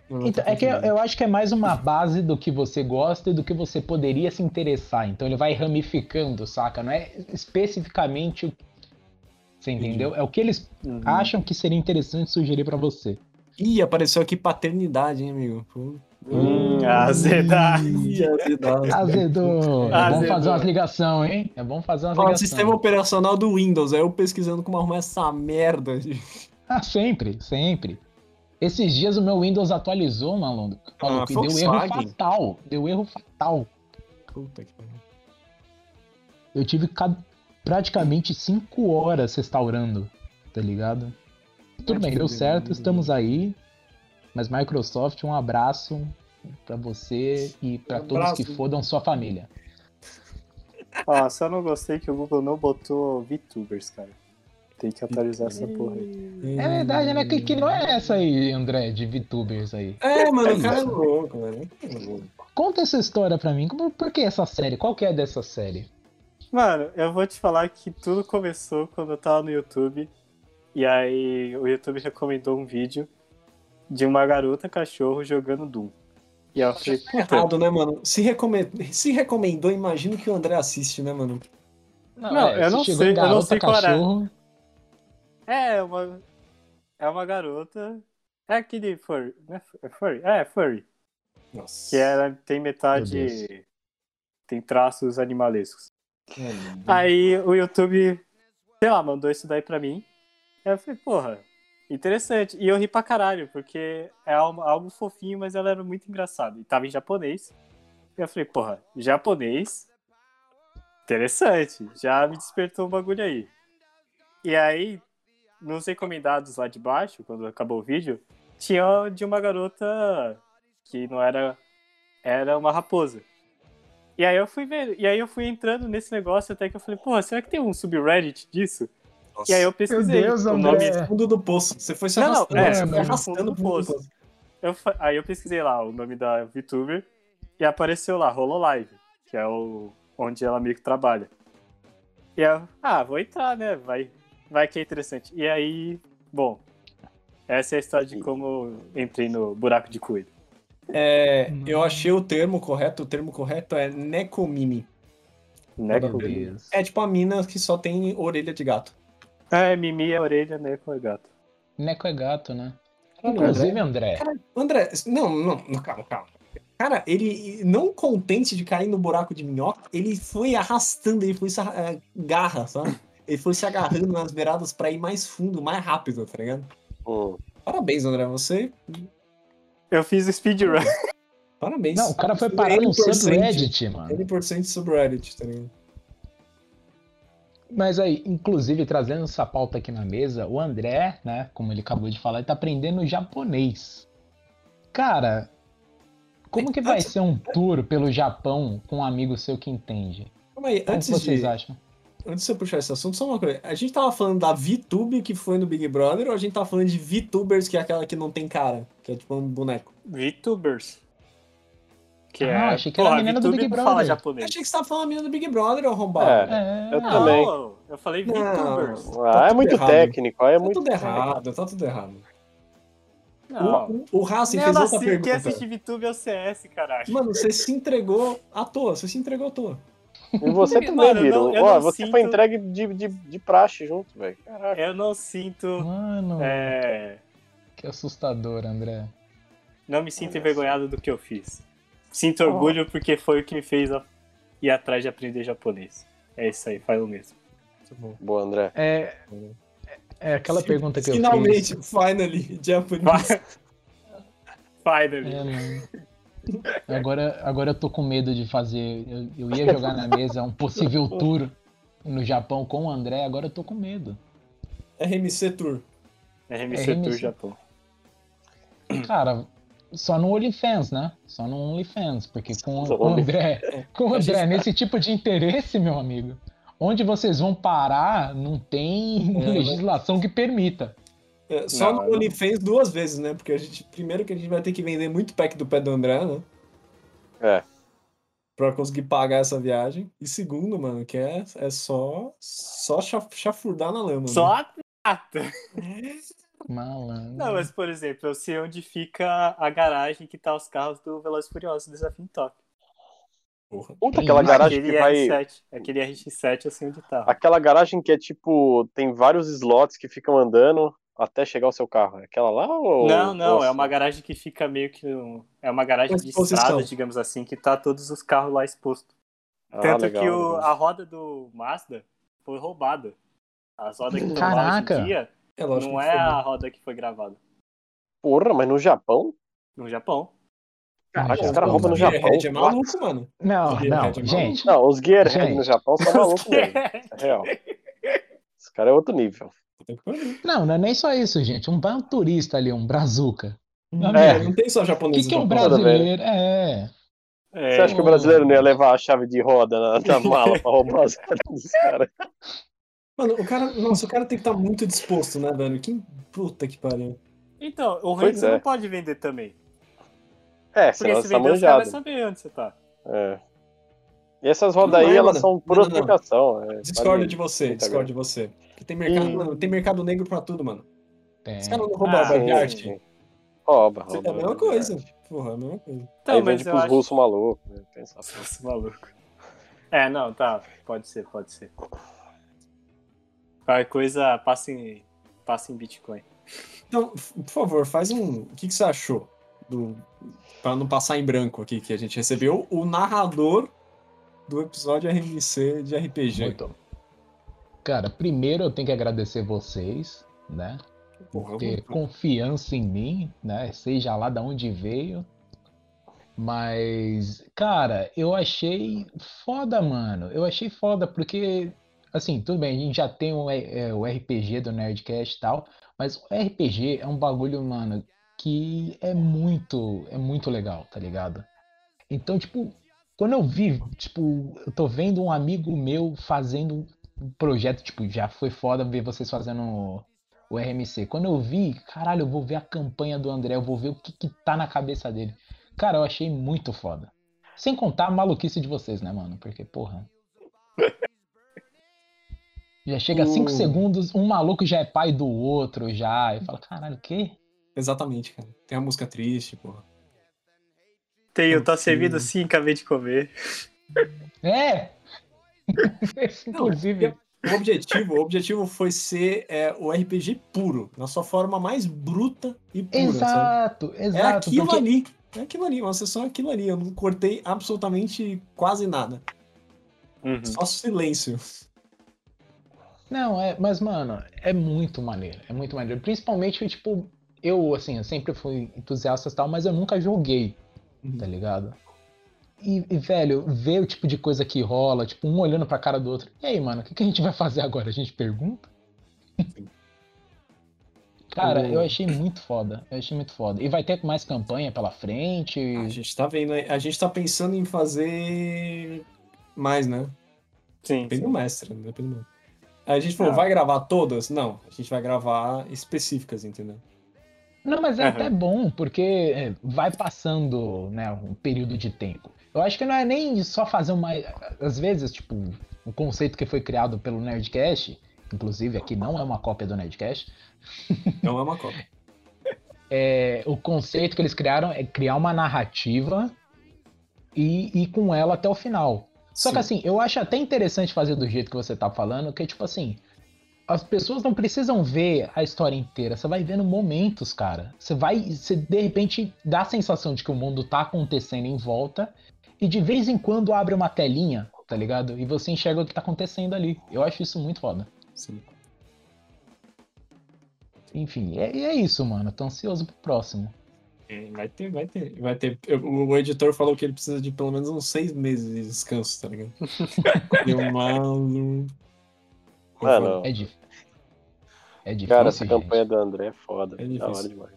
Então, é que eu, eu acho que é mais uma base do que você gosta e do que você poderia se interessar. Então ele vai ramificando, saca? Não é especificamente o. Você entendeu? É o que eles Uhum. acham que seria interessante sugerir pra você. Ih, apareceu aqui paternidade, hein, amigo? Pô. Hum, azedade. Azedou! É bom fazer umas ligações, hein? É bom fazer umas Ó, ligações. sistema operacional do Windows, aí eu pesquisando como arrumar essa merda. Ah, sempre, sempre. Esses dias o meu Windows atualizou, maluco. Maluco, e deu erro fatal. Deu erro fatal. Puta que pariu. Eu tive ca- praticamente 5 horas restaurando, tá ligado? Tudo bem, deu certo, estamos aí. Mas Microsoft, um abraço pra você e pra Um todos que fodam sua família. Ó, só não gostei que o Google não botou VTubers, cara. Tem que atualizar essa porra aí. É verdade, né? Que, que não é essa aí, André, de VTubers aí. É, mano, o É cara é louco, velho. Conta essa história pra mim. Por, por que essa série? Qual que é dessa série? Mano, eu vou te falar que tudo começou quando eu tava no YouTube. E aí o YouTube recomendou um vídeo de uma garota cachorro jogando Doom. E aí eu falei, puta, Errado, né, mano? Se, recome... Se recomendou, imagino que o André assiste, né, mano? Não, eu se não chegou sei, eu não sei qual era. cachorro, é uma. É uma garota. É aquele furry. Não é fu- é furry? É, furry. Nossa. Que ela tem metade. Tem traços animalescos. Aí o YouTube, sei lá, mandou isso daí pra mim. Aí eu falei, porra, interessante. E eu ri pra caralho, porque é algo, algo fofinho, mas ela era muito engraçada. E tava em japonês. E eu falei, porra, japonês? Interessante. Já me despertou um bagulho aí. E aí, nos recomendados lá de baixo, quando acabou o vídeo, tinha de uma garota que não era. Era uma raposa. E aí eu fui ver, e aí eu fui entrando nesse negócio até que eu falei, porra, será que tem um subreddit disso? Nossa. E aí eu pesquisei. Deus, o nome Nome fundo do poço. Você foi se Não, não, arrastando, é, é, foi mano, arrastando do poço. poço. eu aí eu pesquisei lá o nome da VTuber e apareceu lá, Hololive, que é o onde ela meio que trabalha. E eu, ah, vou entrar, né? Vai, vai que é interessante. E aí, bom, essa é a história de como eu entrei no buraco de cuida. É, eu achei o termo correto, o termo correto é Nekomimi. Deus. É tipo a mina que só tem orelha de gato. É, Mimi é orelha, né? Com gato. Neco é gato, né? Inclusive, André, André, não, não, não, calma, calma. Cara, ele, não contente de cair no buraco de minhoca, ele foi arrastando, ele foi se arra- é, garra, sabe? Ele foi se agarrando nas beiradas pra ir mais fundo, mais rápido, tá ligado? Hum. Parabéns, André, você. Eu fiz speedrun. Parabéns. não, o cara foi parar no 100%, subreddit, mano. 100% subreddit, tá ligado? Mas aí, inclusive, trazendo essa pauta aqui na mesa, o André, né, como ele acabou de falar, ele tá aprendendo japonês. Cara, como que vai ser um tour pelo Japão com um amigo seu que entende? Calma aí, Como antes vocês de, acham? Antes de você puxar esse assunto, só uma coisa. A gente tava falando da VTube que foi no Big Brother ou a gente tava falando de VTubers, que é aquela que não tem cara, que é tipo um boneco? VTubers. Que Ah, é. achei que era a menina do VTuber Big fala Brother. Eu japonês. achei que você tava falando a menina do Big Brother, ô arrombado. É, É, eu não, também. Eu falei Não. VTubers. Ah, Tá é muito errado. técnico, é Tá muito tudo errado, tá tudo errado. Não. O, o, o Racing fez eu outra nasci, quem pergunta. assiste VTube é o CS, caralho. Mano, você se entregou à toa, você se entregou à toa. E você também, mano, Biro. não- Ó, você sinto- foi entregue de, de, de praxe junto, velho. Caraca. Eu não sinto. Mano, É, que assustador, André. não me sinto envergonhado do que eu fiz. Sinto orgulho porque foi o que me fez a- ir atrás de aprender japonês. É isso aí, faz o mesmo. Boa, André. É, é aquela pergunta que eu Finalmente, fiz. finally, Japanese. Finally. É. Agora, agora eu tô com medo de fazer. Eu, eu ia jogar na mesa um possível tour no Japão com o André, agora eu tô com medo. RMC Tour. RMC Tour RMC. Japão. Cara, só no OnlyFans, né? Só no OnlyFans, porque com, com o André, com o André, nesse tipo de interesse, meu amigo, onde vocês vão parar, não tem É, legislação que permita. É, só Não, no OnlyFans duas vezes, né? Porque a gente, primeiro que a gente vai ter que vender muito pack do pé do André, né? É. Pra conseguir pagar essa viagem. E segundo, mano, que é, é só, só chaf- chafurdar na lama. Só Né? a prata. Malandro. Não, mas por exemplo, eu sei onde fica a garagem que tá os carros do Velozes e Furiosos Desafio em Tóquio. Porra. Puta, aquela Isso, garagem Aquele que vai. R7. Aquele RX7 eu sei onde tá. Aquela garagem que é tipo. Tem vários slots que ficam andando até chegar ao seu carro. É aquela lá ou. Não, não, Nossa. é uma garagem que fica meio que. um- É uma garagem de estrada, digamos assim, que tá todos os carros lá expostos. Ah, Tanto legal, que o- a roda do Mazda foi roubada. As rodas que estão lá hoje em dia É lógico não é a roda que foi gravada. Porra, mas no Japão? No Japão. Caraca, os caras roubam no. Japão. Gearhead é maluco, mano. Não, não, é gente. Não, os Gearhead no Japão são malucos mesmo. É real. Esse cara é outro nível. Tem que. Não, não é nem só isso, gente. Um ban turista ali, um brazuca. Meu É. amigo, Não tem só O japonês que, que é um bem. brasileiro? É. É, Você acha que o brasileiro não ia levar a chave de roda na, na mala pra roubar as caras dos caras? Mano, o cara. Nossa, o cara tem que estar muito disposto, né, velho? Que puta que pariu. Então, o você é. não pode vender também. É, Porque se você tá vender, os caras saber onde você tá. É. E essas rodas Não aí, é, elas são por Não, não, não. É, Discordo de você, discordo de você. Porque tem mercado, mano, tem mercado negro pra tudo, mano. Tem. Os caras não roubam Ah, obra de arte. sim. Rouba, É rouba. a mesma rouba, coisa. Porra, é a mesma coisa. Então, aí vende pros acho... russos malucos. Né? Pensa. Nossa, maluco. É, não, tá. Pode ser, pode ser. Qualquer coisa, passa em, passa em Bitcoin. Então, por favor, faz um. O que, que você achou? Do... Pra não passar em branco aqui, que a gente recebeu o narrador do episódio RMC de RPG. Muito. Cara, primeiro eu tenho que agradecer vocês, né? Por ter confiança em mim, né? Seja lá de onde veio. Mas, cara, eu achei foda, mano. Eu achei foda porque, assim, tudo bem, a gente já tem o, é, o RPG do Nerdcast e tal, mas o RPG é um bagulho, mano, que é muito, é muito legal, tá ligado? Então, tipo, quando eu vi, tipo, eu tô vendo um amigo meu fazendo projeto, tipo, já foi foda ver vocês fazendo o RMC. Quando eu vi, caralho, eu vou ver a campanha do André, eu vou ver o que, que tá na cabeça dele. Cara, eu achei muito foda. Sem contar a maluquice de vocês, né, mano? Porque, porra. Já chega 5 O- segundos, um maluco já é pai do outro, já. Eu falo, caralho, o quê? Exatamente, cara. Tem a música triste, porra. Tenho, tá Ok. servido sim, acabei de comer. É! Inclusive. O objetivo, o objetivo foi ser é, o RPG puro, na sua forma mais bruta e pura. sabe? Exato, É exato. aquilo porque- ali. É aquilo ali, uma sessão é aquilo ali. Eu não cortei absolutamente quase nada. Uhum. Só silêncio. Não, é, mas, mano, é muito maneiro. É muito maneiro. Principalmente, tipo, eu, assim, eu sempre fui entusiasta e tal, mas eu nunca joguei, Uhum. tá ligado? E, e, velho, ver o tipo de coisa que rola, tipo, um olhando pra cara do outro. E aí, mano, o que, que a gente vai fazer agora? A gente pergunta? Cara, O- eu achei muito foda. Eu achei muito foda. E vai ter mais campanha pela frente. A gente tá vendo, aí- a gente tá pensando em fazer mais, né? Sim. Depende do sim. mestre, né? Depende do a gente falou, Ah. vai gravar todas? Não, a gente vai gravar específicas, entendeu? Não, mas é Aham. até bom, porque é, vai passando, né, um período de tempo. Eu acho que não é nem só fazer uma. Às vezes, tipo, o conceito que foi criado pelo Nerdcast, inclusive aqui não é uma cópia do Nerdcast, Não é uma cópia. é, o conceito que eles criaram é criar uma narrativa e ir com ela até o final. Só que Sim. assim, eu acho até interessante fazer do jeito que você tá falando, que tipo assim, as pessoas não precisam ver a história inteira, você vai vendo momentos, cara. Você vai, você de repente dá a sensação de que o mundo tá acontecendo em volta e de vez em quando abre uma telinha, tá ligado? E você enxerga o que tá acontecendo ali. Eu acho isso muito foda. Sim. Enfim, é, é isso, mano. Tô ansioso pro próximo. É, Vai ter, vai ter. Vai ter. O, o editor falou que ele precisa de pelo menos uns seis meses de descanso, tá ligado? Filmar um- Mano, É, dif... é difícil. cara, essa gente. campanha do André é foda. É da difícil. hora demais.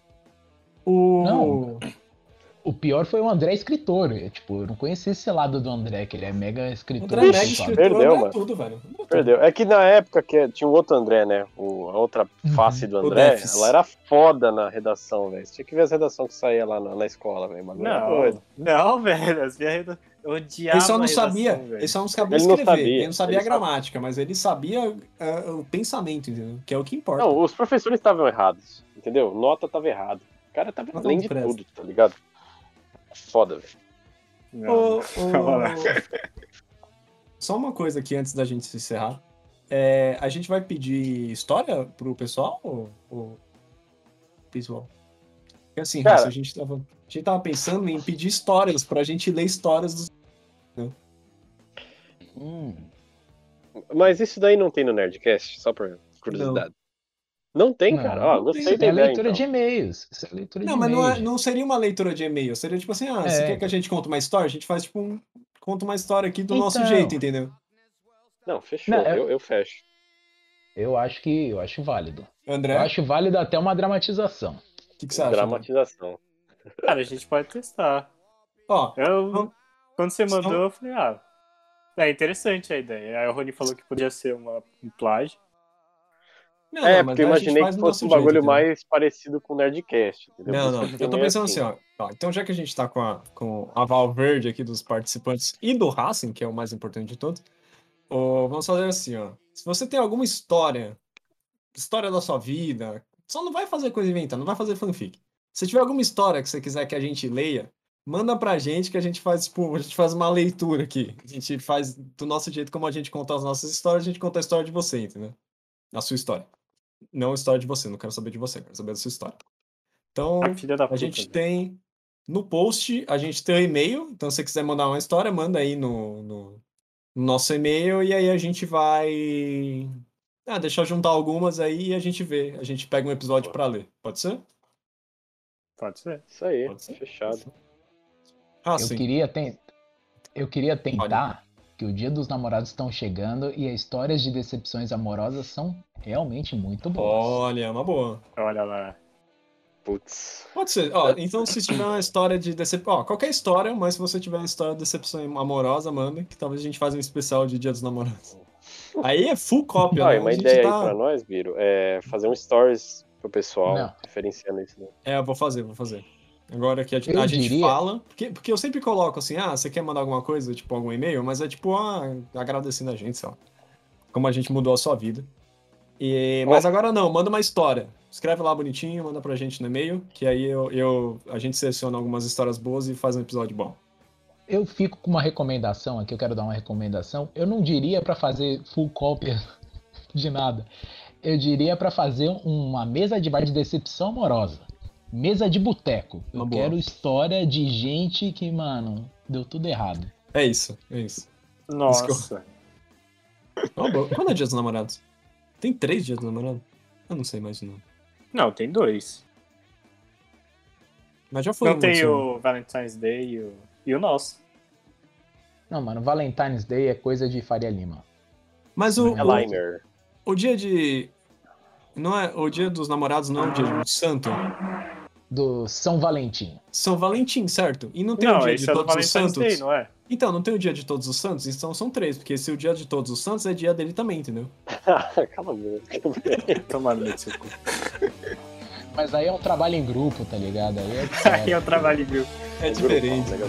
O... Não. O pior foi o André escritor. Eu, tipo, eu não conhecia esse lado do André, que ele é mega escritor. André Mega sabe? escritor Perdeu, é mano. tudo, velho. É. Perdeu. É que na época que tinha um outro André, né? O, a outra face do O André, ela era foda na redação, velho. Você tinha que ver as redações que saía lá na, na escola, velho. Não, doido. não, velho. As minhas Eu odiava Ele só não a redação, sabia, velho. ele só não sabia Ele não escrever, sabia, ele não sabia ele a gramática, mas ele sabia ah, o pensamento, entendeu? Que é o que importa. Não, os professores estavam errados, entendeu? Nota tava errada. O cara tava além não de presta. tudo, tá ligado? Foda, velho. Calma lá. Só uma coisa aqui antes da gente se encerrar. É, a gente vai pedir história pro pessoal ou, ou visual? Porque assim, Cara- Raça, a gente tava, a gente tava pensando em pedir histórias pra gente ler histórias dos. Hum. Mas isso daí não tem no Nerdcast, só por curiosidade. Não, tem, Não, cara. Ó, não gostei tem. da É ideia, leitura então. de e-mails. Isso é leitura Não, de mas não, é- não seria uma leitura de e-mail. Seria tipo assim, ah, você É. quer que a gente conte uma história? A gente faz tipo um. Conta uma história aqui do nosso Então. jeito, entendeu? Não, fechou. Não, eu- eu... eu fecho. Eu acho que eu acho válido. André, Eu acho válido até uma dramatização. o que, que você acha? Dramatização. Cara, a gente pode testar. Ó, Eu, Não. quando você mandou, eu falei, ah, é interessante a ideia. Aí o Rony falou que podia ser uma, um plágio. Não, é, não, porque eu imaginei que fosse um bagulho jeito, entendeu? mais parecido com o Nerdcast. Entendeu? Não, não. Eu tô também, pensando assim, ó. ó, Então, já que a gente tá com a, com a Val Verde aqui dos participantes e do Racing, que é o mais importante de todos, ó, vamos fazer assim, ó. Se você tem alguma história, história da sua vida, só não vai fazer coisa inventada, não vai fazer fanfic. Se tiver alguma história que você quiser que a gente leia, manda pra gente que a gente faz, tipo, a gente faz uma leitura aqui. A gente faz do nosso jeito como a gente conta as nossas histórias, a gente conta a história de você, entendeu? A sua história. Não a história de você, não quero saber de você, quero saber da sua história. Então, A filha da a puta. gente velho. tem no post, a gente tem o e-mail. Então, se você quiser mandar uma história, manda aí no, no, no nosso e-mail e aí a gente vai. Ah, deixa eu juntar algumas aí e a gente vê. A gente pega um episódio pra ler. Pode ser? Pode ser. Isso aí, Pode ser. fechado. Ah, Eu sim. queria, ten... eu queria tentar que o dia dos namorados estão chegando e as histórias de decepções amorosas são realmente muito boas. Olha, é uma boa. Olha lá. Putz. Pode ser. Ó, então, se tiver uma história de decepção. Ó, qualquer história, mas se você tiver uma história de decepção amorosa, manda, que talvez a gente faça um especial de Dia dos Namorados. Aí é full cópia, Ah, né? uma ideia tá- aí pra nós, Biro, é fazer um stories pro pessoal, Não. diferenciando isso. Né? É, eu vou fazer, vou fazer. Agora que a, a gente diria- fala, porque, porque eu sempre coloco assim, ah, você quer mandar alguma coisa, tipo algum e-mail, mas é tipo, ah, agradecendo a gente, sei lá. Como a gente mudou a sua vida. E, mas agora não, manda uma história. Escreve lá bonitinho, manda pra gente no e-mail, que aí eu, eu, a gente seleciona algumas histórias boas e faz um episódio bom. Eu fico com uma recomendação aqui, eu quero dar uma recomendação. Eu não diria pra fazer full cópia de nada. Eu diria pra fazer uma mesa de bar de decepção amorosa. Mesa de boteco. Eu Uma boa. quero história de gente que, mano, deu tudo errado. É isso, é isso. Nossa. Ó, boa. Quando é dia dos namorados? Tem três dias dos namorados? Eu não sei mais não. Não, tem dois. Mas já foi Não um, tem assim. o Valentine's Day e o, e o nosso. Não, mano, Valentine's Day é coisa de Faria Lima. Mas o, É o, o dia de... Não é, o dia dos namorados não é o dia do santo? Do São Valentim. São Valentim, certo? E não tem o Não, dia esse de é do todos os Valentine's santos? Day, não é? Então, não tem o dia de todos os santos? Então são três, porque se o dia de todos os santos é dia dele também, entendeu? Cala a boca. Tomando no seu cu. Mas aí é um trabalho em grupo, tá ligado? Aí é Aí sério. eu trabalho viu? É diferente. Legal.